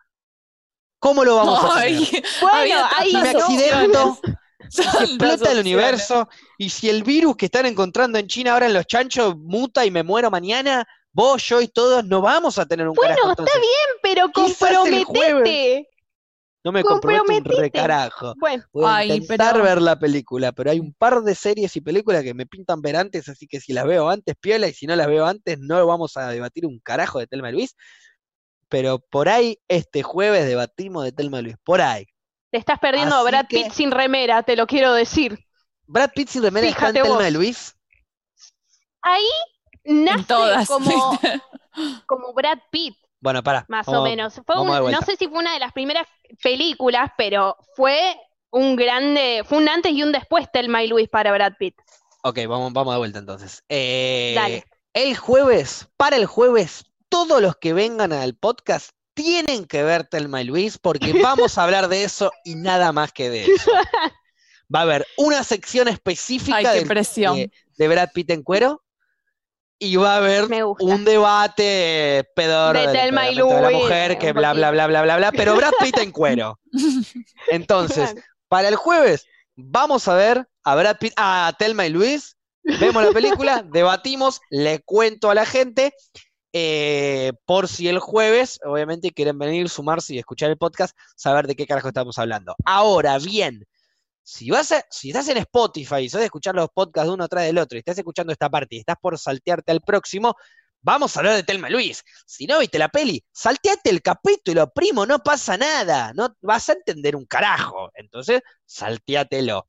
¿Cómo lo vamos a? Ay, Bueno, ahí Si me accidento, explota el universo, y si el virus que están encontrando en China ahora en los chanchos muta y me muero mañana, vos, yo y todos no vamos a tener un Bueno, carajo está entonces. Pero comprometete. No me comprometo un comprometete. recarajo. Bueno, Voy a Ay, intentar pero- ver la película, pero hay un par de series y películas que me pintan ver antes, así que si las veo antes, piola, y si no las veo antes, no vamos a debatir un carajo de Telma Luis. Pero por ahí, este jueves debatimos de Telma y Luis. Por ahí. te estás perdiendo a Brad que- Pitt sin remera, te lo quiero decir. Brad Pitt sin remera está en Fíjate Telma Luis. Ahí nace todas. como, como Brad Pitt, Bueno, para. más o menos. Fue un- no sé si fue una de las primeras películas, pero fue un grande, fue un antes y un después Telma y Luis para Brad Pitt. Ok, vamos, vamos de vuelta entonces. Eh, Dale. El jueves, para el jueves, todos los que vengan al podcast tienen que ver Telma y Luis porque vamos a hablar de eso y nada más que de eso. Va a haber una sección específica Ay, del- presión. de, de Brad Pitt en cuero y va a haber un debate pedor De del Thelma y de la mujer que bla bla bla bla bla bla, pero Brad Pitt en cuero. Entonces, para el jueves vamos a ver a Brad Pitt, a Telma y Luis, vemos la película, debatimos, le cuento a la gente, eh, por si el jueves, obviamente, quieren venir, sumarse y escuchar el podcast, saber de qué carajo estamos hablando. Ahora bien, si vas a- si estás en Spotify y sos de escuchar los podcasts de uno atrás del otro, y estás escuchando esta parte y estás por saltearte al próximo, vamos a hablar de Telma Luis. Si no viste la peli, salteate el capítulo, primo, no pasa nada, no vas a entender un carajo. Entonces, salteatelo.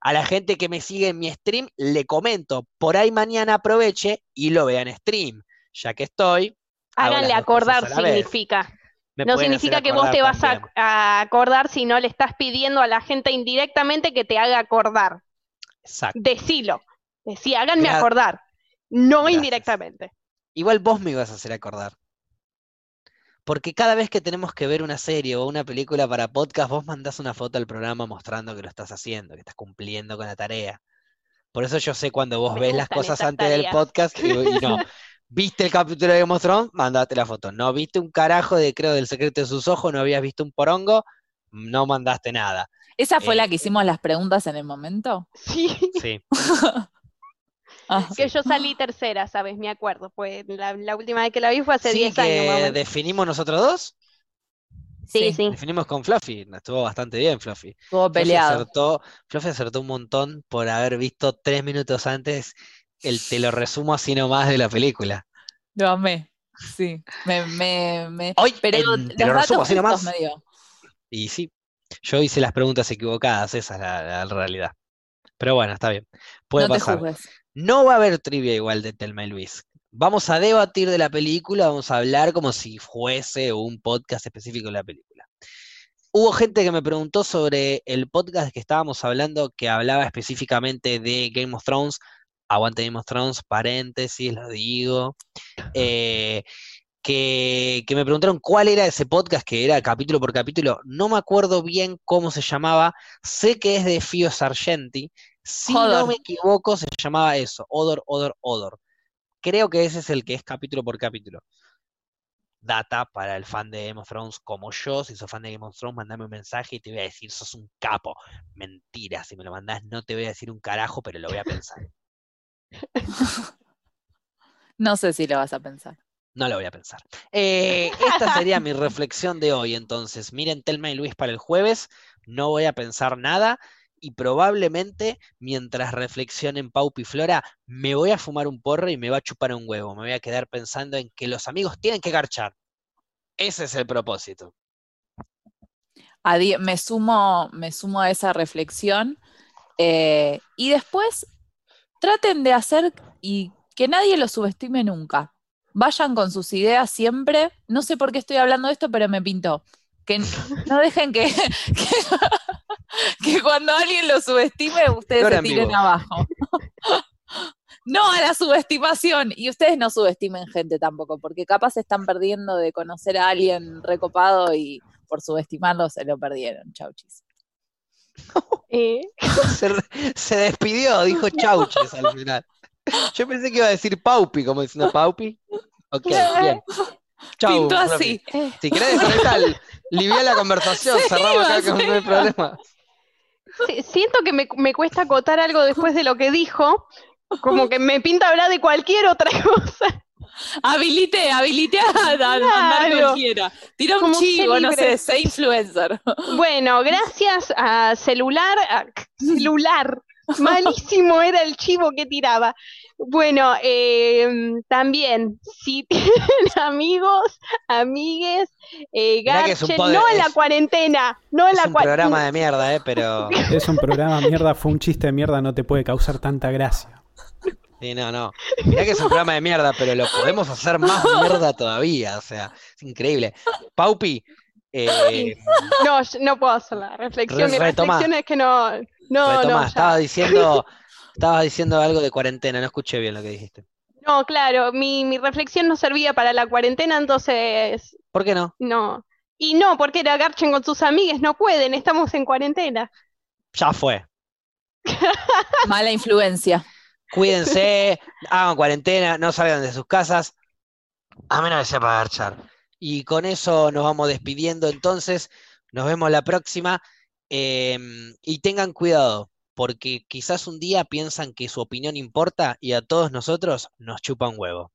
A la gente que me sigue en mi stream le comento, por ahí mañana aproveche y lo vea en stream. Ya que estoy, Háganle acordar significa. No significa que vos te vas a, acordar si no le estás pidiendo a la gente indirectamente que te haga acordar. Exacto. Decilo. Decí, háganme acordar. No Gracias. indirectamente. Igual vos me ibas a hacer acordar. Porque cada vez que tenemos que ver una serie o una película para podcast, vos mandás una foto al programa mostrando que lo estás haciendo, que estás cumpliendo con la tarea. Por eso yo sé cuando vos Me ves las cosas antes del podcast y, y no. ¿Viste el capítulo de Game of Thrones? Mandate la foto. ¿No viste un carajo de, creo, del secreto de sus ojos? ¿No habías visto un porongo? No mandaste nada. ¿Esa fue Eh, la que hicimos las preguntas en el momento? Sí, Sí. Ah, que yo salí tercera, ¿sabes? Me acuerdo. Pues la, la última vez que la vi fue hace Sí, 10 años, que mamá. definimos nosotros dos. Sí, sí, sí. Definimos con Fluffy. Estuvo bastante bien, Fluffy. Estuvo Fluffy peleado. acertó, Fluffy acertó un montón por haber visto tres minutos antes el te lo resumo así nomás de la película. Lo amé. Sí. Me, me, me... Hoy Pero en- te lo resumo así nomás. Y sí, yo hice las preguntas equivocadas, esa es la, la realidad. Pero bueno, está bien. Puede No pasar. No va a haber trivia igual de Telma y Luis. Vamos a debatir de la película, vamos a hablar como si fuese un podcast específico de la película. Hubo gente que me preguntó sobre el podcast que estábamos hablando, que hablaba específicamente de Game of Thrones. Aguante Game of Thrones, paréntesis, lo digo. Eh, que, que me preguntaron cuál era ese podcast, que era capítulo por capítulo. No me acuerdo bien cómo se llamaba. Sé que es de Fio Sargenti. Si no me equivoco, se llamaba eso, Odor, Odor, Odor. Creo que ese es el que es capítulo por capítulo. Data para el fan de Game of Thrones como yo. Si sos fan de Game of Thrones, mandame un mensaje y te voy a decir, sos un capo. Mentira, si me lo mandás, no te voy a decir un carajo, pero lo voy a pensar. No sé si lo vas a pensar. No lo voy a pensar. Eh, esta sería mi reflexión de hoy. Entonces, miren Telma y Luis para el jueves. No voy a pensar nada. Y probablemente, mientras reflexionen Paupi y Flora, me voy a fumar un porro y me va a chupar un huevo. Me voy a quedar pensando en que los amigos tienen que garchar. Ese es el propósito. Adi- me sumo, me sumo a esa reflexión. eh, y después traten de hacer y que nadie los subestime nunca. Vayan con sus ideas siempre. No sé por qué estoy hablando de esto, pero me pintó. Que no dejen que, que, que cuando alguien los subestime, ustedes se en tiren abajo. No a la subestimación. Y ustedes no subestimen gente tampoco, porque capaz se están perdiendo de conocer a alguien recopado y por subestimarlo se lo perdieron. Chau, chis. Eh, Se, despidió, dijo chauches al final. Yo pensé que iba a decir Paupi, como diciendo Paupi. Ok, bien. Chau, Pintó Fluffy. así. Si querés, desconectar, liviar la conversación, Se cerramos iba, acá que no hay problema. sí, siento que me, me cuesta acotar algo después de lo que dijo. Como que me pinta hablar de cualquier otra cosa. Habilité, habilité a, a mandar Claro. cualquiera. Tira un chivo, no sé, sé influencer. Bueno, gracias a celular, a celular. Malísimo era el chivo que tiraba. Bueno, eh, también, si tienen amigos, amigues, eh, es un garchen, no en la es- cuarentena, no en Es la un cuarentena. programa de mierda, eh, pero. Es un programa mierda, fue un chiste de mierda, no te puede causar tanta gracia. Sí, no, no. Mirá que es un programa de mierda, pero lo podemos hacer más mierda todavía. O sea, es increíble. Paupi, eh, No, yo no puedo hacer la reflexión. Re- Mi retoma. reflexión es que no, no, retoma, no, ya. estaba diciendo, estabas diciendo algo de cuarentena, no escuché bien lo que dijiste. No, claro, mi, mi reflexión no servía para la cuarentena, entonces ¿Por qué no? no. Y no, porque era garchen con sus amigues, no pueden, estamos en cuarentena. Ya fue. Mala influencia. Cuídense, hagan cuarentena, no salgan de sus casas, a menos que sea para. Y con eso nos vamos despidiendo entonces, nos vemos la próxima em, y tengan cuidado, porque quizás un día piensan que su opinión importa y a todos nosotros nos chupa un huevo.